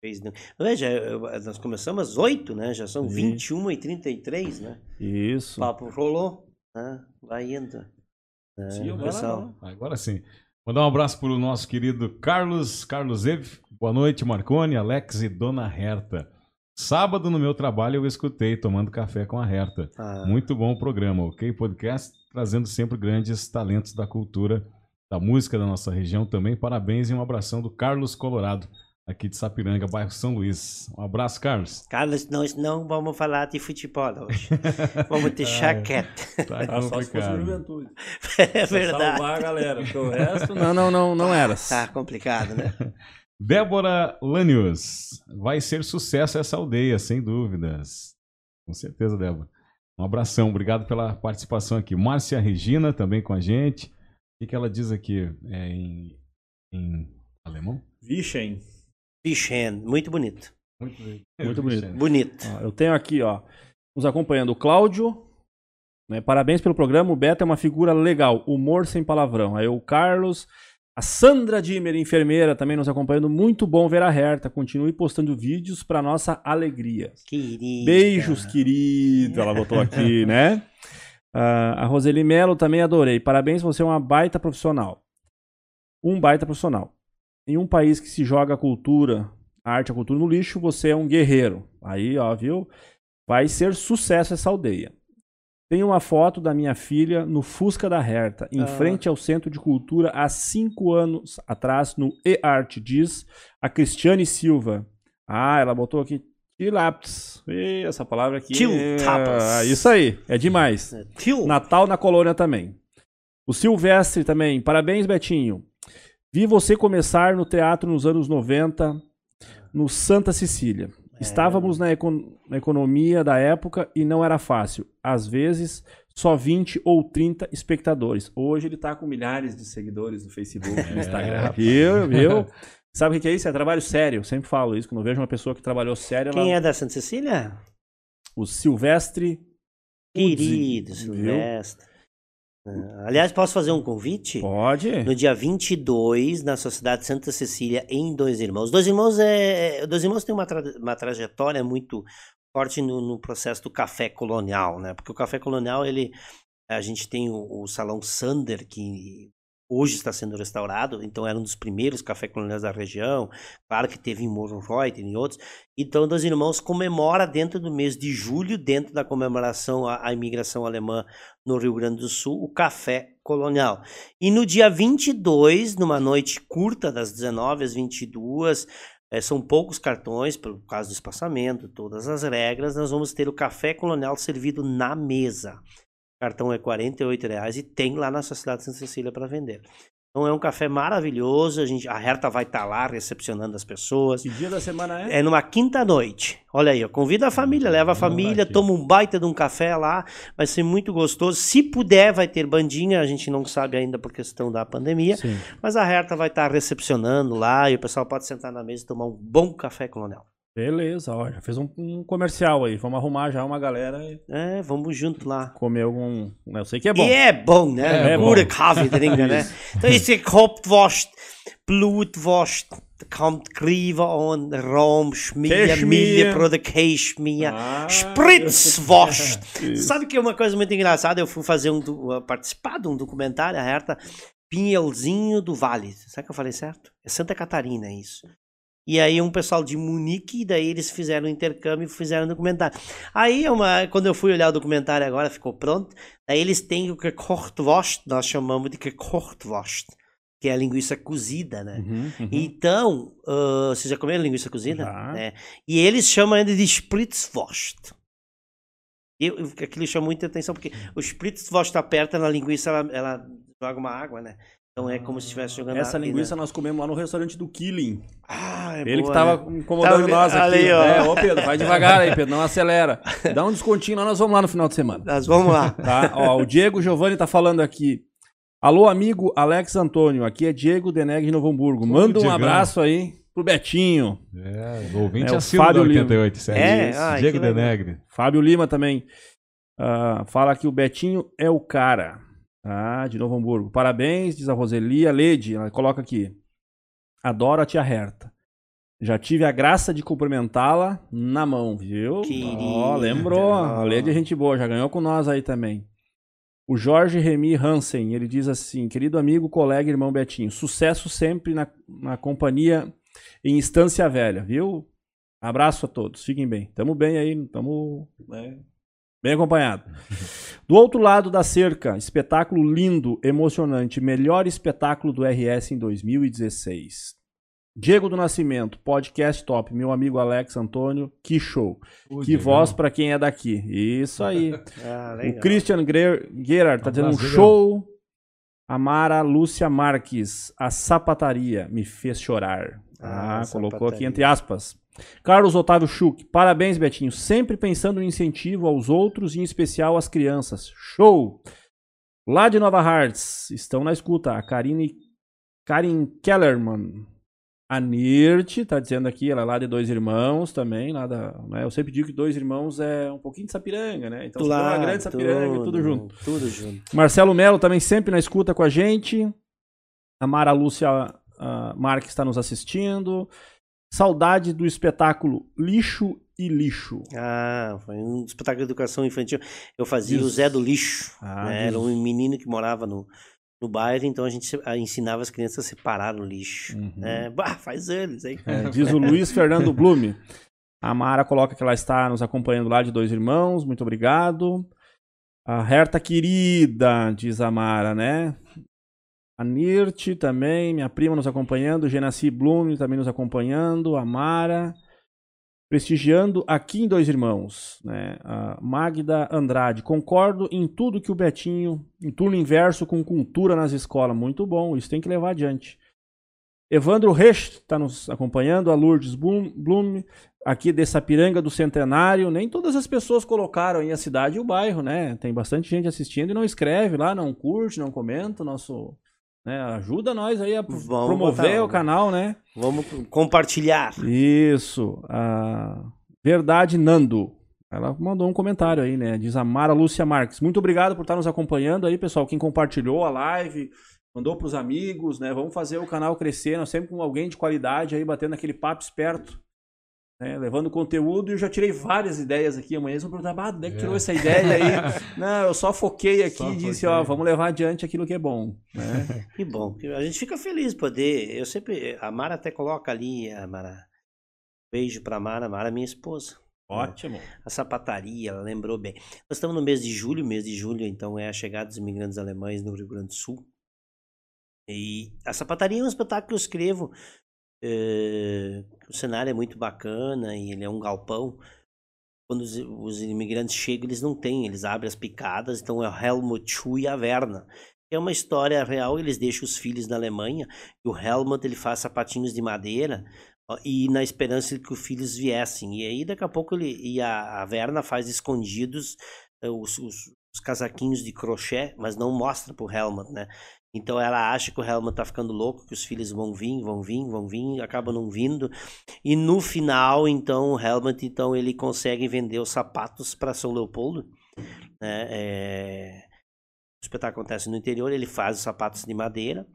Facebook. Veja, nós começamos às 8, né? Já são Sim. 21 e 33, né? Isso. O papo rolou, né? Vai indo. É, Sim, lá, pessoal. Agora sim. Mandar um abraço para o nosso querido Carlos, Carlos Ev. Boa noite, Marcone, Alex e Dona Herta. Sábado no meu trabalho eu escutei tomando café com a Herta. Ah, Muito bom o programa, ok? Podcast trazendo sempre grandes talentos da cultura, da música da nossa região também. Parabéns e um abração do Carlos Colorado, aqui de Sapiranga, bairro São Luís. Um abraço, Carlos. Carlos, nós não vamos falar de futebol hoje. [LAUGHS] Vamos deixar quieto. Tá Ah, só se fosse juventude. [LAUGHS] É verdade. Salvar a galera, porque o [LAUGHS] resto. Não, não, não, não era. Tá complicado, né? Débora Lanius. Vai ser sucesso essa aldeia, sem dúvidas. Com certeza, Débora. Um abração, obrigado pela participação aqui. Márcia Regina também com a gente. O que, que ela diz aqui? É em, em alemão? Vichen. Pichen, muito bonito. Muito, bem. Muito bonito. Bonito. Ó, eu tenho aqui, ó, nos acompanhando o Cláudio. né, parabéns pelo programa. O Beto é uma figura legal. Humor sem palavrão. Aí o Carlos. A Sandra Dimmer, enfermeira, também nos acompanhando. Muito bom ver a Herta. Continue postando vídeos para nossa alegria. Querida. Beijos, querido. Ela botou aqui, [LAUGHS] né? Ah, a Roseli Melo também adorei. Parabéns, você é uma baita profissional. Um baita profissional. Em um país que se joga a cultura, a arte a cultura no lixo, você é um guerreiro. Aí, ó, viu? Vai ser sucesso essa aldeia. Tem uma foto da minha filha no Fusca da Herta, em Ah. frente ao Centro de Cultura, há cinco anos atrás, no E-Art, diz a Cristiane Silva. Ah, ela botou aqui Tilaps. Ih, Essa palavra aqui. Tilaps. É... Isso aí, é demais. Tio. Natal na colônia também. O Silvestre também. Parabéns, Betinho. Vi você começar no teatro nos anos 90, no Santa Cecília. Estávamos na, econ- na economia da época e não era fácil. Às vezes, só 20 ou 30 espectadores. Hoje ele tá com milhares de seguidores no Facebook, no [LAUGHS] Instagram. Viu, viu? [LAUGHS] Sabe o que é isso? É trabalho sério. Eu sempre falo isso. Quando eu vejo uma pessoa que trabalhou sério, ela... Quem é da Santa Cecília? o Silvestre Querido, Viu? Silvestre. Ah, Aliás, posso fazer um convite? Pode? No dia 22, na Sociedade Santa Cecília, em Dois Irmãos. Dois Irmãos, é, Dois Irmãos tem uma, tra- uma trajetória muito forte no, no processo do café colonial, né? Porque o café colonial, ele, a gente tem o, o Salão Sander, que hoje está sendo restaurado, então era um dos primeiros café coloniais da região, claro que teve em Morreuth e outros, então Dois Irmãos comemora dentro do mês de julho, dentro da comemoração à, à imigração alemã no Rio Grande do Sul, o café colonial. E no dia 22, numa noite curta, das 19 às 22, eh, são poucos cartões, por causa do espaçamento, todas as regras, nós vamos ter o café colonial servido na mesa. O cartão é 48 reais e tem lá na Sociedade Santa Cecília para vender. Então é um café maravilhoso, a, gente, a Herta vai estar lá recepcionando as pessoas. Que dia da semana é? É numa quinta noite. Olha aí, convida a família, leva a Vamos família, toma um baita de um café lá, vai ser muito gostoso. Se puder, vai ter bandinha, a gente não sabe ainda por questão da pandemia, Sim. mas a Herta vai estar recepcionando lá e o pessoal pode sentar na mesa e tomar um bom café colonial. Beleza, ó, já fez um, um comercial aí. Vamos arrumar já uma galera e É, vamos junto lá. comer algum. né, Eu sei que é bom. E é bom, né? É É. Pura trinken, né? [LAUGHS] Então esse Hauptwurst, Blutwurst, kommt Grieve on, Rom, Schmier. Milha, pro the Cashmere, Ah. [LAUGHS] Isso. Sabe que é uma coisa muito engraçada? Eu fui fazer um, uh, participar de um documentário, a Herta, Pinhelzinho do Vale. Será que eu falei certo? É Santa Catarina, isso. E aí um pessoal de Munique, daí eles fizeram um intercâmbio e fizeram um documentário. Aí é uma, quando eu fui olhar o documentário agora, ficou pronto. Daí eles têm o Gekochtwurst, nós chamamos de Gekochtwurst, que é a linguiça cozida, né? Uhum, uhum. Então, ah, vocês já comeram linguiça cozida? É. E eles chamam ainda de Spritzwurst. Eu, eu- aquilo chama muita atenção, porque o Spritzwurst aperta na linguiça, ela, ela joga uma água, né? Então é como se estivesse jogando Essa linguiça nós comemos lá no restaurante do Killing. Ah, é Ele boa, que tava né? incomodando Tá, nós aqui. ali, ó. É, ô Pedro, vai devagar aí, Pedro, não acelera. Dá um descontinho lá, nós vamos lá no final de semana. Nós vamos lá. Tá? Ó, o Diego Giovanni tá falando aqui. Alô, amigo Alex Antônio, aqui é Diego Deneg de Novo Hamburgo. Manda um abraço aí pro Betinho. É, o ouvinte É, o Fábio Lima. 88, É, Isso, ai, Diego. Denegre. Fábio Lima também. ah, fala que o Betinho é o cara. Ah, de Novo Hamburgo. Parabéns, diz a Roselia. Lede, ela coloca aqui. Adoro a tia Herta. Já tive a graça de cumprimentá-la na mão, viu? Querida. Ó, lembrou. A Lede é gente boa, já ganhou com nós aí também. O Jorge Remy Hansen, ele diz assim: querido amigo, colega, irmão Betinho, sucesso sempre na, na companhia em Estância Velha, viu? Abraço a todos, fiquem bem. Tamo bem aí, tamo né, bem acompanhado. Do outro lado da cerca, espetáculo lindo, emocionante, melhor espetáculo do RS em 2016. Diego do Nascimento, podcast top, meu amigo Alex Antônio, que show. Que voz pra quem é daqui. Isso aí. [LAUGHS] Ah, O. Christian Gerard tá dizendo um show. A Mara Lúcia Marques, a sapataria me fez chorar. Ah, Ah, colocou sapataria. aqui entre aspas. Carlos Otávio Schuch, parabéns, Betinho. Sempre pensando no incentivo aos outros e em especial às crianças. Show! Lá de Nova Hartz, estão na escuta. A Karine Karin Kellerman. A Nirt, tá dizendo aqui, ela é lá de Dois Irmãos também. Lá da, né? Eu sempre digo que Dois Irmãos é um pouquinho de Sapiranga, né? Então, se for uma grande Sapiranga, tudo junto. Tudo junto. Marcelo Melo também sempre na escuta com a gente. A Mara Lúcia ah, Marques está nos assistindo. Saudade do espetáculo Lixo e Lixo. Ah, foi um espetáculo de educação infantil. Eu fazia o Diz- Zé do Lixo. Ah, né? Era um menino que morava no, no bairro, então a gente se- a- ensinava as crianças a separar o lixo. Uhum. né? Bah, faz anos, hein? É, diz o Luiz Fernando Blume. A Mara coloca que ela está nos acompanhando lá de Dois Irmãos. Muito obrigado. A Herta querida, diz a Mara, né? A Nirt também, minha prima nos acompanhando. Genassi Blume também nos acompanhando. A Mara. Prestigiando aqui em Dois Irmãos. Né? A Magda Andrade. Concordo em tudo que o Betinho. Em turno inverso com cultura nas escolas. Muito bom, isso tem que levar adiante. Evandro Resch está nos acompanhando, a Lourdes Blum, Blum, aqui de Sapiranga do Centenário. Nem todas as pessoas colocaram aí a cidade e o bairro, né? Tem bastante gente assistindo e não escreve lá, não curte, não comenta. Nosso, né? Ajuda nós aí a Vamos promover botar, o canal, né? Vamos compartilhar. Isso. A Verdade Nando. Ela mandou um comentário aí, né? Diz a Mara Lúcia Marques. Muito obrigado por estar nos acompanhando aí, pessoal. Quem compartilhou a live, mandou pros amigos, né? Vamos fazer o canal crescer. Nós sempre com alguém de qualidade aí, batendo aquele papo esperto. Né? levando conteúdo e eu já tirei várias ideias aqui. Amanhã eles vão perguntar, ah, onde é que É. tirou essa ideia aí? [LAUGHS] Não, eu só foquei aqui Só e disse, foquei. ó, vamos levar adiante aquilo que é bom. Né? [LAUGHS] Que bom. A gente fica feliz de poder. Eu sempre. A Mara até coloca ali, a Mara. Beijo pra Mara. Mara é minha esposa. Ótimo. A sapataria, ela lembrou bem. Nós estamos no mês de julho, mês de julho, então é a chegada dos imigrantes alemães no Rio Grande do Sul. E a sapataria é um espetáculo que eu escrevo. Eh, o cenário é muito bacana e ele é um galpão. Quando os, os imigrantes chegam, eles não têm, eles abrem as picadas, então é o Helmut Schuh e a Verna. É uma história real, eles deixam os filhos na Alemanha e o Helmut ele faz sapatinhos de madeira e na esperança de que os filhos viessem. E aí daqui a pouco ele e a, a Verna faz escondidos eh, os, os, os casaquinhos de crochê, mas não mostra pro Helmut, né? Então ela acha que o Helmut tá ficando louco, que os filhos vão vir, vão vir, vão vir, acabam não vindo. E no final, então, o Helmut, então, ele consegue vender os sapatos para São Leopoldo. Né? É, O espetáculo acontece no interior, ele faz os sapatos de madeira.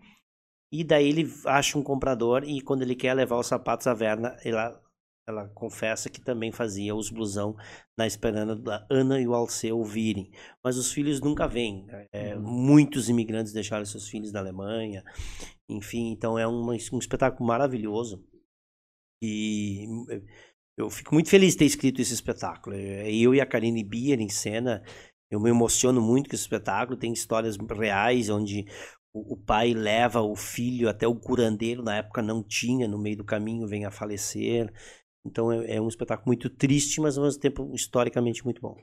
E daí ele acha um comprador e quando ele quer levar os sapatos, a Verna, ela, ela confessa que também fazia os blusão na esperança da Ana e o Alceu virem. Mas os filhos nunca vêm. É, Muitos imigrantes deixaram seus filhos na Alemanha. Enfim, então é uma- um espetáculo maravilhoso. E eu fico muito feliz de ter escrito esse espetáculo. É, Eu e a Karine Bier em cena, eu me emociono muito com esse espetáculo. Tem histórias reais onde o pai leva o filho até o curandeiro, na época não tinha, no meio do caminho vem a falecer. Então é, é um espetáculo muito triste, mas ao mesmo tempo historicamente muito bom.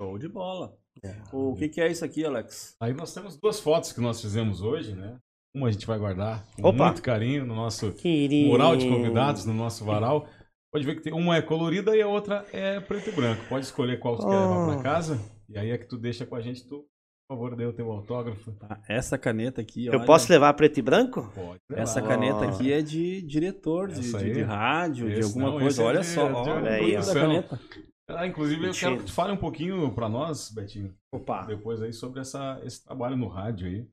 Show de bola. É. O que, que é isso aqui, Alex? Aí nós temos duas fotos que nós fizemos hoje, né? Uma a gente vai guardar com Opa! muito carinho no nosso Querido. mural de convidados, no nosso varal. Pode ver que tem uma é colorida e a outra é preto e branco. Pode escolher qual você quer levar Oh. pra casa. E aí é que tu deixa com a gente, tu, por favor, dê o teu autógrafo. Tá, Essa caneta aqui, Eu olha, posso levar preto e branco? Pode. levar. Essa caneta aqui é de diretor, de, Essa de- aí? de rádio, de Esse alguma não, coisa. é Olha de- só, de- olha de da produção. caneta. Ah, inclusive, eu quero que tu fale um pouquinho pra nós, Betinho, Opa. depois aí sobre essa, esse trabalho no rádio aí. O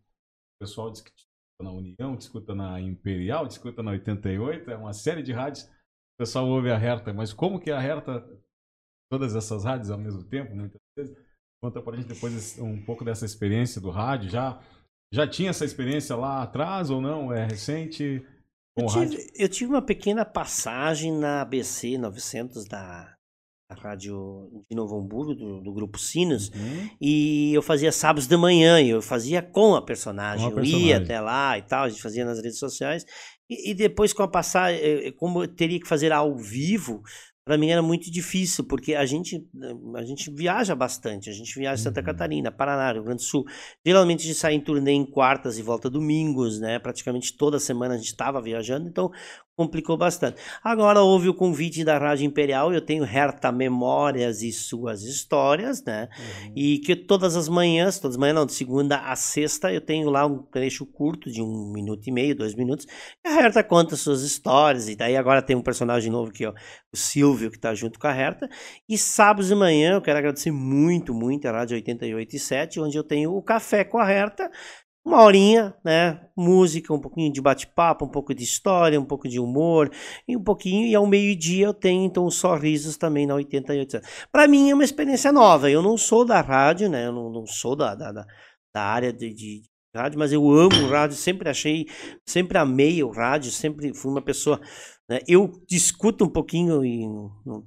pessoal diz que te escuta na União, te escuta na Imperial, te escuta na 88, é uma série de rádios. O pessoal ouve a Herta, mas como que a Herta, todas essas rádios ao mesmo tempo, muitas vezes? Conta pra gente depois um pouco dessa experiência do rádio. Já, já tinha essa experiência lá atrás ou não? É recente? Com Eu tive, eu tive uma pequena passagem na ABC 900 da, da Rádio de Novo Hamburgo, do, do Grupo Sinos, Uhum. e eu fazia sábados de manhã, e eu fazia com a personagem. Com a Eu ia até lá e tal, a gente fazia nas redes sociais. E, e depois, com a passagem, eh, eh, como eu teria que fazer ao vivo, para mim era muito difícil, porque a gente, eh, a gente viaja bastante. A gente viaja em Santa Uhum. Catarina, Paraná, Rio Grande do Sul. Geralmente a gente sai em turnê em quartas e volta domingos, né? Praticamente toda semana a gente estava viajando, então complicou bastante. Agora houve o convite da Rádio Imperial, eu tenho Herta Memórias e Suas Histórias, né? E que todas as manhãs, todas as manhãs não, de segunda a sexta, eu tenho lá um trecho curto de um minuto e meio, dois minutos, e a Herta conta suas histórias, e daí agora tem um personagem novo que é o Silvio, que tá junto com a Herta, e sábados de manhã eu quero agradecer muito, muito a Rádio 88.7, onde eu tenho o Café com a Herta, uma horinha, né? Música, um pouquinho de bate-papo, um pouco de história, um pouco de humor, e um pouquinho, e ao meio-dia eu tenho então os sorrisos também na 88. Para mim é uma experiência nova. Eu não sou da rádio, né? Eu não, não sou da, da, da- da área de, de rádio, mas eu amo o rádio, sempre achei, sempre amei o rádio, sempre fui uma pessoa. Né? Eu discuto um pouquinho, e não-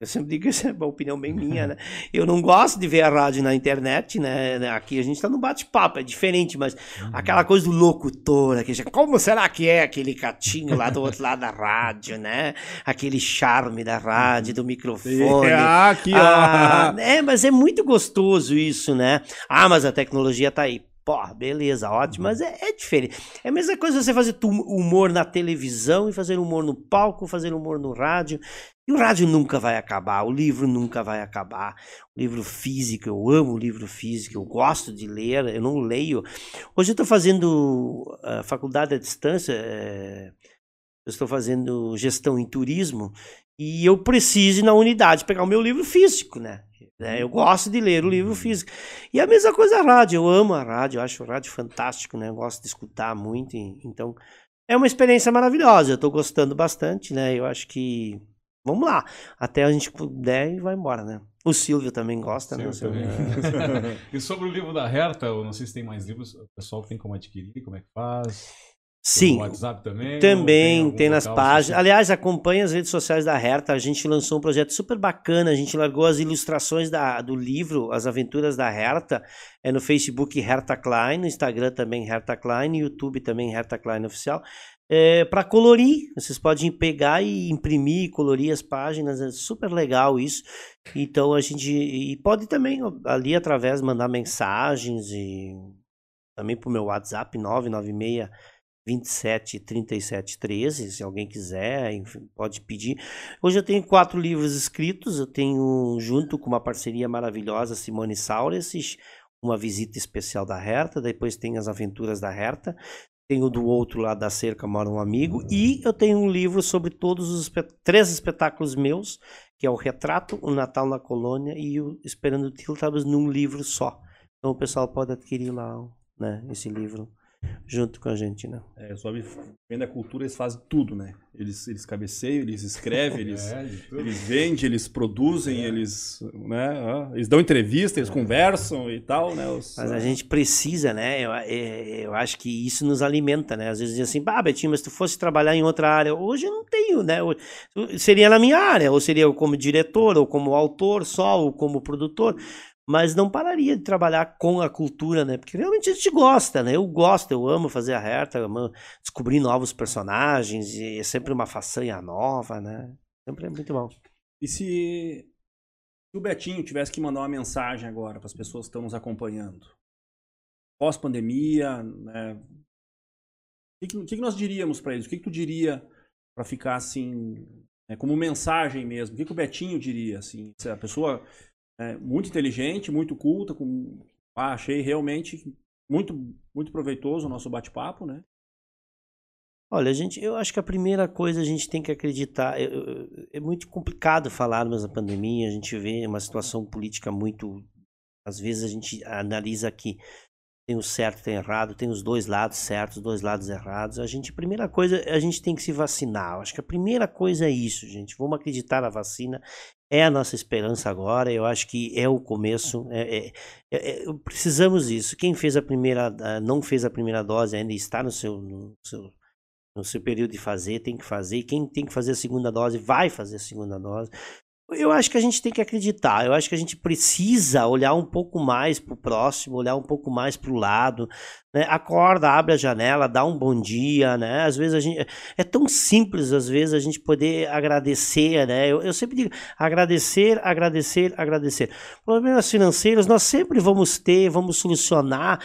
eu sempre digo que isso é uma opinião bem minha, né? [LAUGHS] Eu não gosto de ver a rádio na internet, né? Aqui a gente tá no bate-papo, é diferente, mas aquela coisa do locutor, aquele, como será que é aquele catinho lá do outro lado da rádio, né? Aquele charme da rádio, do microfone. Ah, aqui, Ah, ó. é, mas é muito gostoso isso, né? Ah, mas a tecnologia tá aí. Pô, beleza, ótimo, mas é, é diferente. É a mesma coisa você fazer humor na televisão e fazer humor no palco, fazer humor no rádio. E o rádio nunca vai acabar, o livro nunca vai acabar. O livro físico, eu amo o livro físico, eu gosto de ler, eu não leio. Hoje eu estou fazendo a faculdade à distância, é, eu estou fazendo gestão em turismo e eu preciso ir na unidade pegar o meu livro físico, né? Né? Eu gosto de ler o livro físico. E a mesma coisa a rádio, eu amo a rádio, eu acho o rádio fantástico, né? Eu gosto de escutar muito, e- então é uma experiência maravilhosa, eu estou gostando bastante, né? Eu acho que vamos lá, até a gente puder e vai embora, né? O Silvio também gosta, né? Silvio Silvio- também. [LAUGHS] [LAUGHS] e sobre o livro da Herta, eu não sei se tem mais livros, o pessoal tem como adquirir, como é que faz? Sim, No WhatsApp também? Também tem nas páginas. Aliás, acompanhe as redes sociais da Herta. A gente lançou um projeto super bacana. A gente largou as ilustrações da, do livro As Aventuras da Herta. É no Facebook Herta Klein, no Instagram também Herta Klein, no YouTube também Herta Klein Oficial. É, para colorir, vocês podem pegar e imprimir, e colorir as páginas. É super legal isso. Então a gente. E pode também ali através mandar mensagens e também pro meu WhatsApp 996 27 37 13, se alguém quiser, enfim, pode pedir. Hoje eu tenho quatro livros escritos, eu tenho junto com uma parceria maravilhosa Simone Saures, uma visita especial da Herta, depois tem as aventuras da Herta, tenho do outro lado da cerca mora um amigo e eu tenho um livro sobre todos os espe- três espetáculos meus, que é o Retrato, o Natal na Colônia e o Esperando Tiltabas num livro só. Então o pessoal pode adquirir lá, né, esse livro junto com a gente, né? É, sobre venda cultura, eles fazem tudo, né? Eles, eles cabeceiam, eles escrevem, [LAUGHS] eles, É, eles vendem, eles produzem, eles, né? Eles dão entrevista, eles conversam e tal, né? Os- Mas a gente precisa, né? Eu, é- eu acho que isso nos alimenta, né? Às vezes dizem assim, bah, Betinho, mas se tu fosse trabalhar em outra área, hoje eu não tenho, né? Hoje- Seria na minha área, ou seria eu como diretor, ou como autor só, ou como produtor, mas não pararia de trabalhar com a cultura, né? Porque realmente a gente gosta, né? Eu gosto, eu amo fazer a reta, amo descobrir novos personagens, e é sempre uma façanha nova, né? Sempre é muito bom. E se, o Betinho tivesse que mandar uma mensagem agora para as pessoas que estão nos acompanhando, pós-pandemia, né? O que que nós diríamos para eles? O que, que tu diria para ficar assim, né, como mensagem mesmo? O que, que o Betinho diria? Assim, se a pessoa é muito inteligente, muito culta, com, ah, achei realmente muito, muito proveitoso o nosso bate-papo, né? Olha, gente, eu acho que a primeira coisa a gente tem que acreditar. eu- eu- É muito complicado falarmos da pandemia, a gente vê uma situação política muito. Às vezes a gente analisa que tem o certo, tem o errado, tem os dois lados certos, os dois lados errados. A gente, primeira coisa, a gente tem que se vacinar. Acho que a primeira coisa é isso, gente. Vamos acreditar na vacina. É a nossa esperança agora. Eu acho que é o começo. É, é- é- é- precisamos disso. Quem fez a primeira, não fez a primeira dose ainda está no seu, no seu no seu período de fazer, tem que fazer. Quem tem que fazer a segunda dose, vai fazer a segunda dose. Eu acho que a gente tem que acreditar. Eu acho que a gente precisa olhar um pouco mais para o próximo, olhar um pouco mais para o lado. Né? Acorda, abre a janela, dá um bom dia, né? Às vezes a gente é tão simples, às vezes a gente poder agradecer, né? Eu, eu sempre digo agradecer, agradecer, agradecer. Problemas financeiros nós sempre vamos ter, vamos solucionar,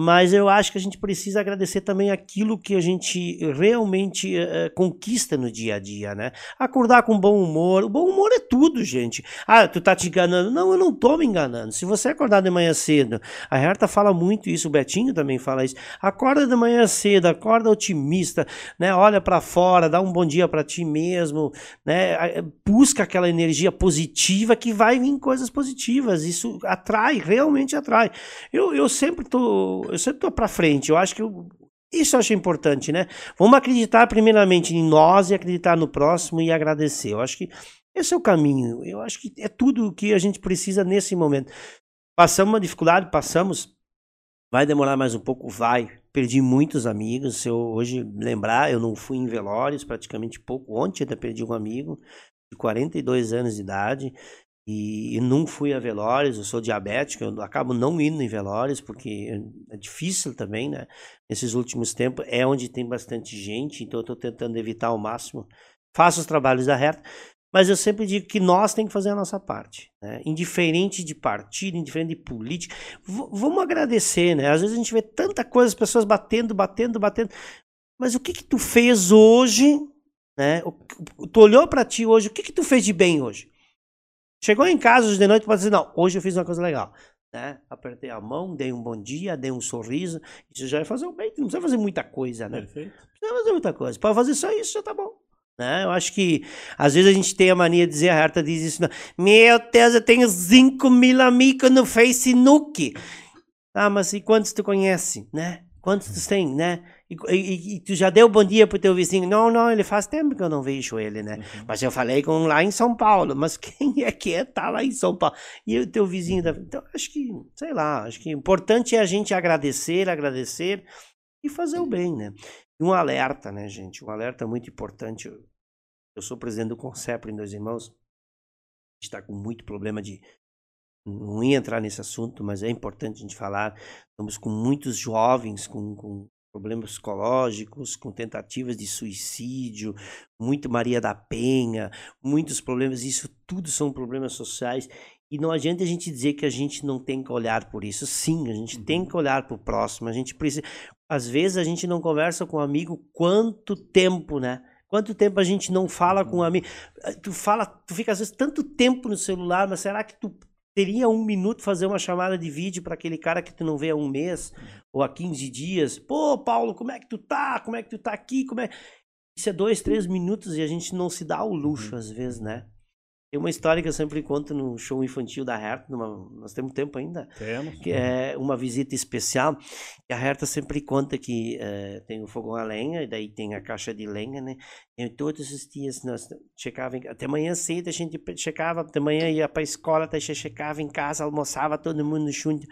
mas eu acho que a gente precisa agradecer também aquilo que a gente realmente eh, conquista no dia a dia, né? Acordar com bom humor. O bom humor é tudo, gente. Ah, tu tá te enganando. Não, eu não tô me enganando. Se você acordar de manhã cedo, a Herta fala muito isso, o Betinho também fala isso. Acorda de manhã cedo, acorda otimista, né? Olha para fora, dá um bom dia para ti mesmo, né? A- Busca aquela energia positiva que vai vir coisas positivas. Isso atrai, realmente atrai. Eu, eu sempre tô, eu sempre tô para frente. Eu acho que eu- isso eu acho importante, né? Vamos acreditar primeiramente em nós e acreditar no próximo e agradecer. Eu acho que esse é o caminho. Eu acho que é tudo o que a gente precisa nesse momento. Passamos uma dificuldade, passamos. Vai demorar mais um pouco, vai. Perdi muitos amigos. Se eu hoje lembrar, eu não fui em velórios praticamente pouco. Ontem ainda perdi um amigo de 42 anos de idade e, e não fui a velórios. Eu sou diabético, eu acabo não indo em velórios porque é difícil também, né? Nesses últimos tempos é onde tem bastante gente, então eu estou tentando evitar ao máximo. Faço os trabalhos da reta, mas eu sempre digo que nós temos que fazer a nossa parte, né? Indiferente de partido, indiferente de política. V- vamos agradecer, né? Às vezes a gente vê tanta coisa, as pessoas batendo, batendo, batendo. Mas o que que tu fez hoje, né? O- Tu olhou pra ti hoje, o que que tu fez de bem hoje? Chegou em casa hoje de noite, pode dizer, não, hoje eu fiz uma coisa legal. Né? Apertei a mão, dei um bom dia, dei um sorriso. Isso já vai fazer o bem. Não precisa fazer muita coisa, né? Perfeito. Não precisa fazer muita coisa. Para fazer só isso já tá bom. Né? Eu acho que às vezes a gente tem a mania de dizer, a Herta diz isso, né? meu Deus, eu tenho 5 mil amigos no Facebook. Ah, mas e quantos tu conhece, né? Quantos tu tem, né? E, e- e tu já deu bom dia pro teu vizinho? Não, não, ele faz tempo que eu não vejo ele, né? Mas eu falei com lá em São Paulo. Mas [LAUGHS] quem é que é tá lá em São Paulo? E o teu vizinho da... Então, acho que, sei lá, acho que o importante é a gente agradecer, agradecer e fazer o bem, né? E um alerta, né, gente? Um alerta muito importante. Eu, eu sou presidente do Concepro em Dois Irmãos. A gente está com muito problema de. Não ia entrar nesse assunto, mas é importante a gente falar. Estamos com muitos jovens com, com problemas psicológicos, com tentativas de suicídio, muito Maria da Penha, muitos problemas. Isso tudo são problemas sociais. E não adianta a gente dizer que a gente não tem que olhar por isso. Sim, a gente tem que olhar para o próximo. A gente precisa. Às vezes a gente não conversa com um amigo quanto tempo, né? Quanto tempo a gente não fala com um amigo? Eh, Tu fala, tu fica às vezes tanto tempo no celular, mas será que tu teria um minuto fazer uma chamada de vídeo para aquele cara que tu não vê há um mês ou há 15 dias? Pô, Paulo, como é que tu tá? Como é que tu tá aqui? Como é? Isso é dois, três minutos e a gente não se dá o luxo às vezes, né? Tem uma história que eu sempre conto no show infantil da Herta, numa- nós temos tempo ainda, Temos. que é uma visita especial. E a Herta sempre conta que eh, tem o fogão a lenha, e daí tem a caixa de lenha, né? E todos os dias nós checava em, até manhã cedo a gente checava, de manhã ia para a escola, até che- checava em casa, almoçava todo mundo junto.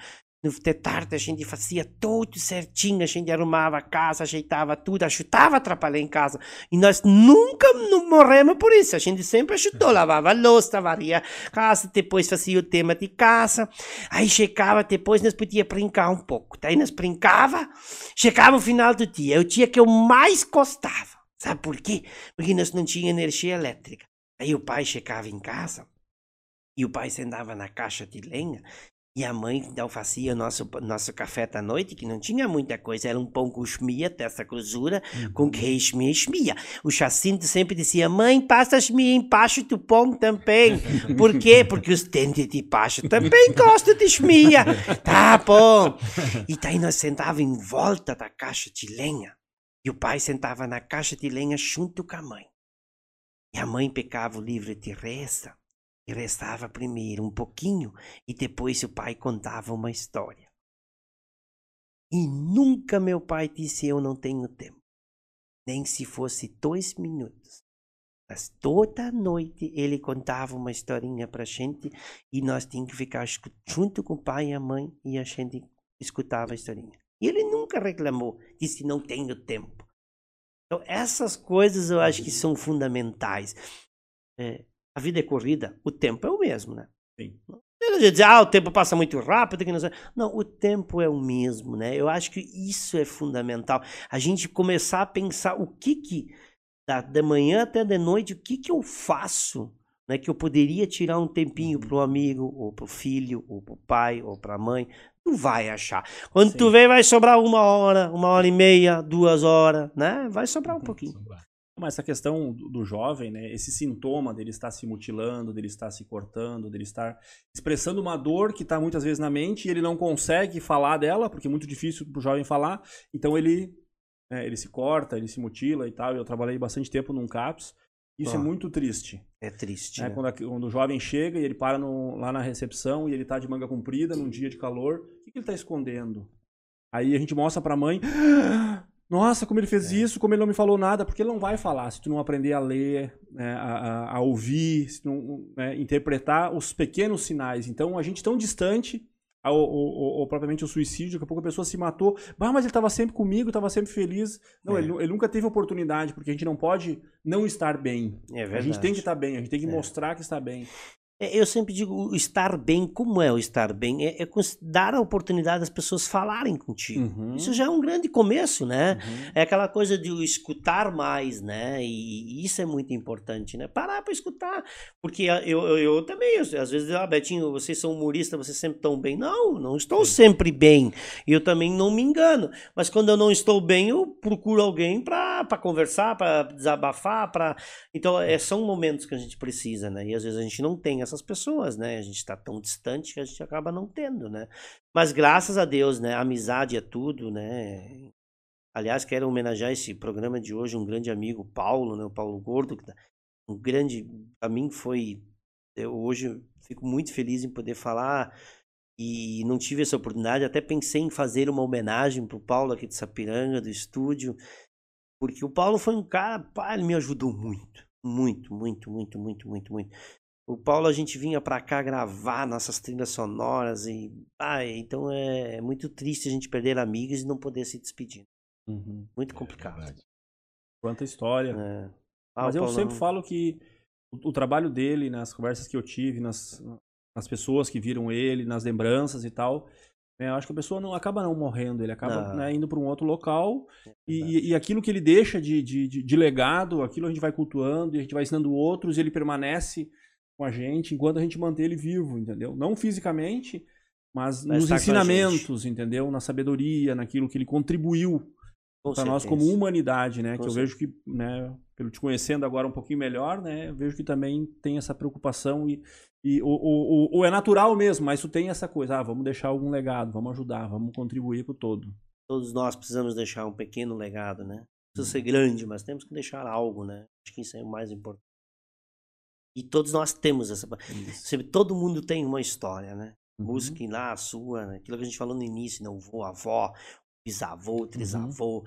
No de tarde a gente fazia tudo certinho, a gente arrumava a casa, ajeitava tudo, ajudava a atrapalhar em casa. E nós nunca não morremos por isso. A gente sempre ajudou, lavava a louça, varia a casa, depois fazia o tema de casa. Aí chegava, depois nós podíamos brincar um pouco. Daí nós brincava, chegava o final do dia, é o dia que eu mais gostava. Sabe por quê? Porque nós não tínhamos energia elétrica. Aí o pai chegava em casa e o pai sentava na caixa de lenha e a mãe então fazia nosso, nosso café da noite, que não tinha muita coisa, era um pão com chmia, dessa grosura, com queijo e chmia. O Jacinto sempre dizia, mãe, passa chmia embaixo do pão também. [LAUGHS] Por quê? Porque os dentes de baixo também gostam de chmia. Tá bom. E daí nós sentávamos em volta da caixa de lenha. E o pai sentava na caixa de lenha junto com a mãe. E a mãe pegava o livro de reza e rezava primeiro um pouquinho e depois o pai contava uma história. E nunca meu pai disse eu não tenho tempo, nem se fosse dois minutos. Mas toda noite ele contava uma historinha pra gente e nós tínhamos que ficar junto com o pai e a mãe e a gente escutava a historinha. E ele nunca reclamou, disse não tenho tempo. Então essas coisas eu acho que são fundamentais. É, a vida é corrida, o tempo é o mesmo, né? Sim. Não adianta dizer, ah, o tempo passa muito rápido. Que não, sei. não, o tempo é o mesmo, né? Eu acho que isso é fundamental. A gente começar a pensar o que que, da, de manhã até de noite, o que que eu faço, né? Que eu poderia tirar um tempinho para o amigo, ou para o filho, ou para o pai, ou para a mãe. Tu vai achar. Quando Sim. tu vê, vai sobrar uma hora, uma hora e meia, duas horas, né? Vai sobrar um pouquinho. Mas essa questão do, jovem, né, esse sintoma dele estar se mutilando, dele estar se cortando, dele estar expressando uma dor que está muitas vezes na mente e ele não consegue falar dela, porque é muito difícil para o jovem falar, então ele, né, ele se corta, ele se mutila e tal. Eu trabalhei bastante tempo num CAPS, isso é muito triste. É triste. né? né? Quando, a- quando o jovem chega e ele para no- lá na recepção e ele tá de manga comprida num dia de calor, o que, que ele tá escondendo? Aí a gente mostra pra mãe, nossa, como ele fez isso, como ele não me falou nada, porque ele não vai falar se tu não aprender a ler, né, a, a- ouvir, se tu não né, interpretar os pequenos sinais. Então a gente tão distante ou, ou- ou- ou propriamente o suicídio, daqui a pouco a pessoa se matou, bah, mas ele estava sempre comigo, estava sempre feliz. Não, É. ele, ele nunca teve oportunidade, porque a gente não pode não estar bem. É A gente tem que estar bem, a gente tem que É. mostrar que está bem. É, Eu sempre digo, o estar bem, como é o estar bem? É, é dar a oportunidade das pessoas falarem contigo. Uhum. Isso já é um grande começo, né? Uhum. É aquela coisa de escutar mais, né? E, e isso é muito importante, né? Parar para escutar. Porque eu, eu, eu também, eu- às vezes, ah, Betinho, vocês são humoristas, vocês sempre estão bem. Não, não estou sempre bem. E eu também não me engano. Mas quando eu não estou bem, eu procuro alguém para conversar, para desabafar. Pra... Então, é, são momentos que a gente precisa, né? E às vezes a gente não tem essas pessoas, né? A gente está tão distante que a gente acaba não tendo, né? Mas graças a Deus, né? Amizade é tudo, né? Aliás, quero homenagear esse programa de hoje, um grande amigo, o Paulo, né? O Paulo Gordo, que tá- um grande, para mim foi, eu hoje fico muito feliz em poder falar e não tive essa oportunidade, até pensei em fazer uma homenagem pro Paulo aqui de Sapiranga, do estúdio, porque o Paulo foi um cara, pá, ele me ajudou muito, muito, muito, muito, muito, muito, muito. O Paulo, a gente vinha pra cá gravar nossas trilhas sonoras e, ah, então é muito triste a gente perder amigos e não poder se despedir. Uhum. Muito complicado. verdade. Quanta história. É. Ah, Mas eu Paulão- sempre falo que o, o trabalho dele, nas conversas que eu tive, nas, nas pessoas que viram ele, nas lembranças e tal, né, eu acho que a pessoa não acaba não morrendo, ele acaba né, indo para um outro local e, verdade. e, e aquilo que ele deixa de, de, de, de legado, aquilo a gente vai cultuando e a gente vai ensinando outros e ele permanece com a gente enquanto a gente mantém ele vivo, entendeu? Não fisicamente, mas nos a ensinamentos, entendeu? Na sabedoria, naquilo que ele contribuiu para nós certeza. como humanidade, né? Com que eu vejo que, né, pelo te conhecendo agora um pouquinho melhor, né, eu vejo que também tem essa preocupação e, e o, o, o, o é natural mesmo, mas tu tem essa coisa, ah, vamos deixar algum legado, vamos ajudar, vamos contribuir para o todo. Todos nós precisamos deixar um pequeno legado, né? Precisa ser grande, mas temos que deixar algo, né? Acho que isso é o mais importante. E todos nós temos essa. Isso. Todo mundo tem uma história, né? Uhum. Busquem lá a sua, né? aquilo que a gente falou no início, né? O vô, a avó, bisavô, trisavô,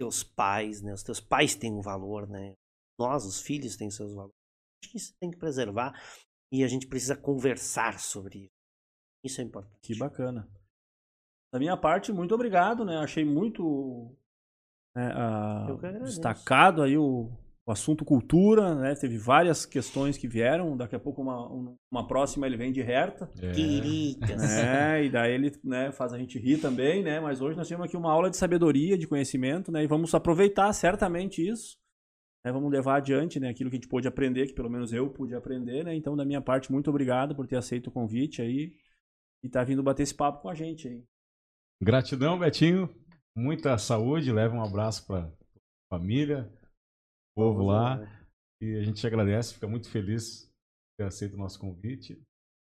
teus pais, né? Os teus pais têm um valor, né? Nós, os filhos, têm seus valores. Acho que isso tem que preservar e a gente precisa conversar sobre isso. Isso é importante. Que bacana. Da minha parte, muito obrigado, né? Achei muito né, agradeço. destacado aí o, o assunto cultura, né? Teve várias questões que vieram. Daqui a pouco uma, um- uma próxima ele vem de Herta. É. Queridas. É, e daí ele né, faz a gente rir também, né? Mas hoje nós temos aqui uma aula de sabedoria, de conhecimento, né? E vamos aproveitar certamente isso. né, vamos levar adiante né, aquilo que a gente pôde aprender, que pelo menos eu pude aprender, né? Então, da minha parte, muito obrigado por ter aceito o convite aí e tá vindo bater esse papo com a gente aí. Gratidão, Betinho. Muita saúde. Leva um abraço para família, povo lá. E a gente te agradece, fica muito feliz por ter aceito o nosso convite.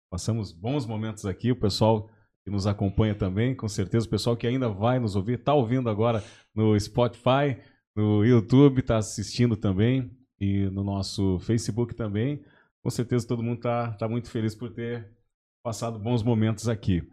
Passamos bons momentos aqui, o pessoal que nos acompanha também, com certeza, o pessoal que ainda vai nos ouvir, está ouvindo agora no Spotify, no YouTube, está assistindo também e no nosso Facebook também. Com certeza todo mundo está tá muito feliz por ter passado bons momentos aqui.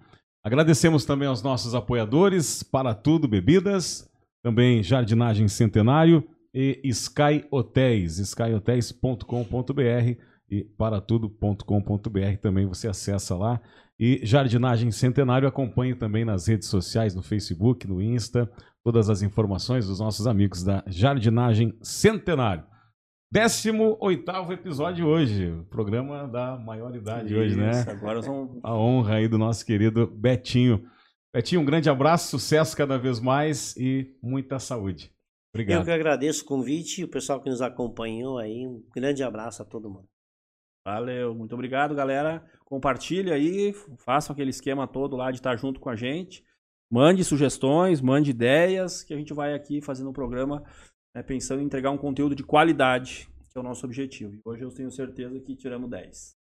Agradecemos também aos nossos apoiadores, Para Tudo Bebidas, também Jardinagem Centenário e Sky Hotéis, skyhotels.com.br e paratudo.com.br também você acessa lá. E Jardinagem Centenário acompanhe também nas redes sociais, no Facebook, no Insta, todas as informações dos nossos amigos da Jardinagem Centenário. 18º episódio hoje, programa da maioridade hoje, né? Isso, Agora vamos a honra aí do nosso querido Betinho. Betinho, um grande abraço, sucesso cada vez mais e muita saúde. Eu Obrigado. que agradeço o convite e o pessoal que nos acompanhou aí. Um grande abraço a todo mundo. Valeu, muito obrigado, galera. Compartilha aí, façam aquele esquema todo lá de estar junto com a gente. Mande sugestões, mande ideias, que a gente vai aqui fazendo um programa né, pensando em entregar um conteúdo de qualidade, que é o nosso objetivo. E hoje eu tenho certeza que tiramos 10.